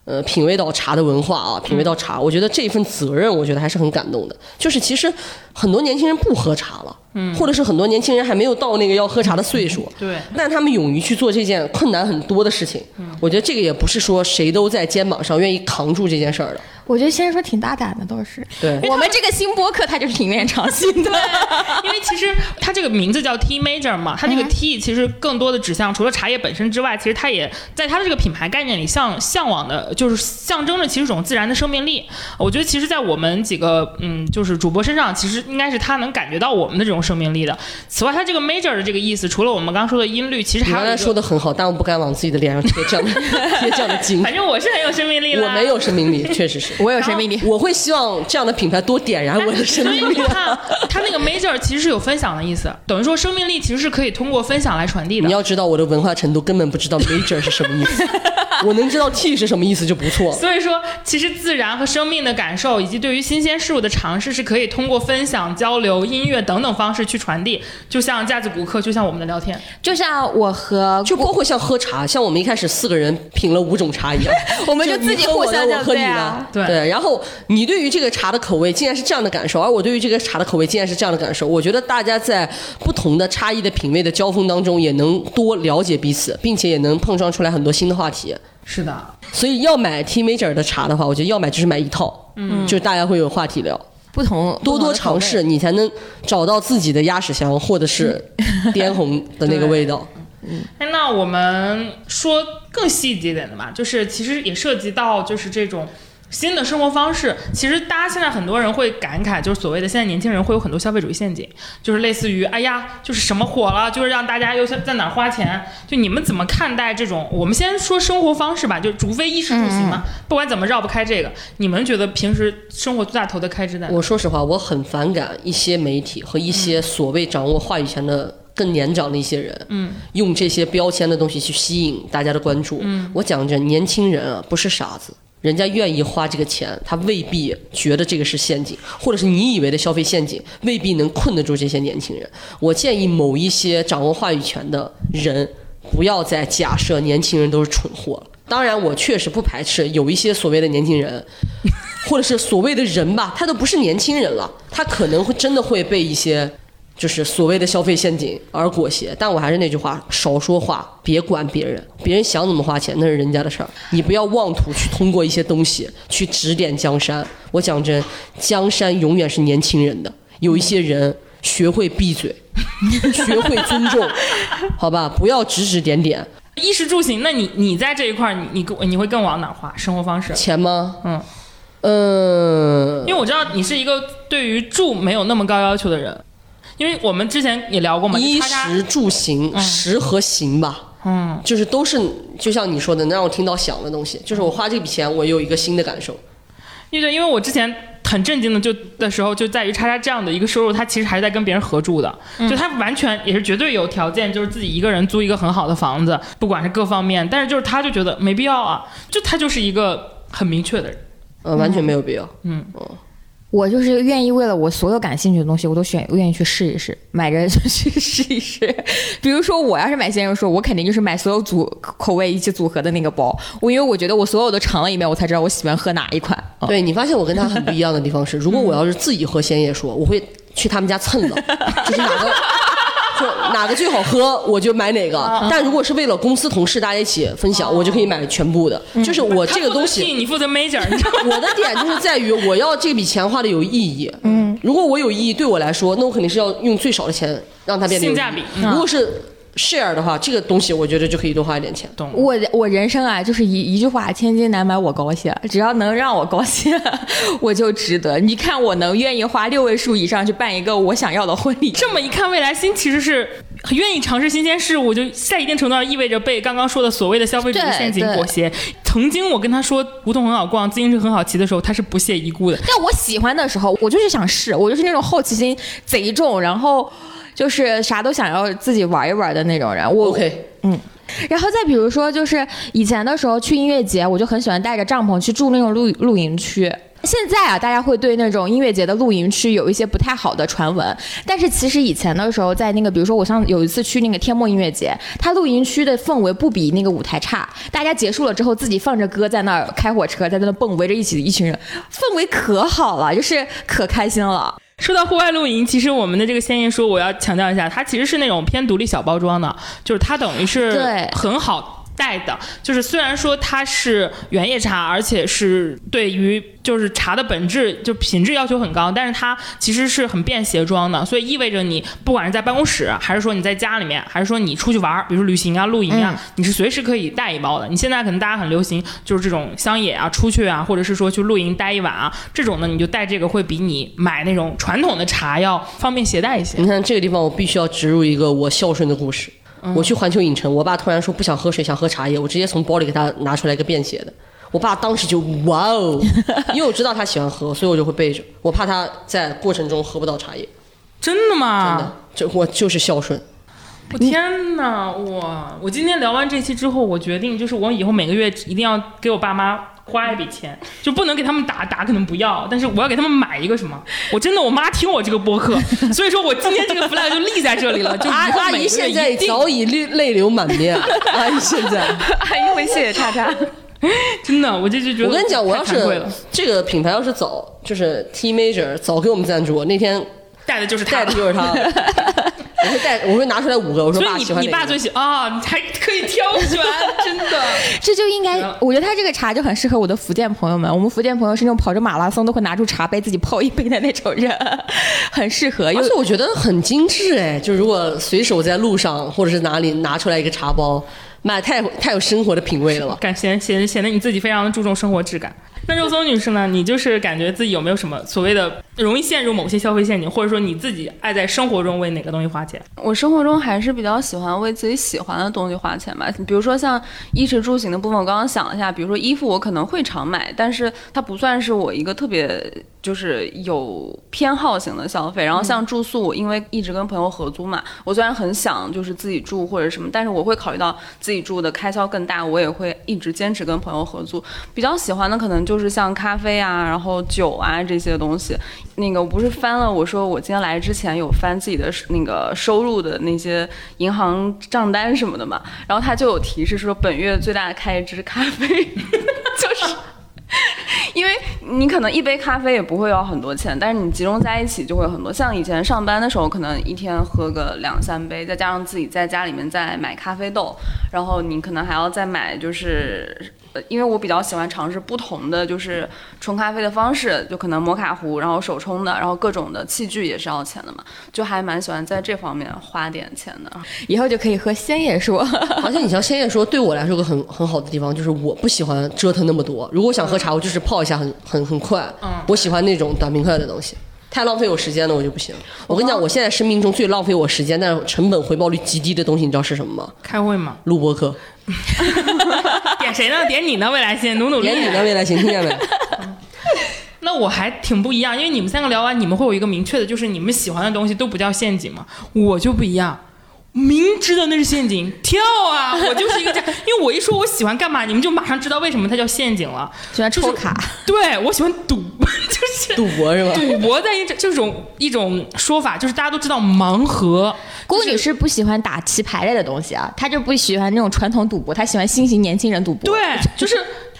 呃，品味到茶的文化啊，品味到茶，我觉得这份责任，我觉得还是很感动的。就是其实很多年轻人不喝茶了，嗯，或者是很多年轻人还没有到那个要喝茶的岁数，对，但他们勇于去做这件困难很多的事情，嗯我觉得这个也不是说谁都在肩膀上愿意扛住这件事儿的。我觉得先生说挺大胆的，倒是。对我们这个新播客，它就是挺愿意尝新的。因为其实它这个名字叫 T Major 嘛，它这个 T 其实更多的指向除了茶叶本身之外，其实它也在它的这个品牌概念里向向往的，就是象征着其实一种自然的生命力。我觉得其实，在我们几个嗯，就是主播身上，其实应该是他能感觉到我们的这种生命力的。此外，它这个 Major 的这个意思，除了我们刚刚说的音律，其实还有一个说的很好，但我不敢往自己的脸上贴这样的贴这样的金。反正我是很有生命力了。我没有生命力，确实是。我有生命力。我会希望这样的品牌多点燃我的生所以命力。你看，它那个 major 其实是有分享的意思，等于说生命力其实是可以通过分享来传递的你。要知道，我的文化程度根本不知道 major 是什么意思，我能知道 T 是什么意思就不错了。所以说，其实自然和生命的感受，以及对于新鲜事物的尝试，是可以通过分享、交流、音乐等等方式去传递。就像架子鼓课，就像我们的聊天。就像我和就包括像喝茶，像我们一开始四个人品了五种茶一样，我们就自己互相这样我喝你的对啊，对然后你对于这个茶的口味竟然是这样的感受，而我对于这个茶的口味竟然是这样的感受。我觉得大家在不同的差异的品味的交锋当中，也能多了解彼此，并且也能碰撞出来很多新的话题。是的，所以要买 T Major 的茶的话，我觉得要买就是买一套，嗯，就是大家会有话题聊，不同多多尝试，你才能找到自己的鸭屎香或者是 滇红的那个味道。哎，那我们说更细节一点的吧，就是其实也涉及到就是这种。新的生活方式，其实大家现在很多人会感慨，就是所谓的现在年轻人会有很多消费主义陷阱，就是类似于，哎呀，就是什么火了，就是让大家又在在哪儿花钱。就你们怎么看待这种？我们先说生活方式吧，就除非衣食住行嘛，不管怎么绕不开这个。你们觉得平时生活最大头的开支在哪？我说实话，我很反感一些媒体和一些所谓掌握话语权的更年长的一些人，嗯，用这些标签的东西去吸引大家的关注。嗯，我讲着，年轻人啊，不是傻子。人家愿意花这个钱，他未必觉得这个是陷阱，或者是你以为的消费陷阱，未必能困得住这些年轻人。我建议某一些掌握话语权的人，不要再假设年轻人都是蠢货了。当然，我确实不排斥有一些所谓的年轻人，或者是所谓的人吧，他都不是年轻人了，他可能会真的会被一些就是所谓的消费陷阱而裹挟。但我还是那句话，少说话，别管别人，别人想怎么花钱那是人家的事儿，你不要妄图去通过一些东西去指点江山。我讲真，江山永远是年轻人的，有一些人学会闭嘴，学会尊重，好吧，不要指指点点。衣食住行，那你你在这一块儿，你你更你会更往哪花？生活方式？钱吗？嗯嗯，因为我知道你是一个对于住没有那么高要求的人，因为我们之前也聊过嘛，衣食住行，食和行吧，嗯，就是都是就像你说的，能让我听到响的东西。就是我花这笔钱，我有一个新的感受。因为因为我之前很震惊的就的时候，就在于叉叉这样的一个收入，他其实还是在跟别人合住的，就他完全也是绝对有条件，就是自己一个人租一个很好的房子，不管是各方面，但是就是他就觉得没必要啊，就他就是一个很明确的人。呃，完全没有必要。嗯我就是愿意为了我所有感兴趣的东西，我都选愿意去试一试，买着就去试一试。比如说，我要是买鲜肉说，我肯定就是买所有组口味一起组合的那个包。我因为我觉得我所有的尝了一遍，我才知道我喜欢喝哪一款。嗯对你发现我跟他很不一样的地方是，如果我要是自己喝鲜叶说，我会去他们家蹭的，就是哪个。就哪个最好喝，我就买哪个。但如果是为了公司同事大家一起分享，我就可以买全部的。就是我这个东西，你负责 major？我的点就是在于我要这笔钱花的有意义。嗯，如果我有意义，对我来说，那我肯定是要用最少的钱让它变得性价比嗯如果是 share 的话，这个东西我觉得就可以多花一点钱。懂了。我我人生啊，就是一一句话，千金难买我高兴。只要能让我高兴，我就值得。你看，我能愿意花六位数以上去办一个我想要的婚礼，这么一看，未来新其实是很愿意尝试新鲜事物，就在一定程度上意味着被刚刚说的所谓的消费主义陷阱裹挟。曾经我跟他说胡同很好逛，自行车很好骑的时候，他是不屑一顾的。但我喜欢的时候，我就是想试，我就是那种好奇心贼重，然后就是啥都想要自己玩一玩的那种人。我 OK，嗯然后再比如说，就是以前的时候去音乐节，我就很喜欢带着帐篷去住那种露露营区。现在啊，大家会对那种音乐节的露营区有一些不太好的传闻，但是其实以前的时候，在那个比如说我上有一次去那个天幕音乐节，它露营区的氛围不比那个舞台差，大家结束了之后自己放着歌在那儿开火车，在那儿蹦，围着一起的一群人，氛围可好了，就是可开心了。说到户外露营，其实我们的这个鲜艳说，我要强调一下，它其实是那种偏独立小包装的，就是它等于是很好带的。就是虽然说它是原叶茶，而且是对于就是茶的本质就品质要求很高，但是它其实是很便携装的，所以意味着你不管是在办公室，还是说你在家里面，还是说你出去玩，比如说旅行啊、露营啊，你是随时可以带一包的。你现在可能大家很流行就是这种乡野啊、出去啊，或者是说去露营待一晚啊，这种呢你就带这个会比你买那种传统的茶要方便携带一些。你看这个地方，我必须要植入一个我孝顺的故事。我去环球影城，我爸突然说不想喝水，想喝茶叶，我直接从包里给他拿出来一个便携的。我爸当时就哇哦，因为我知道他喜欢喝，所以我就会备着，我怕他在过程中喝不到茶叶。真的吗？真的，这我就是孝顺。我天哪！我！我今天聊完这期之后，我决定就是我以后每个月一定要给我爸妈花一笔钱，就不能给他们打打，可能不要，但是我要给他们买一个什么。我真的，我妈听我这个播客，所以说我今天这个 flag 就立在这里了。就以阿阿姨现在早已泪泪流满面，阿姨现在。阿姨会谢谢叉叉。真的，我这就觉得我跟你讲，我要是这个品牌要是早，就是 T Major 早给我们赞助，那天带的就是他带的就是他。我会带，我会拿出来五个，我说爸喜欢哪个你你爸最喜啊，你还可以挑选，真的。这就应该，我觉得他这个茶就很适合我的福建朋友们。我们福建朋友是那种跑着马拉松都会拿出茶杯自己泡一杯的那种人，很适合。又而且我觉得很精致哎，就如果随手在路上或者是哪里拿出来一个茶包，妈太太有生活的品味了吧？感显显显得你自己非常的注重生活质感。那肉松女士呢？你就是感觉自己有没有什么所谓的容易陷入某些消费陷阱，或者说你自己爱在生活中为哪个东西花钱？我生活中还是比较喜欢为自己喜欢的东西花钱吧，比如说像衣食住行的部分，我刚刚想了一下，比如说衣服我可能会常买，但是它不算是我一个特别就是有偏好型的消费。然后像住宿，因为一直跟朋友合租嘛，我虽然很想就是自己住或者什么，但是我会考虑到自自己住的开销更大，我也会一直坚持跟朋友合租。比较喜欢的可能就就是像咖啡啊，然后酒啊这些东西。那个我不是翻了，我说我今天来之前有翻自己的那个收入的那些银行账单什么的嘛，然后他就有提示说本月最大的开支咖啡 就是。因为你可能一杯咖啡也不会要很多钱，但是你集中在一起就会有很多。像以前上班的时候，可能一天喝个两三杯，再加上自己在家里面再买咖啡豆，然后你可能还要再买，就是呃，因为我比较喜欢尝试不同的就是冲咖啡的方式，就可能摩卡壶，然后手冲的，然后各种的器具也是要钱的嘛，就还蛮喜欢在这方面花点钱的。以后就可以喝鲜叶说，而且你像鲜叶说，对我来说个很很好的地方，就是我不喜欢折腾那么多。如果我想喝茶，我就是泡一下很很很快。嗯我喜欢那种短平快的东西。太浪费我时间了，我就不行。我跟你讲，我现在生命中最浪费我时间，但是成本回报率极低的东西，你知道是什么吗？开会吗，录播课。点谁呢？点你呢？未来星，努努力。点你呢未来星，听见没？那我还挺不一样，因为你们三个聊完，你们会有一个明确的，就是你们喜欢的东西都不叫陷阱嘛。我就不一样，明知道那是陷阱，跳啊！我就是一个这样，因为我一说我喜欢干嘛，你们就马上知道为什么它叫陷阱了。喜欢抽卡，对我喜欢赌，就是赌博是吧？赌博在一种这种一种说法，就是大家都知道盲盒。郭女士不喜欢打棋牌类的东西啊，她就不喜欢那种传统赌博，她喜欢新型年轻人赌博。对，就是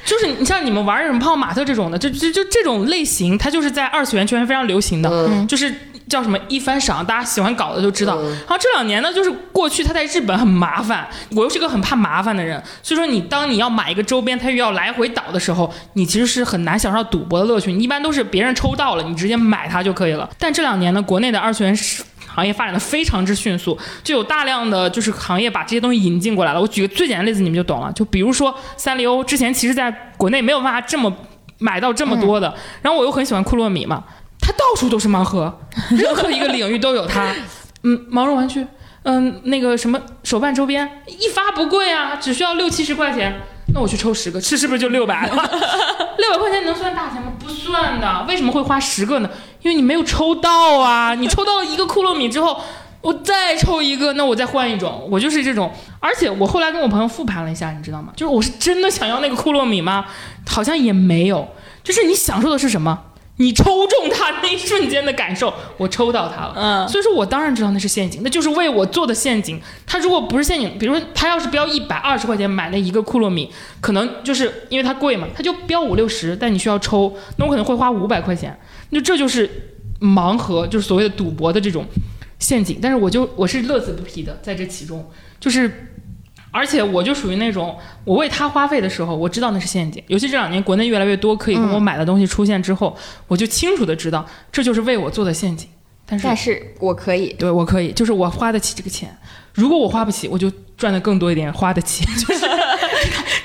就是你像你们玩什么泡玛特这种的，就就就这种类型，它就是在二次元圈非常流行的，嗯就是叫什么一番赏，大家喜欢搞的就知道。然后这两年呢，就是过去他在日本很麻烦，我又是一个很怕麻烦的人，所以说你当你要买一个周边，他又要来回倒的时候，你其实是很难享受到赌博的乐趣。你一般都是别人抽到了，你直接买它就可以了。但这两年呢，国内的二次元是。行业发展的非常之迅速，就有大量的就是行业把这些东西引进过来了。我举个最简单的例子，你们就懂了。就比如说三丽鸥之前其实在国内没有办法这么买到这么多的，然后我又很喜欢库洛米嘛，它到处都是盲盒，任何一个领域都有它。嗯，毛绒玩具，嗯，那个什么手办周边，一发不贵啊，只需要六七十块钱。那我去抽十个，这是不是就六百了？六百块钱能算大钱吗？不算的。为什么会花十个呢？因为你没有抽到啊！你抽到了一个库洛米之后，我再抽一个，那我再换一种。我就是这种。而且我后来跟我朋友复盘了一下，你知道吗？就是我是真的想要那个库洛米吗？好像也没有。就是你享受的是什么？你抽中它那一瞬间的感受，我抽到它了，嗯所以说我当然知道那是陷阱，那就是为我做的陷阱。它如果不是陷阱，比如说它要是标一百二十块钱买那一个库洛米，可能就是因为它贵嘛，它就标五六十，但你需要抽，那我可能会花五百块钱，那这就是盲盒，就是所谓的赌博的这种陷阱。但是我就我是乐此不疲的在这其中，就是。而且我就属于那种，我为他花费的时候，我知道那是陷阱。尤其这两年国内越来越多可以跟我买的东西出现之后，我就清楚的知道这就是为我做的陷阱。但是但是我可以，对我可以，就是我花得起这个钱。如果我花不起，我就赚的更多一点，花得起。就是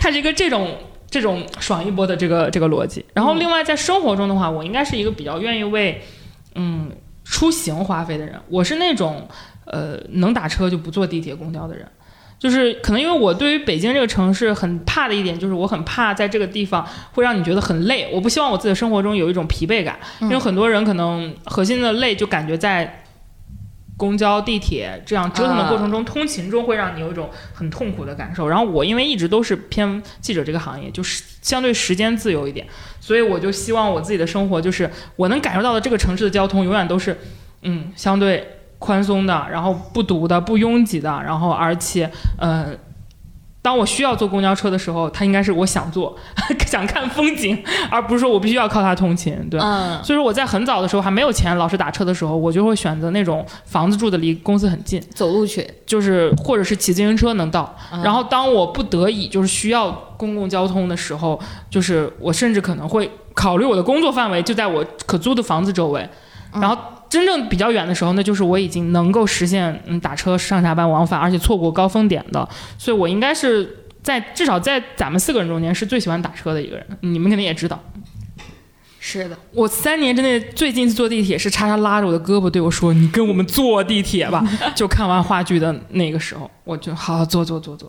它是一个这种这种爽一波的这个这个逻辑。然后另外在生活中的话，我应该是一个比较愿意为嗯出行花费的人。我是那种呃能打车就不坐地铁、公交的人。就是可能因为我对于北京这个城市很怕的一点，就是我很怕在这个地方会让你觉得很累。我不希望我自己的生活中有一种疲惫感，因为很多人可能核心的累就感觉在公交、地铁这样折腾的过程中，通勤中会让你有一种很痛苦的感受。然后我因为一直都是偏记者这个行业，就是相对时间自由一点，所以我就希望我自己的生活就是我能感受到的这个城市的交通永远都是嗯相对宽松的，然后不堵的、不拥挤的，然后而且呃。当我需要坐公交车的时候，它应该是我想坐、想看风景，而不是说我必须要靠它通勤。对，嗯，所以说我在很早的时候还没有钱老是打车的时候，我就会选择那种房子住的离公司很近，走路去，就是或者是骑自行车能到。嗯然后当我不得已就是需要公共交通的时候，就是我甚至可能会考虑我的工作范围就在我可租的房子周围。嗯然后真正比较远的时候，那就是我已经能够实现嗯打车上下班往返，而且错过高峰点的。所以我应该是在至少在咱们四个人中间是最喜欢打车的一个人。你们肯定也知道。是的，我三年之内最近一次坐地铁是叉叉拉着我的胳膊对我说：“你跟我们坐地铁吧。” 就看完话剧的那个时候，我就好好坐坐坐坐。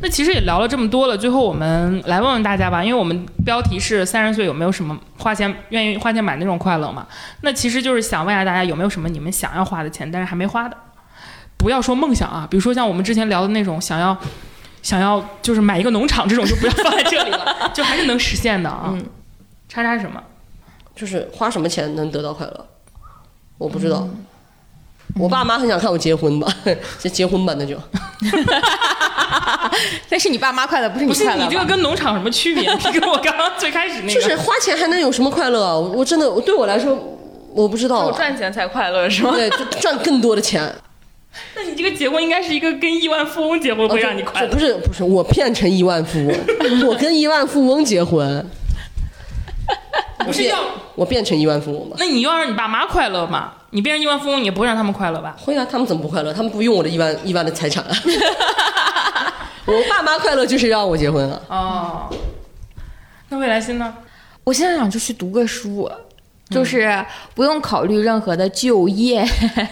那其实也聊了这么多了，最后我们来问问大家吧，因为我们标题是三十岁有没有什么花钱愿意花钱买那种快乐嘛？那其实就是想问一下大家有没有什么你们想要花的钱，但是还没花的。不要说梦想啊，比如说像我们之前聊的那种想要想要就是买一个农场这种就不要放在这里了，就还是能实现的啊。嗯叉叉什么？就是花什么钱能得到快乐？我不知道。嗯我爸妈很想看我结婚吧，就结婚吧，那就 但是你爸妈快乐，不是你不是快乐吧你这个跟农场什么区别？你跟我刚刚最开始那个就是花钱还能有什么快乐啊？我我真的对我来说，我不知道我啊。赚钱才快乐是吗？对，就赚更多的钱。那你这个结婚应该是一个跟亿万富翁结婚会让你快乐哦不。是不是，我变成亿万富翁，我跟亿万富翁结婚，不是要，我变成亿万富翁吗？那你要让你爸妈快乐嘛？你变成亿万富翁，你也不会让他们快乐吧？会啊，他们怎么不快乐？他们不用我的亿万亿万的财产啊。我爸妈快乐就是让我结婚啊。哦，那未来星呢？我现在想就去读个书，就是不用考虑任何的就业，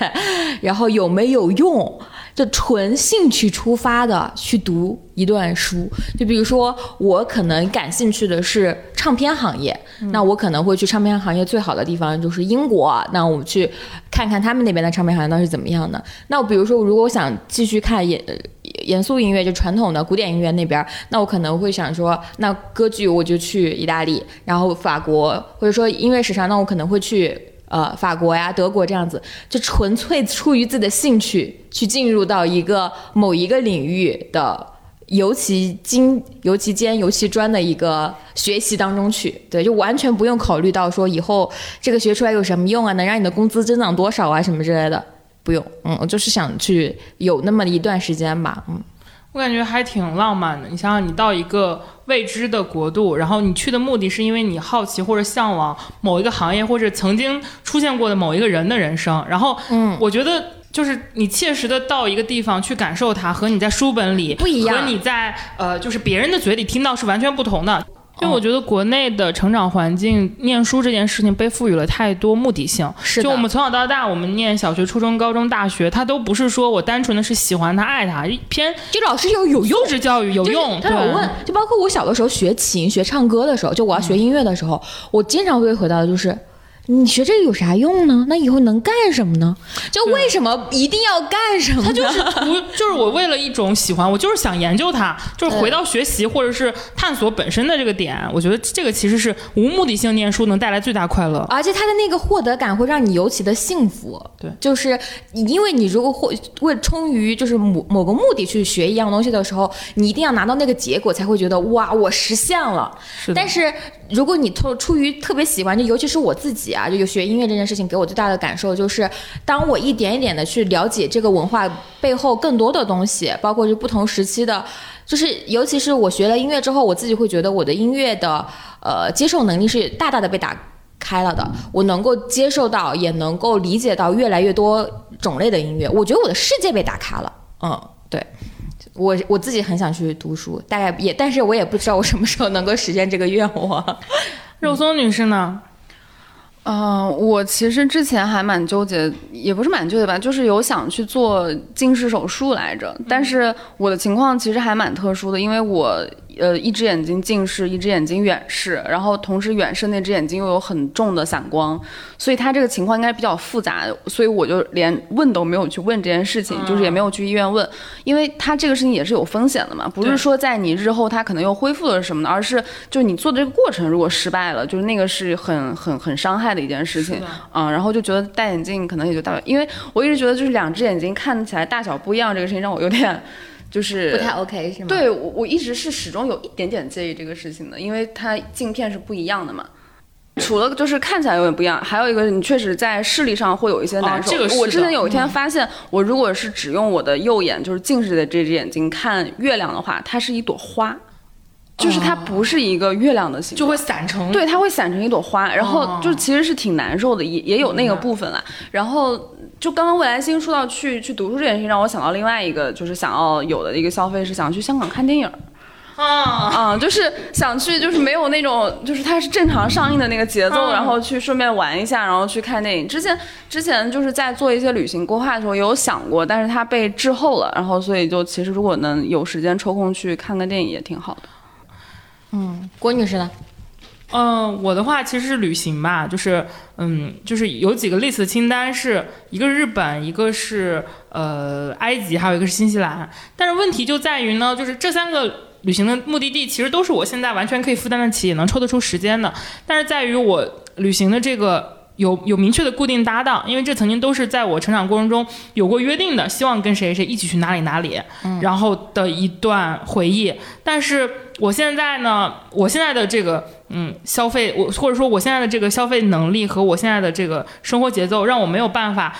然后有没有用，就纯兴趣出发的去读一段书。就比如说，我可能感兴趣的是唱片行业，那我可能会去唱片行业最好的地方就是英国，那我们去看看他们那边的唱片行业到底是怎么样的。那我比如说，如果我想继续看严严肃音乐，就传统的古典音乐那边，那我可能会想说，那歌剧我就去意大利，然后法国，或者说音乐史上，那我可能会去呃法国呀、德国这样子，就纯粹出于自己的兴趣去进入到一个某一个领域的。尤其精、尤其尖、尤其专的一个学习当中去，对，就完全不用考虑到说以后这个学出来有什么用啊，能让你的工资增长多少啊，什么之类的，不用。嗯，我就是想去有那么一段时间吧，嗯。我感觉还挺浪漫的。你想想，你到一个未知的国度，然后你去的目的是因为你好奇或者向往某一个行业或者曾经出现过的某一个人的人生。然后，嗯，我觉得就是你切实的到一个地方去感受它，和你在书本里不一样和你在呃就是别人的嘴里听到是完全不同的。因为我觉得国内的成长环境，念书这件事情被赋予了太多目的性。是的就我们从小到大，我们念小学、初中、高中、大学，它都不是说我单纯的是喜欢它、爱它，偏就老师有有用素。质教育有用。对他有问，就包括我小的时候学琴、学唱歌的时候，就我要学音乐的时候，我经常会回答的就是。你学这个有啥用呢？那以后能干什么呢？就为什么一定要干什么呢？他就是图，就是我为了一种喜欢，我就是想研究它，就是回到学习或者是探索本身的这个点。我觉得这个其实是无目的性念书能带来最大快乐。而且他的那个获得感会让你尤其的幸福。对就是因为你如果会为冲于就是某某个目的去学一样东西的时候，你一定要拿到那个结果，才会觉得哇，我实现了。是但是如果你出出于特别喜欢，就尤其是我自己啊，就有学音乐这件事情给我最大的感受就是，当我一点一点的去了解这个文化背后更多的东西，包括就不同时期的。就是，尤其是我学了音乐之后，我自己会觉得我的音乐的呃接受能力是大大的被打开了的。我能够接受到，也能够理解到越来越多种类的音乐。我觉得我的世界被打开了。嗯，对。我我自己很想去读书，大概也，但是我也不知道我什么时候能够实现这个愿望。肉松女士呢？嗯、我其实之前还蛮纠结，也不是蛮纠结吧，就是有想去做近视手术来着。但是我的情况其实还蛮特殊的，因为我呃一只眼睛近视，一只眼睛远视，然后同时远视那只眼睛又有很重的散光，所以他这个情况应该比较复杂，所以我就连问都没有去问这件事情，就是也没有去医院问，因为他这个事情也是有风险的嘛，不是说在你日后他可能又恢复了什么的，而是就是你做的这个过程如果失败了，就是那个是很很很伤害的一件事情啊、然后就觉得戴眼镜可能也就代表，因为我一直觉得就是两只眼睛看起来大小不一样这个事情让我有点就是不太 OK 是吗？对我我一直是始终有一点点介意这个事情的，因为它镜片是不一样的嘛。除了就是看起来有点不一样，还有一个你确实在视力上会有一些难受。哦这个我之前有一天发现，我如果是只用我的右眼，就是近视的这只眼睛看月亮的话，它是一朵花，就是它不是一个月亮的形状。就会散成对，它会散成一朵花，然后哦就其实是挺难受的，也也有那个部分啦。然后就刚刚未来星说到去去读书这件事情，让我想到另外一个就是想要有的一个消费是想去香港看电影儿。啊，啊、就是想去，就是没有那种，就是它是正常上映的那个节奏，嗯然后去顺便玩一下，然后去看电影。之前之前就是在做一些旅行规划的时候也有想过，但是它被滞后了，然后所以就其实如果能有时间抽空去看个电影也挺好的。嗯，郭女士呢？嗯，我的话其实是旅行吧，就是嗯，就是有几个类似的清单是，一个日本，一个是呃埃及，还有一个是新西兰。但是问题就在于呢，就是这三个旅行的目的地其实都是我现在完全可以负担得起，也能抽得出时间的。但是在于我旅行的这个。有有明确的固定搭档，因为这曾经都是在我成长过程中有过约定的，希望跟谁谁一起去哪里哪里，然后的一段回忆。但是我现在呢，我现在的这个嗯消费，我或者说我现在的这个消费能力和我现在的这个生活节奏，让我没有办法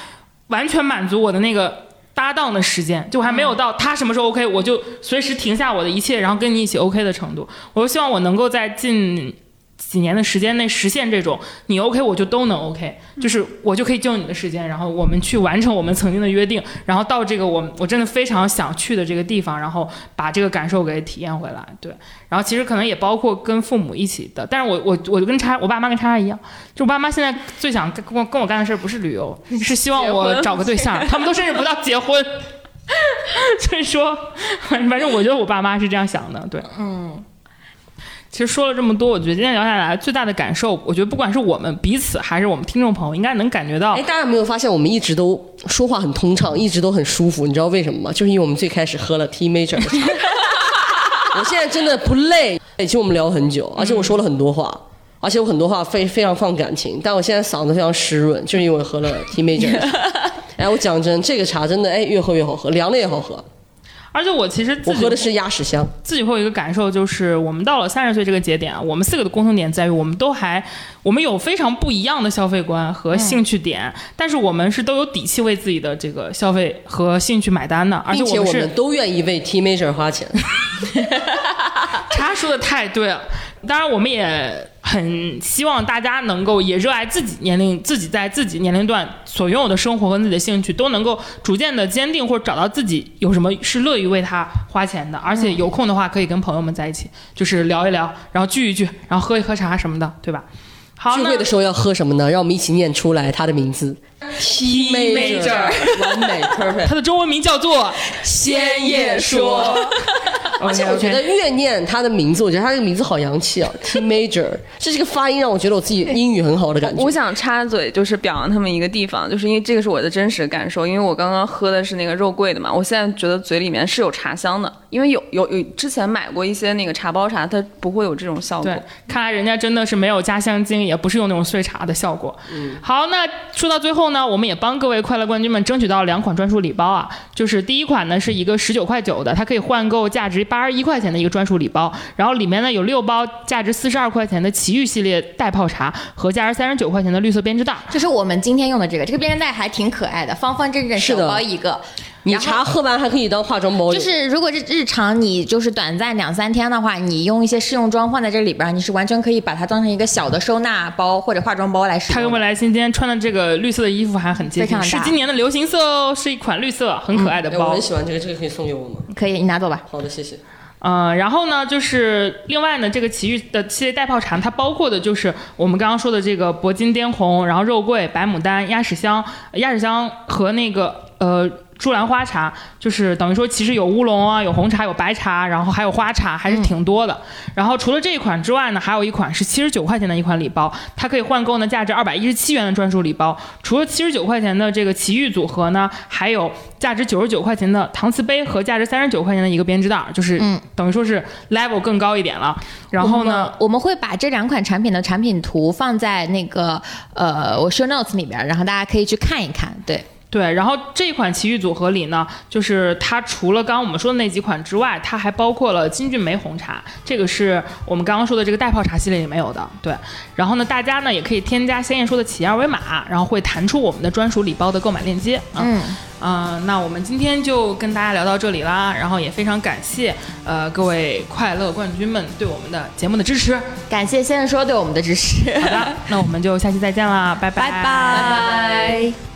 完全满足我的那个搭档的时间，就还没有到他什么时候 OK，我就随时停下我的一切，然后跟你一起 OK 的程度。我就希望我能够在近。几年的时间内实现这种，你 OK 我就都能 OK，就是我就可以救你的时间，然后我们去完成我们曾经的约定，然后到这个我我真的非常想去的这个地方，然后把这个感受给体验回来。对，然后其实可能也包括跟父母一起的，但是我我我就跟叉我爸妈跟叉叉一样，就我爸妈现在最想跟我跟我干的事儿不是旅游，是希望我找个对象，他们都甚至不到结婚，所以说反正我觉得我爸妈是这样想的，对，嗯。其实说了这么多，我觉得今天聊下来最大的感受，我觉得不管是我们彼此还是我们听众朋友，应该能感觉到。哎，大家有没有发现我们一直都说话很通畅，一直都很舒服？你知道为什么吗？就是因为我们最开始喝了 T Major 的茶。我现在真的不累，其实我们聊很久，而且我说了很多话，而且我很多话非非常放感情，但我现在嗓子非常湿润，就是因为喝了 T Major。哎，我讲真，这个茶真的哎，越喝越好喝，凉了也好喝。而且我其实我喝的是鸭屎香，自己会有一个感受，就是我们到了三十岁这个节点啊，我们四个的共同点在于，我们都还我们有非常不一样的消费观和兴趣点，但是我们是都有底气为自己的这个消费和兴趣买单的，而且我们是都愿意为 T Major 花钱。他说的太对了，当然我们也。很希望大家能够也热爱自己年龄、自己在自己年龄段所拥有的生活和自己的兴趣，都能够逐渐的坚定或者找到自己有什么是乐于为他花钱的，而且有空的话可以跟朋友们在一起，就是聊一聊，然后聚一聚，然后喝一喝茶什么的，对吧？好，聚会的时候要喝什么呢？让我们一起念出来他的名字：T Major，完美，perfect。它的中文名叫做仙叶说。而且我觉得越念他的名字，我觉得他这个名字好洋气啊，T Major，这是这个发音让我觉得我自己英语很好的感觉。我想插嘴，就是表扬他们一个地方，就是因为这个是我的真实感受，因为我刚刚喝的是那个肉桂的嘛，我现在觉得嘴里面是有茶香的，因为有有有之前买过一些那个茶包茶，它不会有这种效果。对，看来人家真的是没有加香精，也不是用那种碎茶的效果。嗯，好，那说到最后呢，我们也帮各位快乐冠军们争取到两款专属礼包啊，就是第一款呢是一个十九块九的，它可以换购价值八十一块钱的一个专属礼包，然后里面呢有六包价值四十二块钱的奇遇系列袋泡茶和价值三十九块钱的绿色编织袋，就是我们今天用的这个，这个编织袋还挺可爱的，方方正正小包一个。你茶喝完还可以当化妆包就是如果是日常你就是短暂两三天的话，你用一些试用装放在这里边，你是完全可以把它当成一个小的收纳包或者化妆包来使用。它跟未来新今天穿的这个绿色的衣服还很接近，是今年的流行色哦，是一款绿色很可爱的包。我很喜欢这个，这个可以送给我吗？可以，你拿走吧。好的，谢谢。嗯，然后呢，就是另外呢，这个奇遇的系列袋泡茶，它包括的就是我们刚刚说的这个铂金滇红，然后肉桂、白牡丹、鸭屎香、鸭屎香和那个呃。珠兰花茶就是等于说，其实有乌龙啊，有红茶，有白茶，然后还有花茶，还是挺多的。然后除了这一款之外呢，还有一款是七十九块钱的一款礼包，它可以换购呢价值二百一十七元的专属礼包。除了七十九块钱的这个奇遇组合呢，还有价值九十九块钱的搪瓷杯和价值三十九块钱的一个编织袋，就是等于说是 level 更高一点了。然后呢，我们会把这两款产品的产品图放在那个呃我 show notes 里边，然后大家可以去看一看。对。对，然后这款奇遇组合里呢，就是它除了刚刚我们说的那几款之外，它还包括了金骏眉红茶，这个是我们刚刚说的这个袋泡茶系列里没有的。对，然后呢，大家呢也可以添加鲜艳说的企业二维码，然后会弹出我们的专属礼包的购买链接。嗯，啊，那我们今天就跟大家聊到这里啦，然后也非常感谢呃各位快乐冠军们对我们的节目的支持，感谢鲜艳说对我们的支持。好的，那我们就下期再见啦，拜拜拜拜。